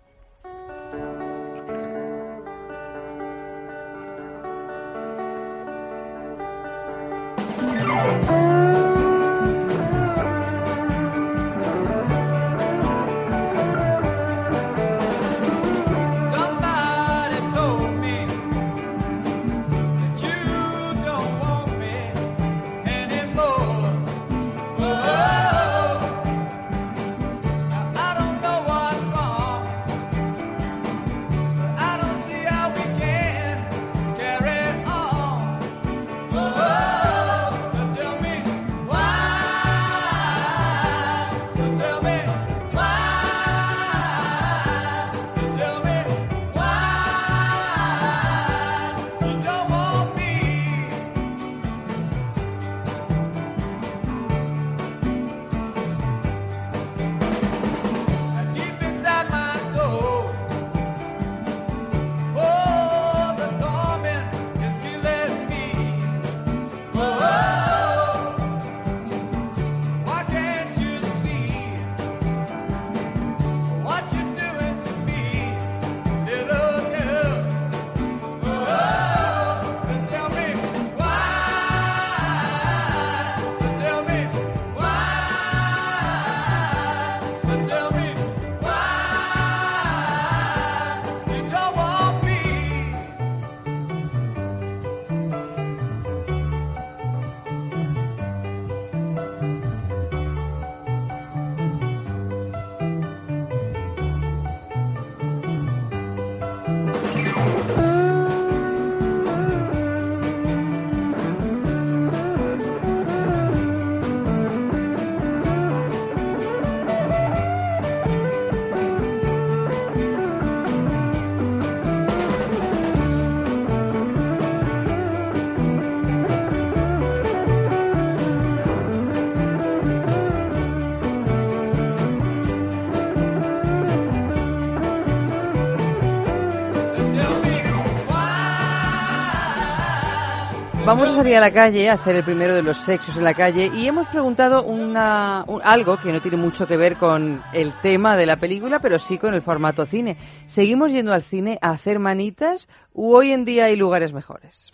Vamos a salir a la calle a hacer el primero de los sexos en la calle y hemos preguntado una, un- algo que no tiene mucho que ver con el tema de la película, pero sí con el formato cine. ¿Seguimos yendo al cine a hacer manitas u hoy en día hay lugares mejores?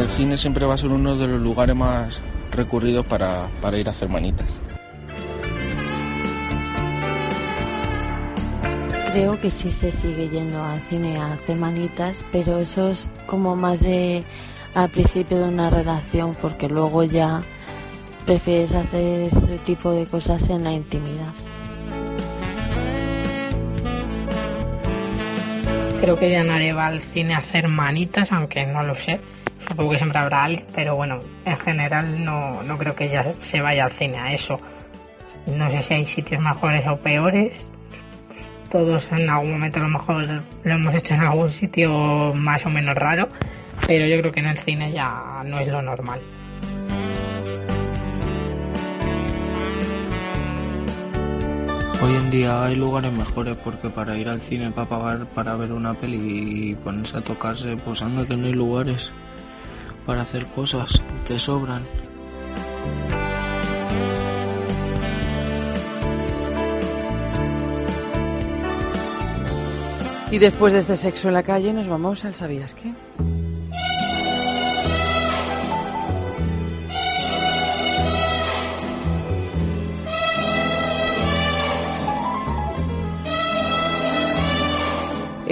El cine siempre va a ser uno de los lugares más recurridos para, para ir a hacer manitas. Creo que sí se sigue yendo al cine a hacer manitas, pero eso es como más de al principio de una relación, porque luego ya prefieres hacer ese tipo de cosas en la intimidad. Creo que ya nadie va al cine a hacer manitas, aunque no lo sé. Supongo siempre habrá alguien, pero bueno, en general no, no creo que ya se vaya al cine a eso. No sé si hay sitios mejores o peores. Todos en algún momento a lo mejor lo hemos hecho en algún sitio más o menos raro, pero yo creo que en el cine ya no es lo normal. Hoy en día hay lugares mejores porque para ir al cine para pagar para ver una peli y ponerse a tocarse, pues anda que no hay lugares. Para hacer cosas, te sobran. Y después de este sexo en la calle nos vamos al ¿Sabías qué?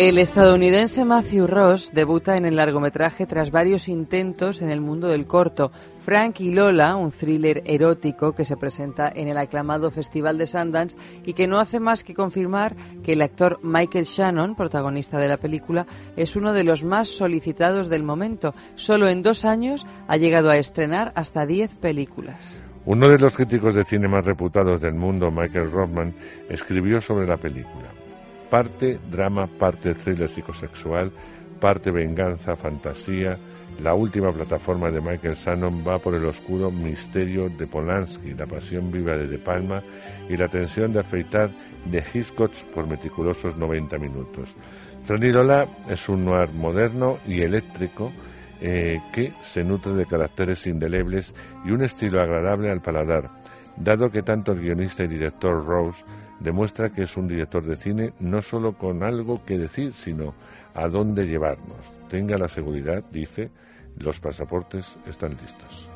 El estadounidense Matthew Ross debuta en el largometraje tras varios intentos en el mundo del corto. Frank y Lola, un thriller erótico que se presenta en el aclamado Festival de Sundance y que no hace más que confirmar que el actor Michael Shannon, protagonista de la película, es uno de los más solicitados del momento. Solo en dos años ha llegado a estrenar hasta diez películas. Uno de los críticos de cine más reputados del mundo, Michael Rothman, escribió sobre la película. Parte drama, parte thriller psicosexual, parte venganza, fantasía. La última plataforma de Michael Shannon va por el oscuro misterio de Polanski, la pasión viva de De Palma y la tensión de afeitar de Hitchcock por meticulosos 90 minutos. Lola es un noir moderno y eléctrico eh, que se nutre de caracteres indelebles y un estilo agradable al paladar, dado que tanto el guionista y director Rose demuestra que es un director de cine no solo con algo que decir, sino a dónde llevarnos. Tenga la seguridad, dice, los pasaportes están listos.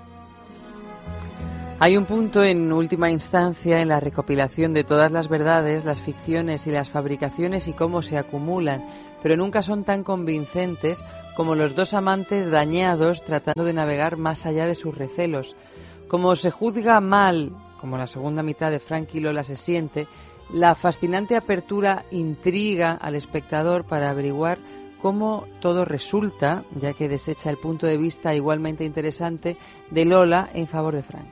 Hay un punto en última instancia en la recopilación de todas las verdades, las ficciones y las fabricaciones y cómo se acumulan, pero nunca son tan convincentes como los dos amantes dañados tratando de navegar más allá de sus recelos. Como se juzga mal, como la segunda mitad de Frank y Lola se siente, la fascinante apertura intriga al espectador para averiguar cómo todo resulta, ya que desecha el punto de vista igualmente interesante de Lola en favor de Frank.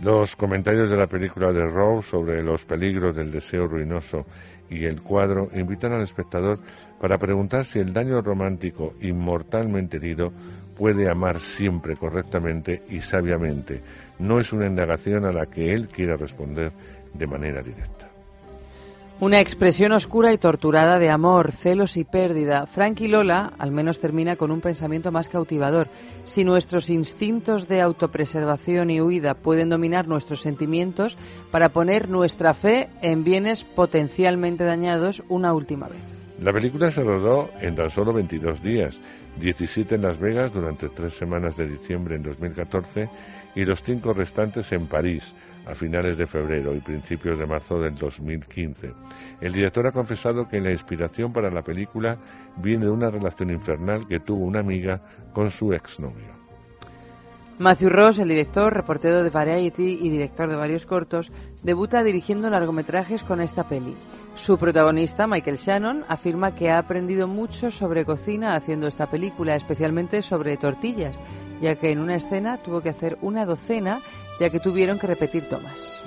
Los comentarios de la película de Rose sobre los peligros del deseo ruinoso y el cuadro invitan al espectador para preguntar si el daño romántico inmortalmente herido puede amar siempre correctamente y sabiamente. No es una indagación a la que él quiera responder de manera directa. Una expresión oscura y torturada de amor, celos y pérdida. Frank y Lola al menos termina con un pensamiento más cautivador. Si nuestros instintos de autopreservación y huida pueden dominar nuestros sentimientos para poner nuestra fe en bienes potencialmente dañados una última vez. La película se rodó en tan solo 22 días, 17 en Las Vegas durante tres semanas de diciembre en 2014 y los cinco restantes en París a finales de febrero y principios de marzo del 2015. El director ha confesado que la inspiración para la película viene de una relación infernal que tuvo una amiga con su exnovio. Matthew Ross, el director, reportero de Variety y director de varios cortos, debuta dirigiendo largometrajes con esta peli. Su protagonista, Michael Shannon, afirma que ha aprendido mucho sobre cocina haciendo esta película, especialmente sobre tortillas, ya que en una escena tuvo que hacer una docena ya que tuvieron que repetir tomas.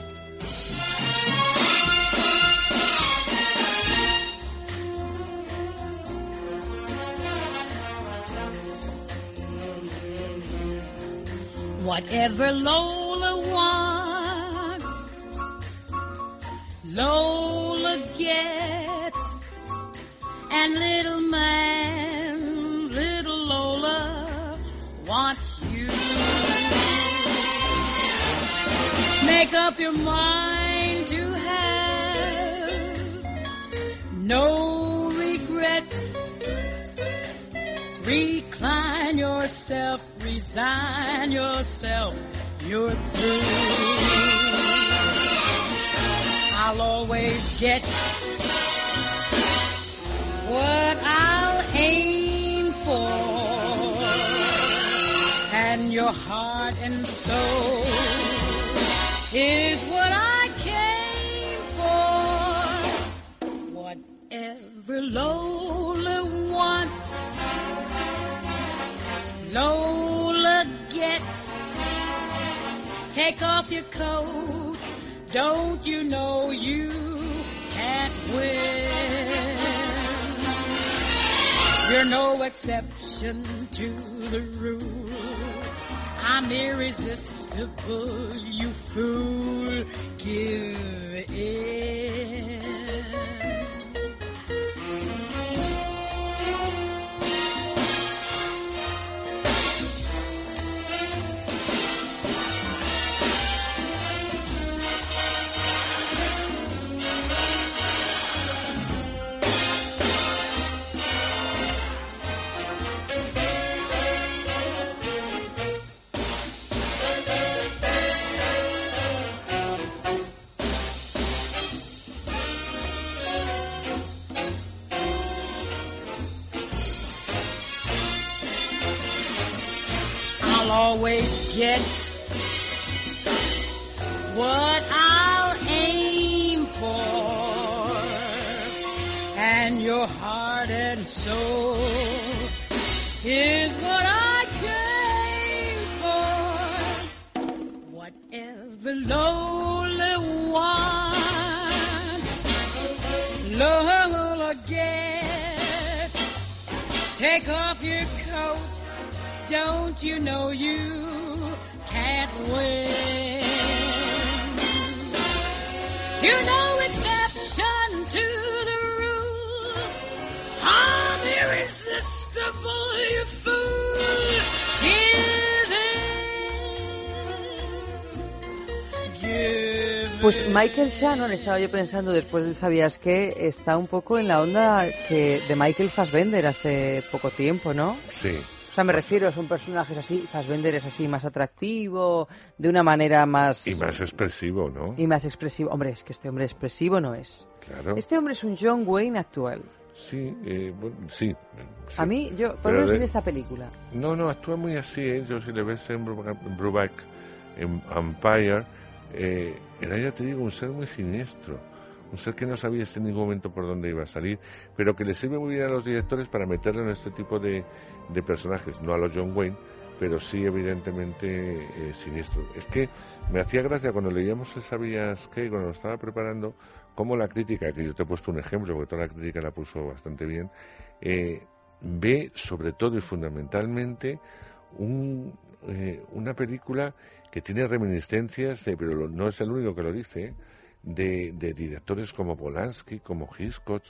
Whatever Lola wants, Lola gets. And little man, Make up your mind to have no regrets. Recline yourself, resign yourself, you're through. I'll always get what I'll aim for, and your heart and soul is what I came for. Whatever Lola wants, Lola gets. Take off your coat, don't you know you can't win? You're no exception to the rule. I'm irresistible, you fool. Give in. You know you can't win? You know exception to the rule. I'm irresistible, you fool. Give in. Give Pues Michael Shannon, estaba yo pensando después del Sabías que está un poco en la onda que de Michael Fassbender hace poco tiempo, ¿no? Sí. O sea, me refiero, son personajes así, Fassbender es así más atractivo, de una manera más... Y más expresivo, ¿no? y más expresivo. Hombre, es que este hombre expresivo no es. Claro. Este hombre es un John Wayne actual. Sí, eh, bueno, sí, sí. A mí, yo, por lo menos de- en esta película. No, no, actúa muy así, ¿eh? Yo si le ves en Brubac, en Brubac, en Empire, eh, era, ya te digo, un ser muy siniestro. Un ser que no sabías en ningún momento por dónde iba a salir, pero que le sirve muy bien a los directores para meterlo en este tipo de, de personajes. No a los John Wayne, pero sí evidentemente eh, siniestro. Es que me hacía gracia cuando leíamos el Sabías que, cuando lo estaba preparando, como la crítica, que yo te he puesto un ejemplo, porque toda la crítica la puso bastante bien, eh, ve sobre todo y fundamentalmente un, eh, una película que tiene reminiscencias, pero no es el único que lo dice, eh, de, de directores como Polanski, como Hitchcock,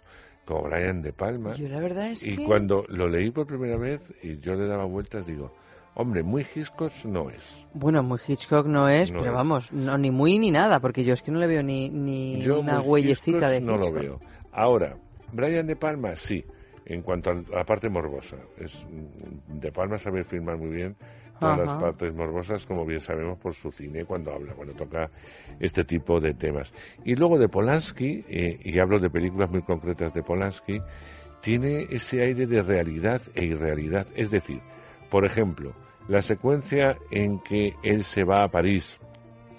como Brian De Palma. Yo la verdad es y que... cuando lo leí por primera vez y yo le daba vueltas, digo, hombre, muy Hitchcock no es. Bueno, muy Hitchcock no es, No pero es. vamos, no, ni muy ni nada, porque yo es que no le veo ni, ni Yo una huellecita de Hitchcock no lo veo. Ahora, Brian De Palma sí, en cuanto a la parte morbosa. Es, mm, de Palma sabe filmar muy bien todas las Ajá. partes morbosas, como bien sabemos por su cine cuando habla, cuando toca este tipo de temas. Y luego de Polanski, eh, y hablo de películas muy concretas de Polanski, tiene ese aire de realidad e irrealidad. Es decir, por ejemplo, la secuencia en que él se va a París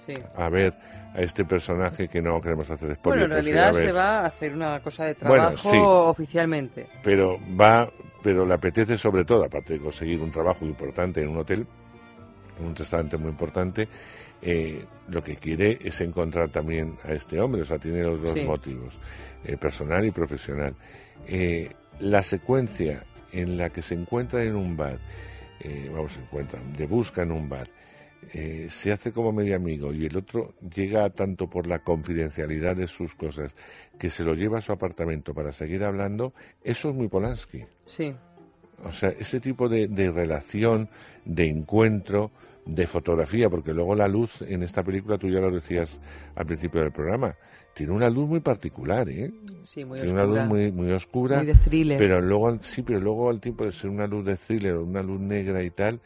Sí. a ver a este personaje que no queremos hacer spoiler. Bueno, en realidad se va a hacer una cosa de Bueno, trabajo sí. oficialmente. pero va pero le apetece sobre todo aparte de conseguir un trabajo importante en un hotel un restaurante muy importante eh, lo que quiere es encontrar también a este hombre o sea tiene los dos Sí. motivos eh, personal y profesional Eh, la secuencia en la que se encuentra en un bar vamos se encuentran de busca en un bar eh, se hace como medio amigo y el otro llega tanto por la confidencialidad de sus cosas que se lo lleva a su apartamento para seguir hablando, eso es muy Polanski. Sí. O sea, ese tipo de, de relación, de encuentro, de fotografía, porque luego la luz en esta película, tú ya lo decías al principio del programa, tiene una luz muy particular, ¿eh? Sí, muy tiene oscura. una luz muy, muy oscura. Muy de thriller. Pero luego, sí, pero luego al tiempo de ser una luz de thriller o una luz negra y tal,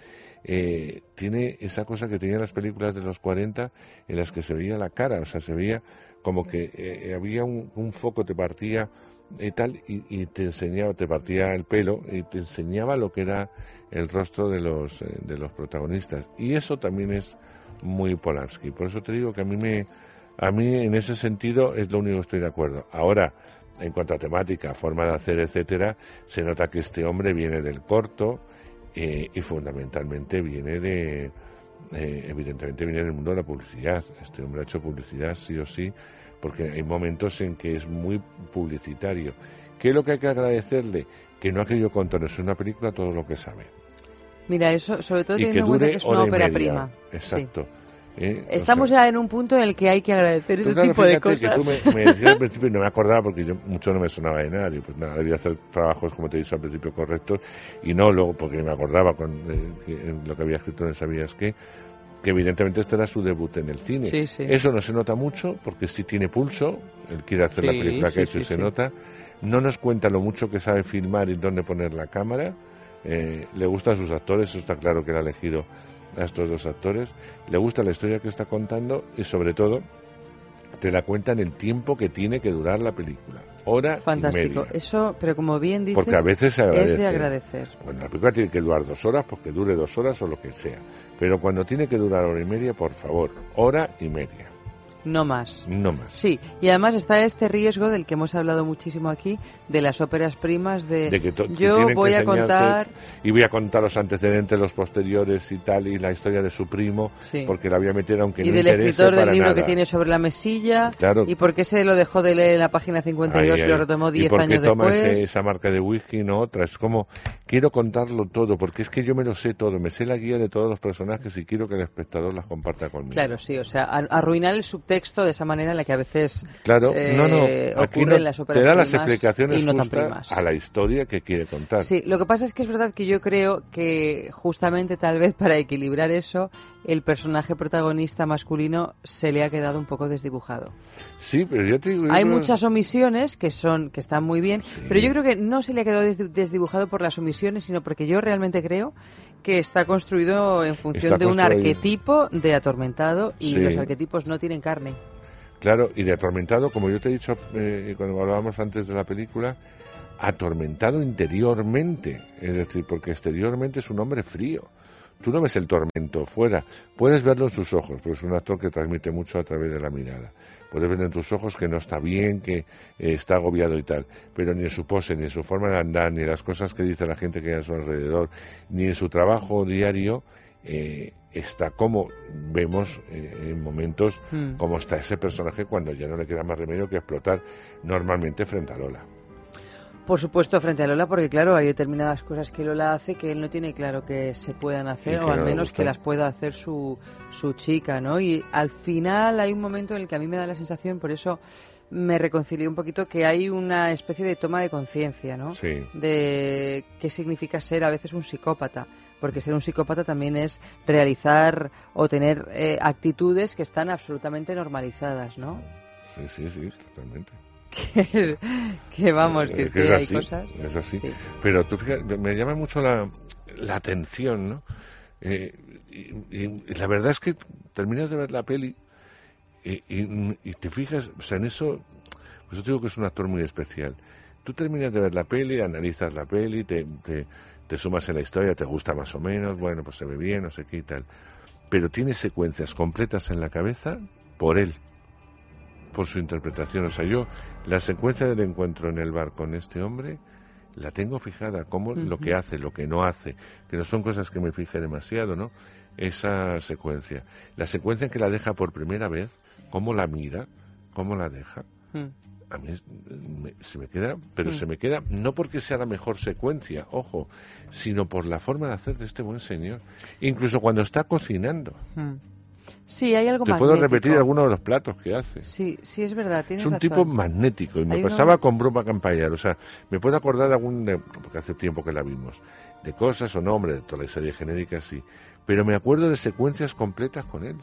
eh, tiene esa cosa que tenían las películas de los 40 en las que se veía la cara, o sea, se veía como que eh, había un, foco, te partía y tal, y, te enseñaba, te partía el pelo y te enseñaba lo que era el rostro de los, eh, de los protagonistas. Y eso también es muy Polanski. Por eso te digo que a mí me, a mí en ese sentido es lo único que estoy de acuerdo. Ahora, en cuanto a temática, forma de hacer, etcétera, se nota que este hombre viene del corto eh, y fundamentalmente viene de, eh, evidentemente viene del mundo de la publicidad. Este hombre ha hecho publicidad sí o sí, porque hay momentos en que es muy publicitario. ¿Qué es lo que hay que agradecerle? Que no ha querido contarnos en una película todo lo que sabe. Mira, eso sobre todo y que teniendo en cuenta dure que es una ópera prima. Exacto. ¿Eh? O Estamos sea, ya en un punto en el que hay que agradecer ese Pero claro, tipo de cosas. que tú me, me decías al principio y no me acordaba porque yo mucho no me sonaba de nada. Digo, pues nada, debía hacer trabajos, como te he dicho al principio, correctos. Y no luego porque me acordaba con eh, lo que había escrito en Sabías que que evidentemente este era su debut en el cine. Sí, sí. Eso no se nota mucho porque sí tiene pulso. Él quiere hacer la Sí, película que ha hecho y se nota. No nos cuenta lo mucho que sabe filmar y dónde poner la cámara. Eh, le gustan sus actores, eso está claro que él ha elegido a estos dos actores. Le gusta la historia que está contando y sobre todo te la cuenta en el tiempo que tiene que durar la película. Hora y Fantástico. media. Eso, pero como bien dices, Porque a veces se es de agradecer. Bueno, la película tiene que durar dos horas, porque dure dos horas o lo que sea. Pero cuando tiene que durar hora y media, por favor, hora y media. No más. No más. Sí, y además está este riesgo del que hemos hablado muchísimo aquí, de las óperas primas de, De que yo que voy a contar... y voy a contar los antecedentes, los posteriores y tal, y la historia de su primo, Sí. porque la voy a meter aunque Y no del interese escritor del libro que tiene sobre la mesilla, Claro. y por qué se lo dejó de leer en la página 52 Ahí, y lo retomó ¿Y 10 por qué años toma después. ese- esa marca de whisky y no otra? Es como, quiero contarlo todo, porque es que yo me lo sé todo, me sé la guía de todos los personajes y quiero que el espectador las comparta conmigo. Claro, sí, o sea, arruinar el subtexto de esa manera en la que a veces Claro, eh, no, no, aquí ocurren no, las te da las explicaciones no justas a la historia que quiere contar. Sí, lo que pasa es que es verdad que yo creo que justamente tal vez para equilibrar eso, el personaje protagonista masculino se le ha quedado un poco desdibujado. Sí, pero yo te digo... Hay muchas omisiones que son que están muy bien, pero yo creo que no se le ha quedado desdi- desdibujado por las omisiones, sino porque yo realmente creo que está construido en función Está de un arquetipo de atormentado y Sí. los arquetipos no tienen carne. Claro, y de atormentado, como yo te he dicho eh, cuando hablábamos antes de la película, atormentado interiormente, es decir, porque exteriormente es un hombre frío. Tú no ves el tormento fuera, puedes verlo en sus ojos, porque es un actor que transmite mucho a través de la mirada. Puedes ver en tus ojos que no está bien, que eh, está agobiado y tal, pero ni en su pose, ni en su forma de andar, ni en las cosas que dice la gente que hay a su alrededor, ni en su trabajo diario, eh, está como vemos eh, en momentos Mm. como está ese personaje cuando ya no le queda más remedio que explotar normalmente frente a Lola. Por supuesto, frente a Lola, porque claro, hay determinadas cosas que Lola hace que él no tiene claro que se puedan hacer, o al menos que las pueda hacer su, su chica, ¿no? Y al final hay un momento en el que a mí me da la sensación, por eso me reconcilié un poquito, que hay una especie de toma de conciencia, ¿no? Sí. De qué significa ser a veces un psicópata. Porque ser un psicópata también es realizar o tener eh, actitudes que están absolutamente normalizadas, ¿no? Sí, sí, sí, totalmente. que, que vamos, que es que, hay así, cosas. Es así. Sí. Pero tú fíjate, me llama mucho la, la atención, ¿no? Eh, y, y- y la verdad es que terminas de ver la peli y, te fijas, o sea, en eso, pues yo te digo que es un actor muy especial. Tú terminas de ver la peli, analizas la peli, te, te, te sumas en la historia, te gusta más o menos, bueno, pues se ve bien, no sé qué y tal. Pero tienes secuencias completas en la cabeza por él, por su interpretación. O sea, yo la secuencia del encuentro en el bar con este hombre la tengo fijada, como lo que hace, lo que no hace, que no son cosas que me fije demasiado, ¿no? Esa secuencia. La secuencia en que la deja por primera vez, cómo la mira, cómo la deja. Mm. A mí me- se me queda, pero Mm. se me queda no porque sea la mejor secuencia, ojo, sino por la forma de hacer de este buen señor. Incluso cuando está cocinando. Sí, hay algo Te puedo repetir algunos de los platos que hace. Sí, sí, es verdad. Tienes Es un razón. tipo magnético y me Hay uno- pasaba con Bruma Campayar. O sea, me puedo acordar de algún, de- porque hace tiempo que la vimos, de cosas o nombres, de toda la serie genérica, sí. Pero me acuerdo de secuencias completas con él.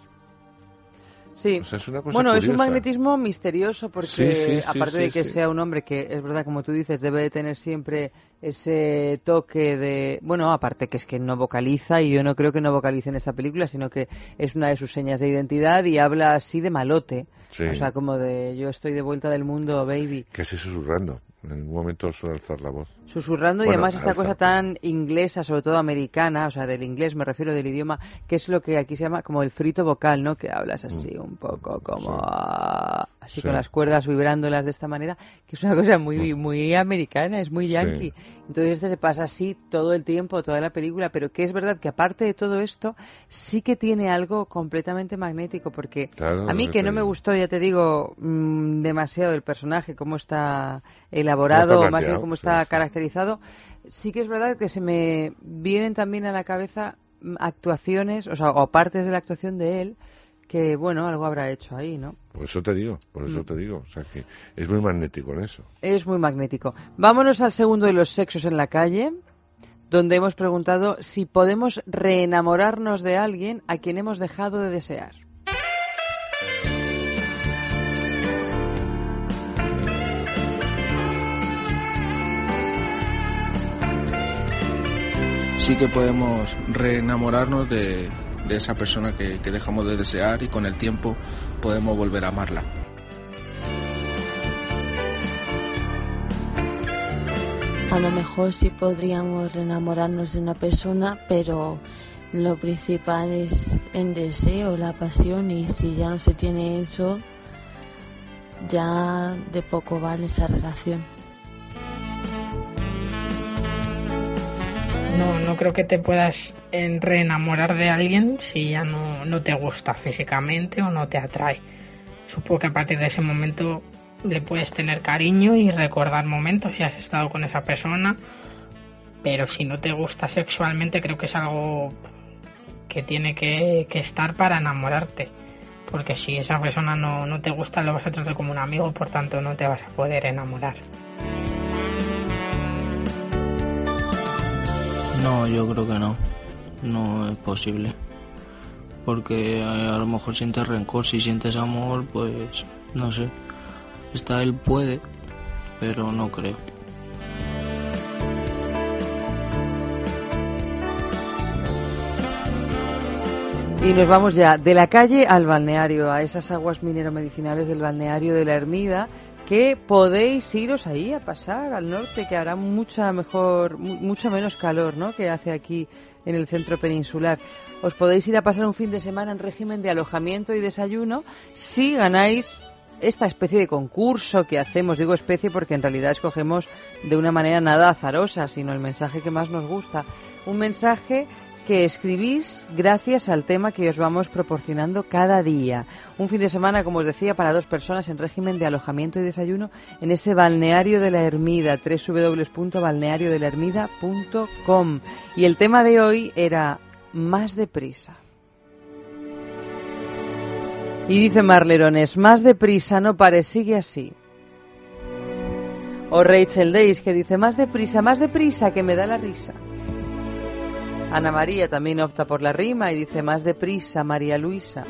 Sí. O sea, es una cosa bueno, es un magnetismo misterioso porque, Sí, sí, sí, aparte de que sea un hombre que, es verdad, como tú dices, debe de tener siempre ese toque de... Bueno, aparte que es que no vocaliza, y yo no creo que no vocalice en esta película, sino que es una de sus señas de identidad y habla así de malote. O sea, como de yo estoy de vuelta del mundo, baby. Casi susurrando. En ningún momento suele alzar la voz. Susurrando y Bueno, además esta cosa tan inglesa, sobre todo americana, o sea, del inglés me refiero del idioma, que es lo que aquí se llama como el frito vocal, ¿no? Que hablas así un poco como Mm. Sí. ah, así Sí. con las cuerdas vibrándolas de esta manera, que es una cosa muy muy americana, es muy Mm. Sí. yankee. Entonces este se pasa así todo el tiempo, toda la película, pero que es verdad que aparte de todo esto, sí que tiene algo completamente magnético, porque Claro, a mí que no me gustó, ya te digo, mm, demasiado el personaje, cómo está elaborado, Cómo está más bien cómo está sí. Caracterizado, sí que es verdad que se me vienen también a la cabeza mm, actuaciones, o sea, o partes de la actuación de él, que bueno, algo habrá hecho ahí, ¿no? Por eso te digo, por eso Mm. te digo. O sea, que es muy magnético en eso. Es muy magnético. Vámonos al segundo de los sexos en la calle, donde hemos preguntado si podemos reenamorarnos de alguien a quien hemos dejado de desear. sí que podemos reenamorarnos de, esa persona que, que dejamos de desear y con el tiempo podemos volver a amarla. A lo mejor sí podríamos enamorarnos de una persona, pero lo principal es el deseo, la pasión y si ya no se tiene eso, ya de poco vale esa relación. No, no creo que te puedas en- reenamorar de alguien si ya no, te gusta físicamente o no te atrae. Supongo que a partir de ese momento le puedes tener cariño y recordar momentos si has estado con esa persona, pero si no te gusta sexualmente creo que es algo que tiene que, que estar para enamorarte. Porque si esa persona no, no te gusta, lo vas a tratar como un amigo, por tanto no te vas a poder enamorar. No, yo creo que no. No es posible. Porque eh, a lo mejor sientes rencor. Si sientes amor, pues no sé. Está él puede, pero no creo. Y nos vamos ya de la calle al balneario, a esas aguas minero-medicinales del balneario de la Ermida, que podéis iros ahí a pasar al norte, que hará mucha mejor, mu- mucho menos calor, ¿no? Que hace aquí en el centro peninsular. Os podéis ir a pasar un fin de semana en régimen de alojamiento y desayuno si ganáis esta especie de concurso que hacemos, digo especie porque en realidad escogemos de una manera nada azarosa, sino el mensaje que más nos gusta. Un mensaje que escribís gracias al tema que os vamos proporcionando cada día. Un fin de semana, como os decía, para dos personas en régimen de alojamiento y desayuno en ese balneario de la Ermida, www.balneariodelahermida.com. Y el tema de hoy era más deprisa. Y dice Marlerones, más deprisa, no pare, sigue así. O Rachel Days que dice, más deprisa, más deprisa, que me da la risa. Ana María también opta por la rima y dice, más deprisa, María Luisa.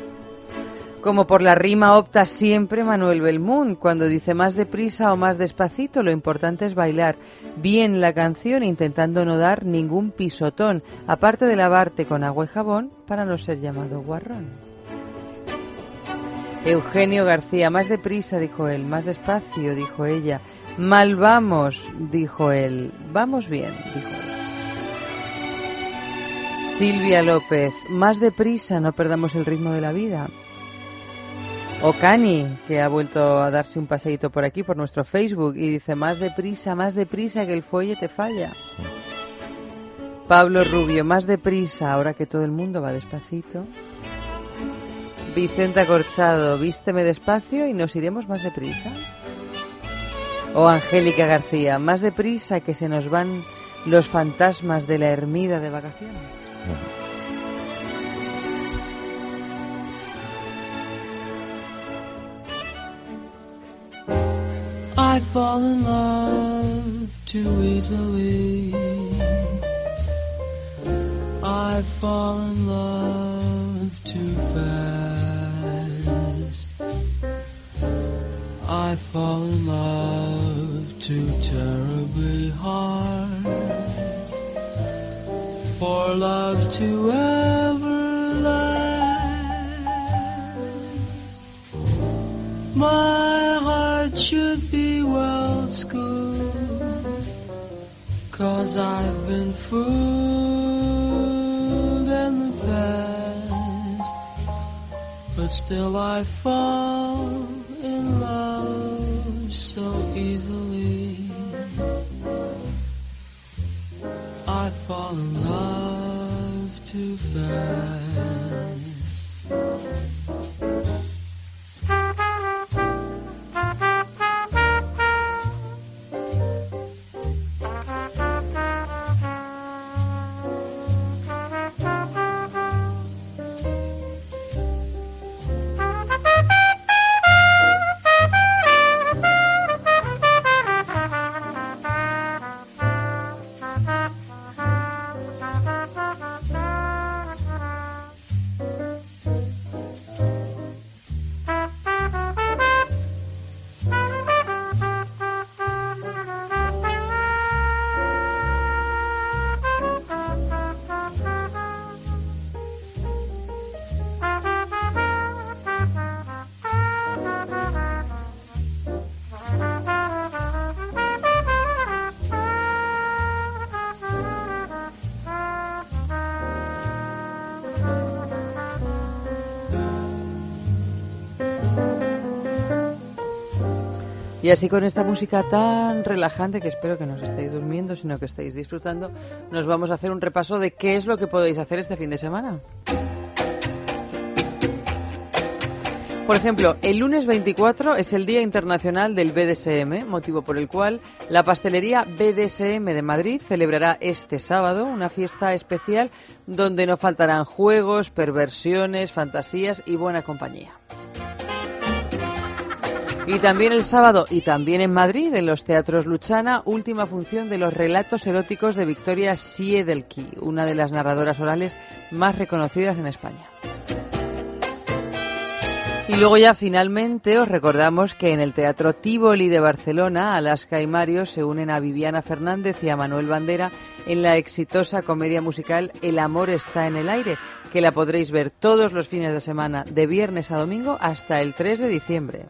Como por la rima opta siempre Manuel Belmún, cuando dice más deprisa o más despacito, lo importante es bailar bien la canción intentando no dar ningún pisotón, aparte de lavarte con agua y jabón para no ser llamado guarrón. Eugenio García, más deprisa, dijo él, más despacio, dijo ella. Mal vamos, dijo él. Vamos bien, dijo él. Silvia López, más deprisa, no perdamos el ritmo de la vida. O Cani, que ha vuelto a darse un paseíto por aquí, por nuestro Facebook, y dice, más deprisa, más deprisa, que el fuelle te falla. Pablo Rubio, más deprisa, ahora que todo el mundo va despacito. Vicenta Corchado, vísteme despacio y nos iremos más deprisa. O Angélica García, más deprisa que se nos van los fantasmas de la ermida de vacaciones. I fall in love too easily. I fall in love too fast. I fall in love too terribly hard. For love to ever last. My heart should be well schooled. Cause I've been fooled in the past. But still I fall in love so I fall in love too fast. Y así con esta música tan relajante que espero que no os estéis durmiendo, sino que estéis disfrutando, nos vamos a hacer un repaso de qué es lo que podéis hacer este fin de semana. Por ejemplo, el lunes 24 es el Día Internacional del BDSM, motivo por el cual la pastelería BDSM de Madrid celebrará este sábado una fiesta especial donde no faltarán juegos, perversiones, fantasías y buena compañía. Y también el sábado, y también en Madrid, en los teatros Luchana, última función de los relatos eróticos de Victoria Siedelki, una de las narradoras orales más reconocidas en España. Y luego ya finalmente os recordamos que en el Teatro Tivoli de Barcelona, Alaska y Mario se unen a Viviana Fernández y a Manuel Bandera en la exitosa comedia musical El amor está en el aire, que la podréis ver todos los fines de semana, de viernes a domingo, hasta el 3 de diciembre.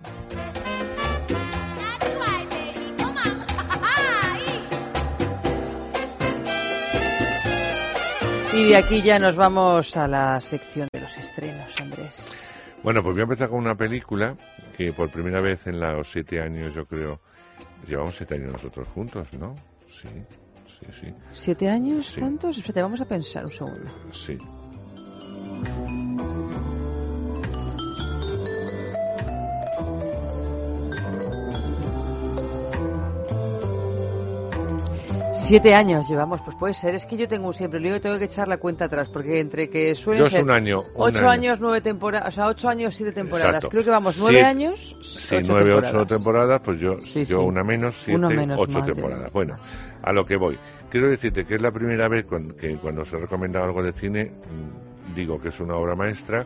Y de aquí ya nos vamos a la sección de los estrenos, Andrés. Bueno, pues voy a empezar con una película que por primera vez en los siete años, yo creo, llevamos siete años nosotros juntos, ¿no? Sí, sí, sí. ¿Siete años? Sí. ¿Tantos? Espérate, vamos a pensar un segundo. Sí. Siete años llevamos, pues puede ser. Es que yo tengo siempre, le digo tengo que echar la cuenta atrás, porque entre que suelen Yo es ser un año, un ocho año. años, nueve temporadas, o sea, ocho años, siete temporadas. Exacto. Creo que vamos nueve Siete- años, Sí, ocho nueve, temporadas. ocho temporadas, pues yo, Sí, yo sí. una menos, siete, Uno menos, ocho temporadas. Bueno, a lo que voy. Quiero decirte que es la primera vez que cuando se recomendado algo de cine, mm, digo que es una obra maestra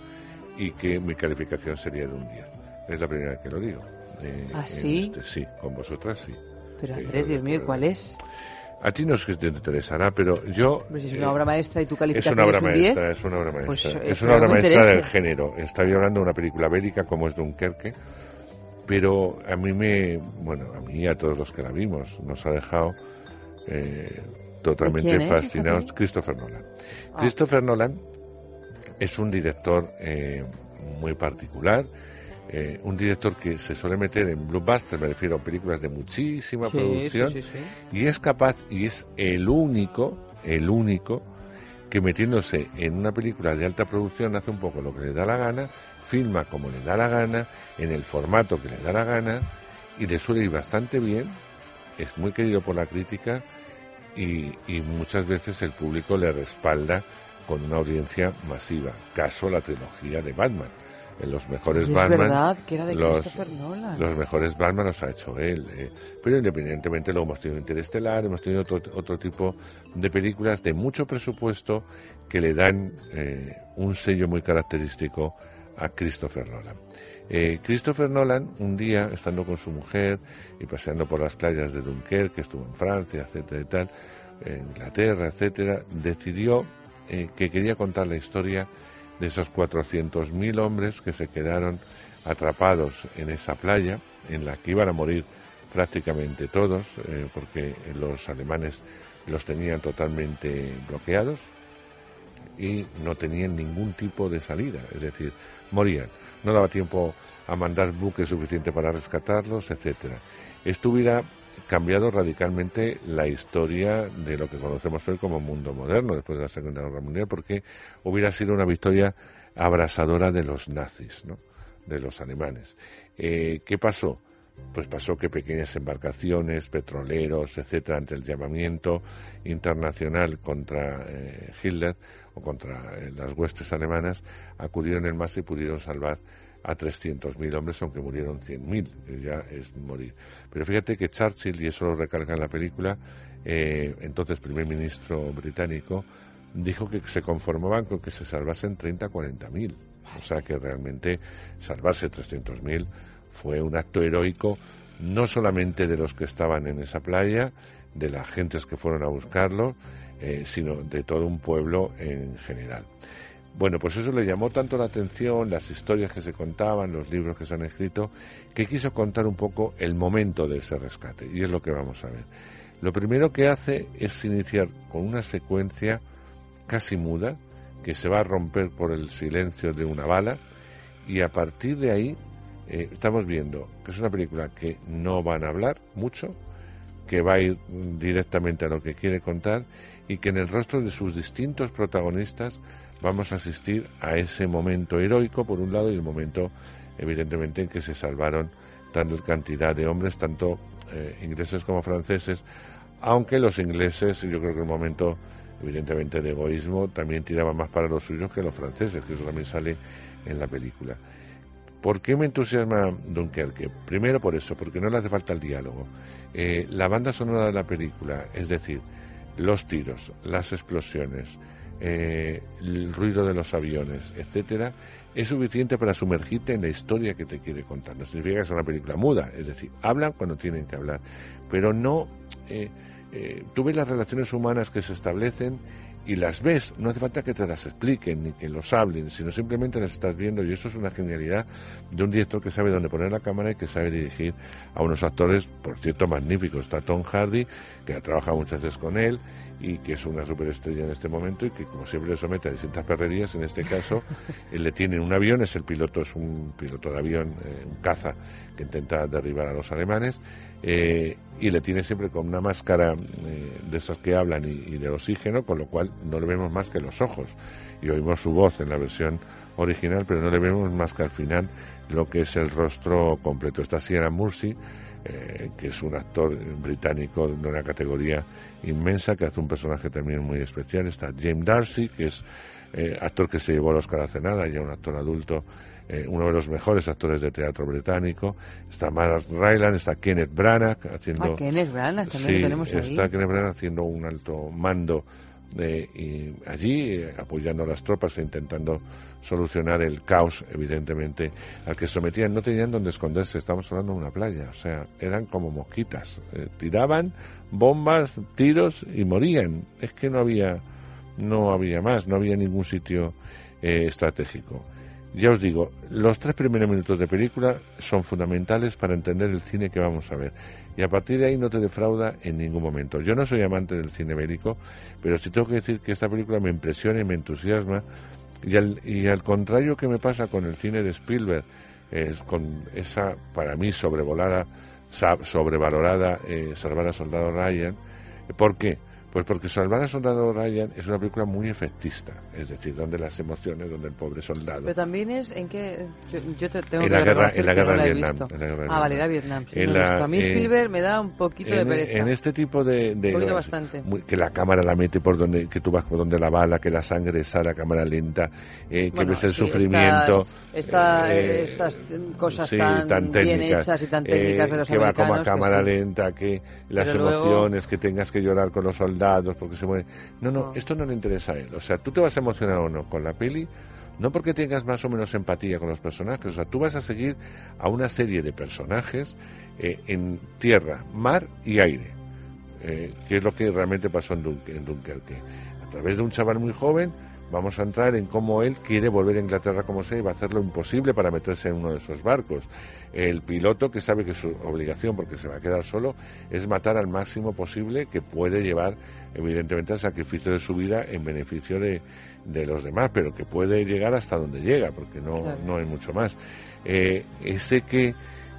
y que mi calificación sería de un 10. Es la primera vez que lo digo. Eh, ¿Ah, sí? este, sí, con vosotras sí. Pero Sí, Andrés, Dios mío, ¿y cuál es? A ti no es que te interesará, pero yo... Pues si es eh, una obra maestra y tu es calificación una obra es un 10. maestra, es una obra maestra. Pues, eh, es una obra maestra del género. Estoy hablando de una película bélica como es Dunkerque, pero a mí me, bueno, a mí y a todos los que la vimos, nos ha dejado eh, totalmente es fascinados. Christopher Nolan. Ah. Christopher Nolan es un director eh, muy particular. Eh, un director que se suele meter en blockbusters, me refiero a películas de muchísima Sí, producción, sí, sí, sí. y es capaz, y es el único, el único, que metiéndose en una película de alta producción hace un poco lo que le da la gana, filma como le da la gana, en el formato que le da la gana, y le suele ir bastante bien, es muy querido por la crítica, y, y muchas veces el público le respalda con una audiencia masiva. Caso la trilogía de Batman. Los mejores es Batman. verdad que era de los, Nolan. los mejores Batman los ha hecho él. eh. Pero independientemente luego hemos tenido Interestelar, hemos tenido otro, otro tipo de películas de mucho presupuesto que le dan eh, un sello muy característico a Christopher Nolan. Eh, Christopher Nolan, un día, estando con su mujer y paseando por las playas de Dunkerque, que estuvo en Francia, etcétera y tal, en Inglaterra, etcétera, decidió que quería contar la historia de esos 400.000 hombres que se quedaron atrapados en esa playa, en la que iban a morir prácticamente todos, eh, porque los alemanes los tenían totalmente bloqueados y no tenían ningún tipo de salida, es decir, morían. No daba tiempo a mandar buques suficiente para rescatarlos, etcétera. Esto hubiera cambiado radicalmente la historia de lo que conocemos hoy como mundo moderno después de la Segunda Guerra Mundial, porque hubiera sido una victoria abrasadora de los nazis, ¿no? de los alemanes. Eh, ¿Qué pasó? Pues pasó que pequeñas embarcaciones, petroleros, etcétera, ante el llamamiento internacional contra eh, Hitler o contra eh, las huestes alemanas, acudieron en masa y pudieron salvar a 300.000 hombres, aunque murieron 100.000, que ya es morir. Pero fíjate que Churchill, y eso lo recalca en la película, eh, entonces primer ministro británico, dijo que se conformaban con que se salvasen 30 40.000. O sea que realmente salvarse 300.000 fue un acto heroico, no solamente de los que estaban en esa playa, de las gentes que fueron a buscarlo, eh, sino de todo un pueblo en general. Bueno, pues eso le llamó tanto la atención, las historias que se contaban, los libros que se han escrito, que quiso contar un poco el momento de ese rescate, y es lo que vamos a ver. Lo primero que hace es iniciar con una secuencia casi muda, que se va a romper por el silencio de una bala, y a partir de ahí eh, estamos viendo que es una película que no van a hablar mucho, que va a ir directamente a lo que quiere contar y que en el rostro de sus distintos protagonistas vamos a asistir a ese momento heroico, por un lado, y el momento, evidentemente, en que se salvaron tanta cantidad de hombres, tanto eh, ingleses como franceses, aunque los ingleses, yo creo que el momento, evidentemente, de egoísmo también tiraba más para los suyos que los franceses, que eso también sale en la película. ¿Por qué me entusiasma Dunkerque? Primero por eso, porque no le hace falta el diálogo. Eh, la banda sonora de la película, es decir, los tiros, las explosiones, eh, el ruido de los aviones, etcétera, es suficiente para sumergirte en la historia que te quiere contar. No significa que sea una película muda, es decir, hablan cuando tienen que hablar, pero no. Eh, eh, tú ves las relaciones humanas que se establecen y las ves, no hace falta que te las expliquen ni que los hablen, sino simplemente las estás viendo y eso es una genialidad de un director que sabe dónde poner la cámara y que sabe dirigir a unos actores, por cierto, magníficos. Está Tom Hardy, que ha trabajado muchas veces con él y que es una superestrella en este momento y que como siempre le somete a distintas perrerías, en este caso él le tiene un avión, es el piloto, es un piloto de avión, eh, un caza que intenta derribar a los alemanes eh, y le tiene siempre con una máscara eh, de esas que hablan y, de oxígeno, con lo cual no le vemos más que los ojos y oímos su voz en la versión original, pero no le vemos más que al final lo que es el rostro completo. Está Sienna Mursi, eh, que es un actor británico de una categoría inmensa, que hace un personaje también muy especial. Está James Darcy, que es eh, actor que se llevó el Oscar hace nada, ya un actor adulto, eh, uno de los mejores actores de teatro británico. Está Mark Ryland, está Kenneth Branagh haciendo... Ah, Kenneth Branagh también Sí, lo tenemos ahí. está Kenneth Branagh haciendo un alto mando y allí, eh, apoyando a las tropas e intentando solucionar el caos, evidentemente, al que sometían. No tenían donde esconderse, estamos hablando de una playa, o sea, eran como mosquitas. Eh, tiraban bombas, tiros y morían. Es que no había, no había más, no había ningún sitio eh, estratégico. Ya os digo, los tres primeros minutos de película son fundamentales para entender el cine que vamos a ver. Y a partir de ahí no te defrauda en ningún momento. Yo no soy amante del cine bélico, pero sí tengo que decir que esta película me impresiona y me entusiasma. Y al, y al contrario que me pasa con el cine de Spielberg, es con esa, para mí, sobrevolada, sobrevalorada eh, Salvar a Soldado Ryan. ¿Por qué? Pues porque Salvar a Soldado Ryan es una película muy efectista, es decir, donde las emociones, donde el pobre soldado Pero también es en que yo, yo te tengo En que la guerra- en la que guerra no de Vietnam, en la guerra de ah, vale, Vietnam. era Vietnam. sí, no la a mí Spielberg me da un poquito de en, pereza. en este tipo de, de- Un poquito bastante. muy- que la cámara la mete por donde que tú vas por donde la bala que la sangre sale a cámara lenta eh, que Bueno, ves el sí, sufrimiento estas, esta- eh, estas cosas sí, tan, bien técnicas, hechas y tan eh, técnicas de los que va como a que cámara sí. lenta que las Pero luego- emociones que tengas que llorar con los soldados porque se mueren no no. esto no le interesa a él. O sea tú te vas a emocionar o no con la peli no porque tengas más o menos empatía con los personajes, o sea, tú vas a seguir a una serie de personajes eh, en tierra, mar y aire, eh, que es lo que realmente pasó en, Dun- en Dunkerque. A través de un chaval muy joven vamos a entrar en cómo él quiere volver a Inglaterra como sea y va a hacer lo imposible para meterse en uno de esos barcos. El piloto que sabe que su obligación, porque se va a quedar solo, es matar al máximo posible que puede llevar, evidentemente, al sacrificio de su vida en beneficio de, de los demás, pero que puede llegar hasta donde llega, porque no, Claro. no hay mucho más. Eh, ese que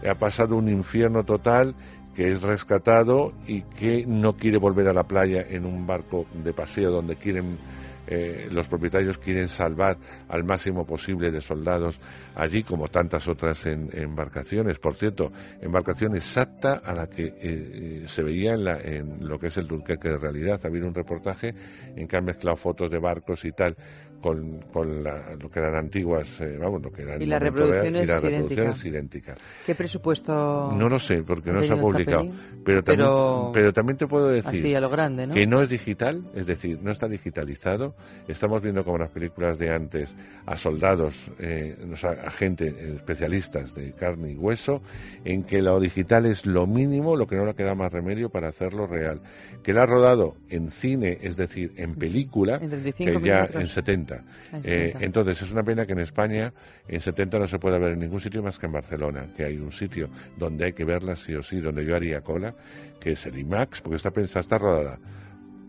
ha pasado un infierno total, que es rescatado y que no quiere volver a la playa en un barco de paseo donde quieren eh, los propietarios quieren salvar al máximo posible de soldados allí, como tantas otras embarcaciones. Por cierto, embarcación exacta a la que eh, eh, se veía en, la- en lo que es el Dunkerque de realidad. Ha habido un reportaje en que han mezclado fotos de barcos y tal con, con la- lo que eran antiguas, eh, vamos, lo que eran Y la momento real, reproducción y la reproducción idéntica. es idéntica. ¿Qué presupuesto? No lo sé, porque no se ha esta publicado. Pero también, Pero- pero también te puedo decir Así, a lo grande, ¿no? que no es digital, es decir, no está digitalizado. Estamos viendo como las películas de antes a soldados, eh, o sea, a gente, eh, especialistas de carne y hueso, en que lo digital es lo mínimo, lo que no le queda más remedio para hacerlo real. Que la ha rodado en cine, es decir, en película, En 35 que ya en 70. Eh, 70. entonces, es una pena que en España en 70 no se pueda ver en ningún sitio más que en Barcelona, que hay un sitio donde hay que verla sí o sí, donde yo haría cola, que es el IMAX, porque está pensada, está rodada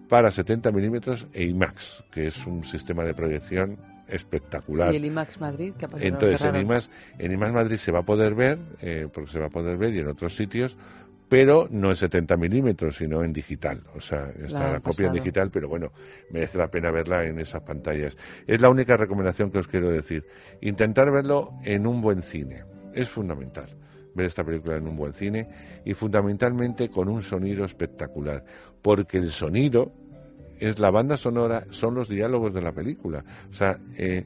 para 70 milímetros e IMAX, que es un sistema de proyección espectacular. ¿Y el IMAX Madrid? ¿Qué ha? Entonces, en. IMAX, en IMAX Madrid se va a poder ver, eh, porque se va a poder ver y en otros sitios, pero no en 70 milímetros, sino en digital. O sea, está La la, han copia en digital, pero bueno, merece la pena verla en esas pantallas. Es la única recomendación que os quiero decir. Intentar verlo en un buen cine. Es fundamental ver esta película en un buen cine y fundamentalmente con un sonido espectacular, porque el sonido es la banda sonora, son los diálogos de la película. O sea, eh,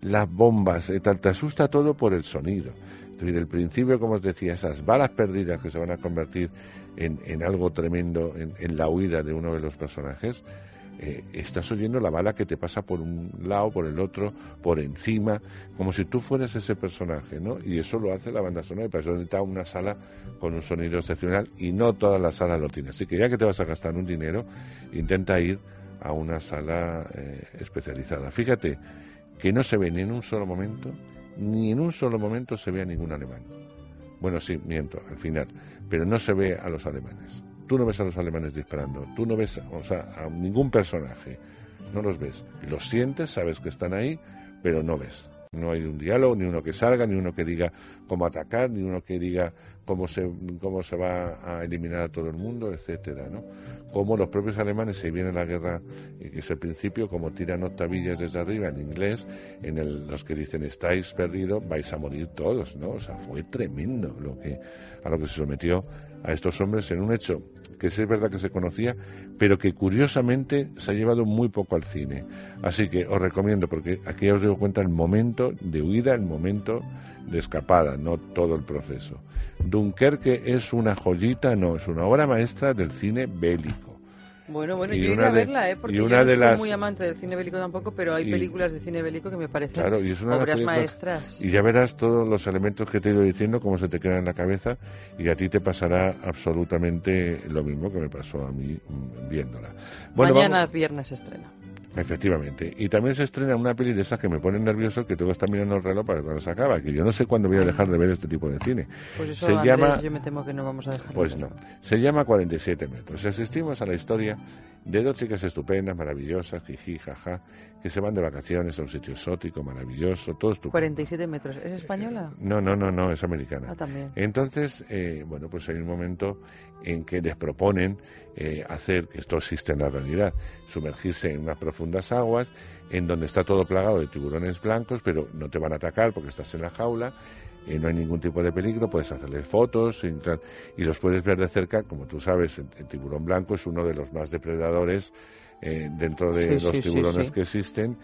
las bombas, eh, tal, te asusta todo por el sonido. Desde el principio, como os decía, esas balas perdidas que se van a convertir en, en algo tremendo en, en la huida de uno de los personajes, eh, estás oyendo la bala que te pasa por un lado, por el otro, por encima, como si tú fueras ese personaje, ¿no? Y eso lo hace la banda sonora, y para eso necesita una sala con un sonido excepcional, y no todas las salas lo tienen. Así que ya que te vas a gastar un dinero, intenta ir a una sala eh, especializada. Fíjate que no se ve ni en un solo momento, ni en un solo momento se ve a ningún alemán. Bueno, sí, miento, al final, pero no se ve a los alemanes. Tú no ves a los alemanes disparando, tú no ves, o sea, a ningún personaje, no los ves. Los sientes, sabes que están ahí, pero no ves. No hay un diálogo, ni uno que salga, ni uno que diga cómo atacar, ni uno que diga cómo se, cómo se va a eliminar a todo el mundo, etcétera, ¿no? Como los propios alemanes se viene la guerra, y que es el principio, como tiran octavillas desde arriba en inglés, en el, los que dicen estáis perdidos, vais a morir todos, ¿no? O sea, fue tremendo lo que, a lo que se sometió a estos hombres en un hecho que sí es verdad que se conocía, pero que curiosamente se ha llevado muy poco al cine. Así que os recomiendo, porque aquí os doy cuenta el momento de huida, el momento de escapada, no todo el proceso. Dunkerque es una joyita, no, es una obra maestra del cine bélico. Bueno, bueno, Y yo iré a verla, ¿eh? y Porque una yo no de soy las- muy amante del cine bélico tampoco, pero hay Y- películas de cine bélico que me parecen Claro, y es una obras maestras. Y ya verás todos los elementos que te he ido diciendo, cómo se te quedan en la cabeza, y a ti te pasará absolutamente lo mismo que me pasó a mí mm, viéndola. Bueno, Mañana vamos- viernes estrena. Efectivamente. Y también se estrena una peli de esas que me ponen nervioso que tengo que estar mirando el reloj para cuando se acaba, que yo no sé cuándo voy a dejar de ver este tipo de cine. Pues eso, se Andrés, llama yo me temo que no vamos a dejar. de pues no. Se llama 47 metros. Asistimos a la historia de dos chicas estupendas, maravillosas, jiji, jaja, que se van de vacaciones a un sitio exótico, maravilloso, todo estupendo. 47 metros. ¿Es española? No, no, no, no, es americana. Ah, también. Entonces, eh, bueno, pues hay un momento en que les proponen eh, hacer, que esto existe en la realidad, sumergirse en unas profundas aguas, en donde está todo plagado de tiburones blancos, pero no te van a atacar porque estás en la jaula, eh, no hay ningún tipo de peligro, puedes hacerles fotos y, los puedes ver de cerca, como tú sabes, el, el tiburón blanco es uno de los más depredadores eh, dentro de Sí, los sí, tiburones sí. que existen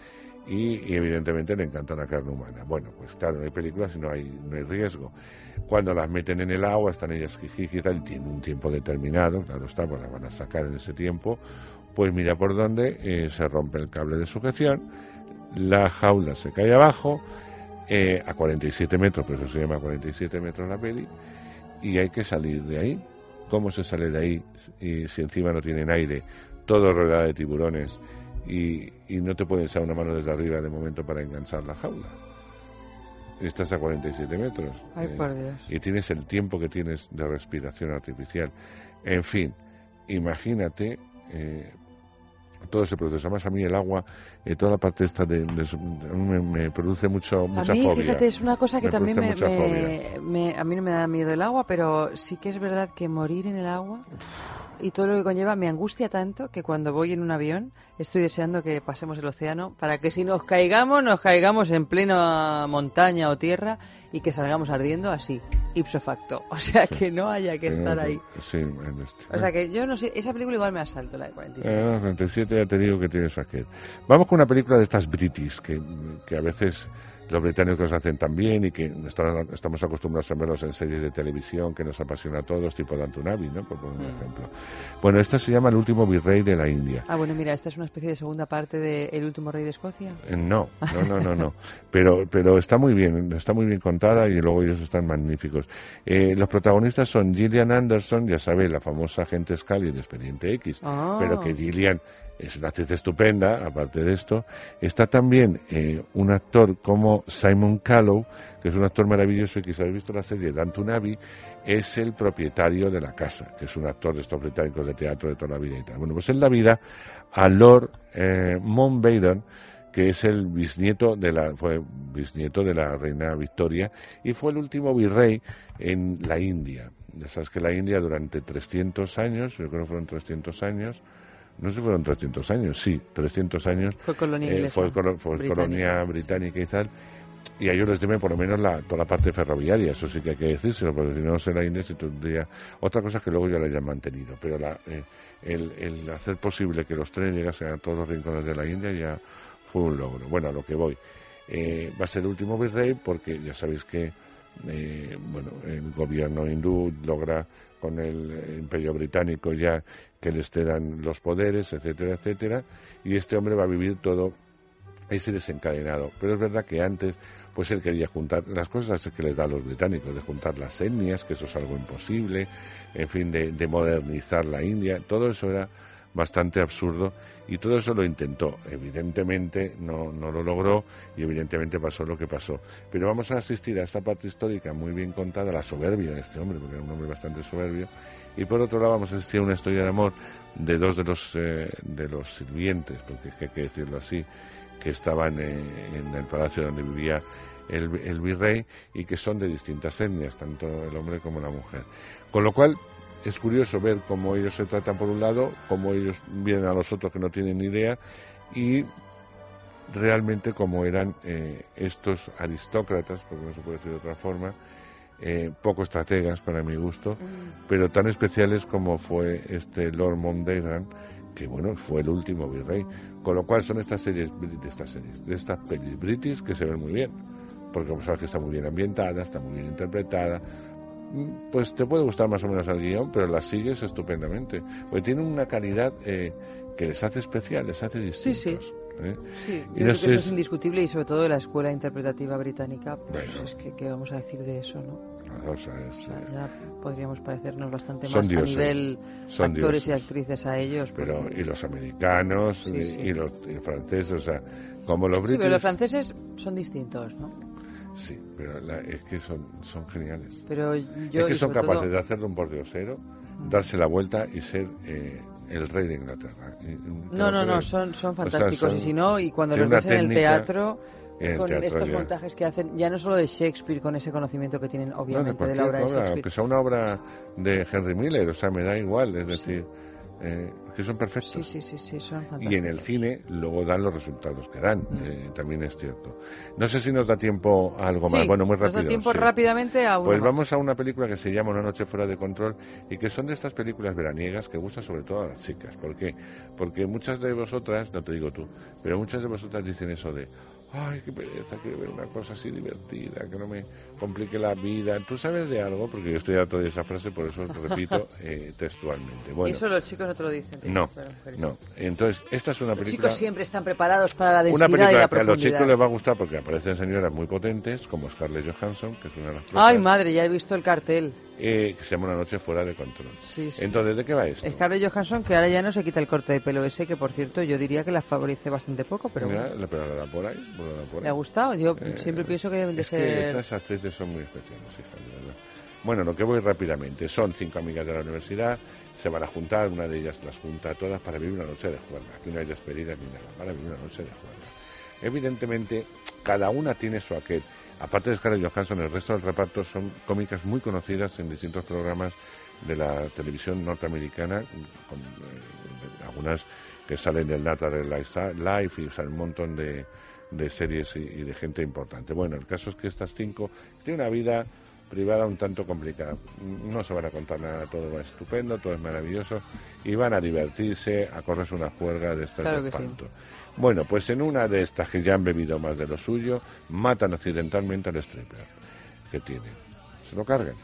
y, y evidentemente le encanta la carne humana. Bueno, pues claro, no hay películas y no hay, no hay riesgo. Cuando las meten en el agua, están ellas jijiji y tal, tienen un tiempo determinado, claro está, pues las van a sacar en ese tiempo, pues mira por dónde eh, se rompe el cable de sujeción, la jaula se cae abajo, eh, a 47 metros, por eso se llama 47 metros la peli, y hay que salir de ahí. ¿Cómo se sale de ahí y si encima no tienen aire, todo rodeado de tiburones y, y no te pueden echar una mano desde arriba de momento para enganchar la jaula? Estás a 47 metros. Ay, eh, por Dios. y tienes el tiempo que tienes de respiración artificial. En fin, imagínate eh, todo ese proceso. Además, a mí el agua, eh, toda la parte esta de, de a mí me, me produce mucho, A mucha mí, fobia. fíjate, es una cosa que Me también me, me- A mí no me da miedo el agua, pero sí que es verdad que morir en el agua y todo lo que conlleva me angustia tanto que cuando voy en un avión estoy deseando que pasemos el océano para que si nos caigamos, nos caigamos en plena montaña o tierra y que salgamos ardiendo así, ipso facto. O sea, que no haya que Eh, estar ahí. Sí, en este. O sea, que yo no sé, esa película igual me asalto, la de 47. Eh, no, 37 ya te digo que tienes aquel. Vamos con una película de estas british que, que a veces los británicos hacen también y que están- estamos acostumbrados a verlos en series de televisión que nos apasiona a todos, tipo Abbey, ¿no? Por poner un Mm. ejemplo. Bueno, esta se llama El último virrey de la India. Ah, bueno, mira, esta es una especie de segunda parte de El último rey de Escocia. Eh, No, no, no, no, no. Pero, pero está muy bien, está muy bien contada y luego ellos están magníficos. Eh, los protagonistas son Gillian Anderson, ya sabéis, la famosa agente Scully de Expediente X, Ah. pero que Gillian es una actriz estupenda, aparte de esto. Está también eh, un actor como Simon Callow, que es un actor maravilloso y que si habéis visto la serie Abbey, es el propietario de la casa, que es un actor de estos británicos de teatro de toda la vida y tal. Bueno, pues en la vida a Lord eh, Mountbatten, que es el bisnieto de la fue bisnieto de la reina Victoria y fue el último virrey en la India. Ya sabes que la India durante 300 años, yo creo que fueron 300 años, no sé si fueron 300 años, sí, 300 años. Fue colonia eh, inglesa. fue, colo- fue Británica. colonia británica y tal. Y a ellos les deben por lo menos la, toda la parte ferroviaria, eso sí que hay que decírselo, porque si no se la India se tendría... Otra cosa es que luego ya la hayan mantenido, pero la, eh, el, el hacer posible que los trenes llegasen a todos los rincones de la India ya fue un logro. Bueno, a lo que voy. Eh, va a ser el último virrey porque ya sabéis que eh, bueno, el gobierno hindú logra con el imperio británico ya que les cedan los poderes, etcétera, etcétera, y este hombre va a vivir todo ese desencadenado. Pero es verdad que antes, pues él quería juntar las cosas que les da a los británicos, de juntar las etnias, que eso es algo imposible, en fin, de, de modernizar la India, todo eso era bastante absurdo y todo eso lo intentó. Evidentemente no, no lo logró y evidentemente pasó lo que pasó. Pero vamos a asistir a esa parte histórica muy bien contada, la soberbia de este hombre, porque era un hombre bastante soberbio. Y por otro lado vamos a asistir a una historia de amor de dos de los, eh, de los sirvientes, porque hay que decirlo así, que estaban eh, en el palacio donde vivía el, el virrey y que son de distintas etnias, tanto el hombre como la mujer. Con lo cual es curioso ver cómo ellos se tratan por un lado, cómo ellos vienen a los otros que no tienen ni idea y realmente cómo eran eh, estos aristócratas, porque no se puede decir de otra forma, eh, poco estrategas para mi gusto, pero tan especiales como fue este Lord Mountbatten, que bueno, fue el último virrey. Con lo cual son estas series, de estas series, de estas pelis british que se ven muy bien, porque como sabes que está muy bien ambientada, está muy bien interpretada, pues te puede gustar más o menos el guion, pero la sigues estupendamente. Porque tiene una calidad eh, que les hace especial, les hace distintos. sí. ¿eh? Sí, Y yo creo que eso es indiscutible y sobre todo de la escuela interpretativa británica, pues Bueno. es que qué vamos a decir de eso, ¿no? o sea, es- sea, ya podríamos parecernos bastante Son más dioses, a nivel son actores y dioses. actrices a ellos. pero porque- y los americanos Sí, y, sí. y los y franceses, o sea, como los Sí, british. pero los franceses son distintos, ¿no? Sí, pero la- es que son, son geniales. Pero yo, es que son capaces todo- de hacer de un pordiosero, darse la vuelta y ser eh, el rey de Inglaterra. No, no, no, son, son O sea, fantásticos. son- y si no, y cuando los ves en el teatro, el con teatro estos ya. montajes que hacen, ya no solo de Shakespeare, con ese conocimiento que tienen, No, de obviamente, de la obra de obra, Shakespeare. aunque sea una obra de Henry Miller, o sea, me da igual, es decir, eh, que son perfectos. Sí, sí, sí, sí, son fantásticos. Y en el cine luego dan los resultados que dan, eh, también es cierto. No sé si nos da tiempo a algo más. Sí, bueno, muy nos rápido. da tiempo sí. rápidamente a uno Pues vamos a una película que se llama Una noche fuera de control y que son de estas películas veraniegas que gustan sobre todo a las chicas. ¿Por qué? Porque muchas de vosotras, no te digo tú, pero muchas de vosotras dicen eso de ay, qué pereza, quiero ver una cosa así divertida, que no me complique la vida. ¿Tú sabes de algo? Porque yo estoy harto de esa frase, por eso os repito eh, textualmente. Bueno, Eso los chicos no te lo dicen. no, no. Entonces, esta es una Los película... chicos siempre están preparados para la Una densidad y película la que a los chicos les va a gustar porque aparecen señoras muy potentes, como Scarlett Johansson, que es una de las Ay, madre, ya he visto el cartel. eh, que se llama Una noche fuera de control. Sí, sí. Entonces, ¿de qué va esto? Scarlett Johansson, que ahora ya no se quita el corte de pelo ese, que por cierto yo diría que la favorece bastante poco, pero Mira, bueno. la- pero la da por ahí, la da por ¿Le ha ahí. gustado? Yo Eh, siempre pienso que deben de es que ser... estas son muy especiales. Bueno, lo que voy rápidamente. Son cinco amigas de la universidad, se van a juntar, una de ellas las junta a todas para vivir una noche de juerga. Aquí no hay despedidas ni nada, para vivir una noche de juerga. Evidentemente, cada una tiene su aquel. Aparte de Scarlett Johansson, el resto del reparto son cómicas muy conocidas en distintos programas de la televisión norteamericana, con eh, algunas que salen del Natural Life y o un montón de, de series y, y de gente importante. Bueno, el caso es que estas cinco tienen una vida privada un tanto complicada. No se van a contar nada, todo va estupendo, todo es maravilloso y van a divertirse, a correrse una juerga de estas Claro de sí. espanto. Bueno, pues en una de estas que ya han bebido más de lo suyo, matan accidentalmente al stripper que tienen. Se lo cargan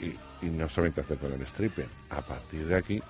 y, y no saben qué hacer con el stripper. A partir de aquí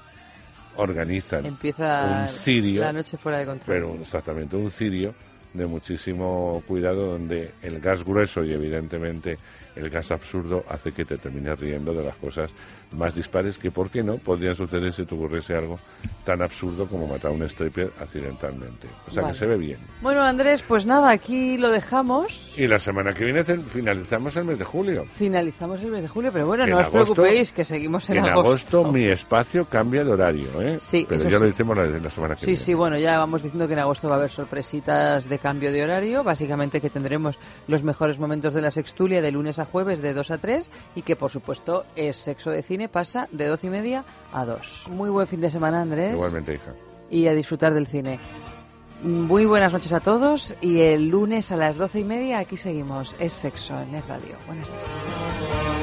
organizan Empieza un cirio, la noche fuera de control. pero exactamente un cirio de muchísimo cuidado donde el gas grueso y evidentemente el gas absurdo hace que te termines riendo de las cosas más dispares que, ¿por qué no?, podrían suceder si te ocurriese algo tan absurdo como matar a un stripper accidentalmente. O sea Vale. que se ve bien. Bueno, Andrés, pues nada, aquí lo dejamos. Y la semana que viene finalizamos el mes de julio. Finalizamos el mes de julio, pero bueno, En no os agosto- preocupéis, que seguimos en, En agosto mi espacio cambia de horario, ¿eh? Sí, Pero ya lo sí. decimos la, la semana que Sí, viene. sí, bueno, ya vamos diciendo que en agosto va a haber sorpresitas de cambio de horario, básicamente que tendremos los mejores momentos de la sextulia de lunes a jueves de 2 a 3 y que por supuesto es sexo de cine, pasa de 12 y media a 2. Muy buen fin de semana, Andrés. Igualmente, hija. Y a disfrutar del cine. Muy buenas noches a todos y el lunes a las 12 y media aquí seguimos. Es sexo en Es Radio. Buenas noches.